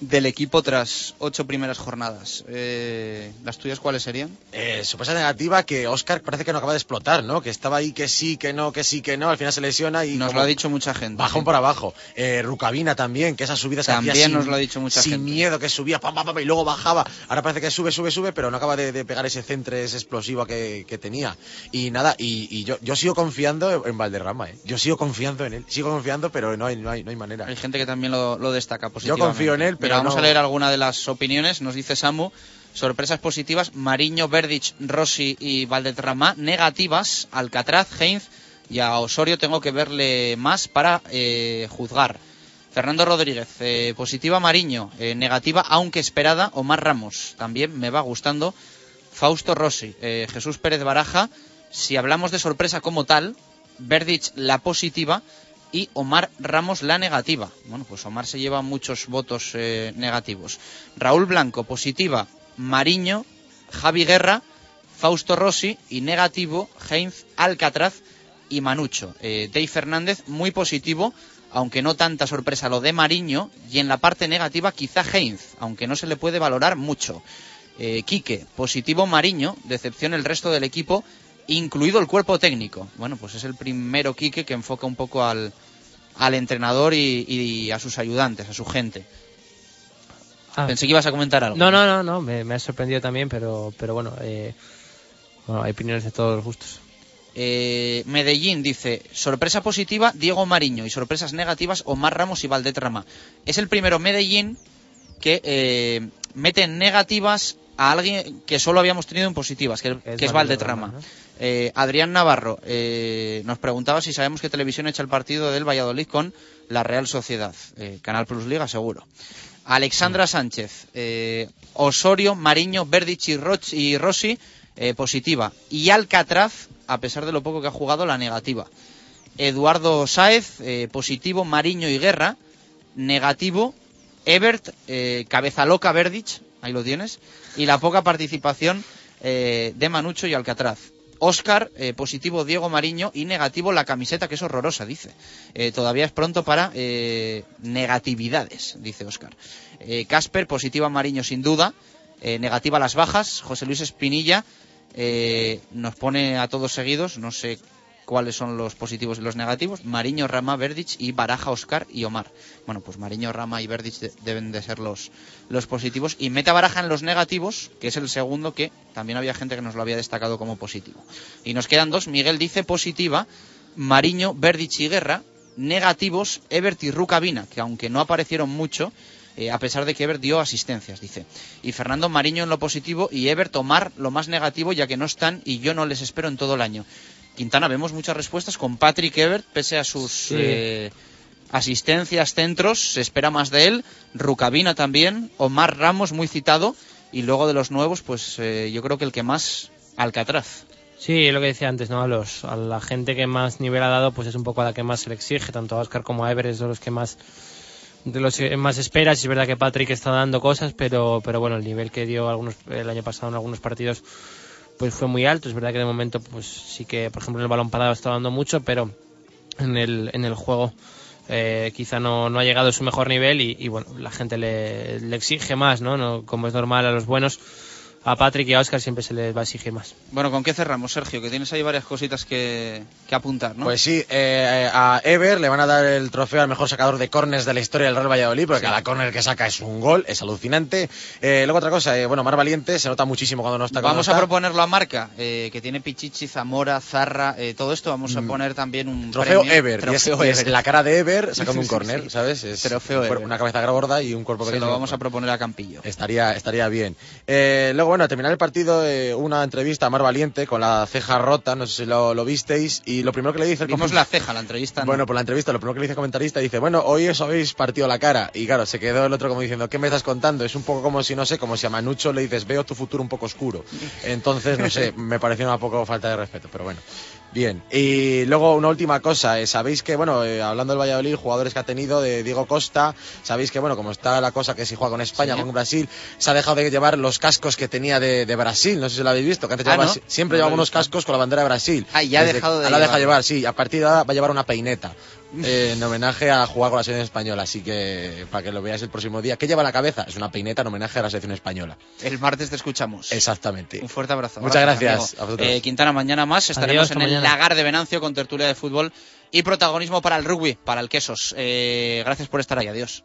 del equipo tras ocho primeras jornadas. Eh, ¿Las tuyas cuáles serían? Eh, sorpresa negativa que Oscar parece que no acaba de explotar, ¿no? Que estaba ahí que sí, que no, que sí, que no, al final se lesiona y... Nos lo ha dicho mucha gente. Bajón sí. por abajo. Eh, Rucabina también, que esas subidas también que hacía nos sin, lo ha dicho mucha sin gente. miedo, que subía pam, pam, pam, y luego bajaba. Ahora parece que sube, sube, sube, pero no acaba de, de pegar ese centre, ese explosivo que, que tenía. Y nada, y, y, yo, yo sigo confiando en Valderrama, ¿eh? Yo sigo confiando en él, sigo confiando, pero no hay, no hay, no hay manera. Hay gente que también lo, lo destaca positivamente. Yo confío en él, pero Mira, vamos no... a leer alguna de las opiniones. Nos dice Samu, sorpresas positivas, Mariño, Verdic, Rossi y Valdetrama. Negativas, Alcatraz, Heinz, y a Osorio tengo que verle más para eh, juzgar. Fernando Rodríguez, eh, positiva Mariño, eh, negativa aunque esperada Omar Ramos, también me va gustando. Fausto Rossi, Jesús Pérez Baraja, si hablamos de sorpresa como tal, Verdic la positiva y Omar Ramos la negativa. Bueno, pues Omar se lleva muchos votos eh, negativos. Raúl Blanco, positiva Mariño, Javi Guerra, Fausto Rossi y negativo Heinz Alcatraz y Manucho. Eh, Fernández, muy positivo, aunque no tanta sorpresa lo de Mariño, y en la parte negativa quizá Heinz, aunque no se le puede valorar mucho. Eh, Quique, positivo Mariño, decepción el resto del equipo, incluido el cuerpo técnico. Bueno, pues es el primero Quique que enfoca un poco al, al entrenador y, y a sus ayudantes, a su gente. Ah. Pensé que ibas a comentar algo. No, no, no, no, me, me ha sorprendido también, pero, pero bueno, eh, bueno, hay opiniones de todos los gustos. Eh, Medellín dice, sorpresa positiva Diego Mariño y sorpresas negativas Omar Ramos y Valdetrama. Es el primero Medellín que eh, mete en negativas a alguien que solo habíamos tenido en positivas, que, que es Valdetrama. Eh, Adrián Navarro eh, nos preguntaba si sabemos qué televisión echa el partido del Valladolid con la Real Sociedad. Eh, Canal Plus Liga, seguro. Alexandra Sánchez, eh, Osorio, Mariño, Verdic y, Roch- y Rossi, positiva. Y Alcatraz, a pesar de lo poco que ha jugado, la negativa. Eduardo Sáez, positivo. Mariño y Guerra, negativo. Ebert, cabeza loca Verdic, ahí lo tienes. Y la poca participación de Manucho y Alcatraz. Oscar, eh, positivo Diego Mariño y negativo la camiseta, que es horrorosa, dice. Eh, todavía es pronto para eh, negatividades, dice Oscar. Eh, Casper, positiva Mariño sin duda. Eh, negativa las bajas. José Luis Espinilla nos pone a todos seguidos, no sé cuáles son los positivos y los negativos. Mariño, Rama, Verdic y Baraja, Oscar y Omar. Bueno, pues Mariño, Rama y Verdic de- deben de ser los, los positivos. Y meta Baraja en los negativos, que es el segundo que también había gente que nos lo había destacado como positivo. Y nos quedan dos. Miguel dice positiva, Mariño, Verdic y Guerra. Negativos, Ebert y Rucabina, que aunque no aparecieron mucho, eh, a pesar de que Ebert dio asistencias, dice. Y Fernando Mariño en lo positivo y Ebert Omar lo más negativo, ya que no están y yo no les espero en todo el año. Quintana, vemos muchas respuestas con Patrick Ebert, pese a sus Sí. eh, asistencias, centros, se espera más de él. Rucabina también, Omar Ramos muy citado. Y luego de los nuevos, pues eh, yo creo que el que más, Alcatraz. Sí, es lo que decía antes, ¿no? A, los, a la gente que más nivel ha dado, pues es un poco a la que más se le exige, tanto a Oscar como a Ever, es de los que más de los que más esperas. Y es verdad que Patrick está dando cosas, pero, pero bueno, el nivel que dio algunos, el año pasado en algunos partidos pues fue muy alto. Es verdad que de momento, pues sí que, por ejemplo, el balón parado está dando mucho, pero en el, en el juego eh, quizá no, no ha llegado a su mejor nivel y, y, bueno, la gente le, le exige más, ¿no? ¿no? Como es normal a los buenos, a Patrick y a Oscar siempre se les va a exigir más. Bueno, ¿con qué cerramos, Sergio? Que tienes ahí varias cositas que, que apuntar, ¿no? Pues sí, eh, a Ever le van a dar el trofeo al mejor sacador de córners de la historia del Real Valladolid, porque cada córner que saca es un gol, es alucinante. Eh, luego otra cosa, eh, bueno, Mar Valiente se nota muchísimo cuando no está Vamos no a está. proponerlo a Marca, eh, que tiene Pichichi, Zamora, Zarra, eh, todo esto. Vamos a poner también un Mm. Trofeo premio. Ever, es, Trofeo y es Ever. la cara de Ever sacando un Sí, córner, sí. ¿sabes? Es Trofeo un Ever. una cabeza gorda y un cuerpo Se pequeño. lo vamos a proponer a Campillo. Estaría, estaría bien. Eh, luego, bueno, a terminar el partido, eh, una entrevista a Mar Valiente con la ceja rota, no sé si lo, lo visteis, y lo primero que le dice el Vimos comen- la ceja, la entrevista. ¿no? Bueno, por la entrevista, lo primero que le dice el comentarista dice, bueno, hoy os habéis partido la cara. Y claro, se quedó el otro como diciendo, ¿qué me estás contando? Es un poco como si, no sé, como si a Manucho le dices, veo tu futuro un poco oscuro. Entonces, no sé, me pareció una poco falta de respeto, pero bueno. Bien, y luego una última cosa, eh, sabéis que, bueno, eh, hablando del Valladolid, jugadores que ha tenido de Diego Costa, sabéis que, bueno, como está la cosa que si juega con España, Sí. con Brasil, se ha dejado de llevar los cascos que tenía de, de Brasil, no sé si lo habéis visto, que antes Ah, llevaba- ¿no? siempre No llevaba unos cascos con la bandera de Brasil. Ah, ya ha dejado de ahora deja llevarlo. llevar, sí, a partir de ahora va a llevar una peineta. Eh, en homenaje a jugar con la selección española, así que para que lo veáis el próximo día. ¿Qué lleva en la cabeza? Es una peineta en homenaje a la selección española. El martes te escuchamos. Exactamente. Un fuerte abrazo. Muchas gracias a vosotros. Eh, Quintana, mañana más estaremos Adiós, en el lagar de Venancio con tertulia de fútbol y protagonismo para el rugby, para el quesos. Eh, gracias por estar ahí. Adiós.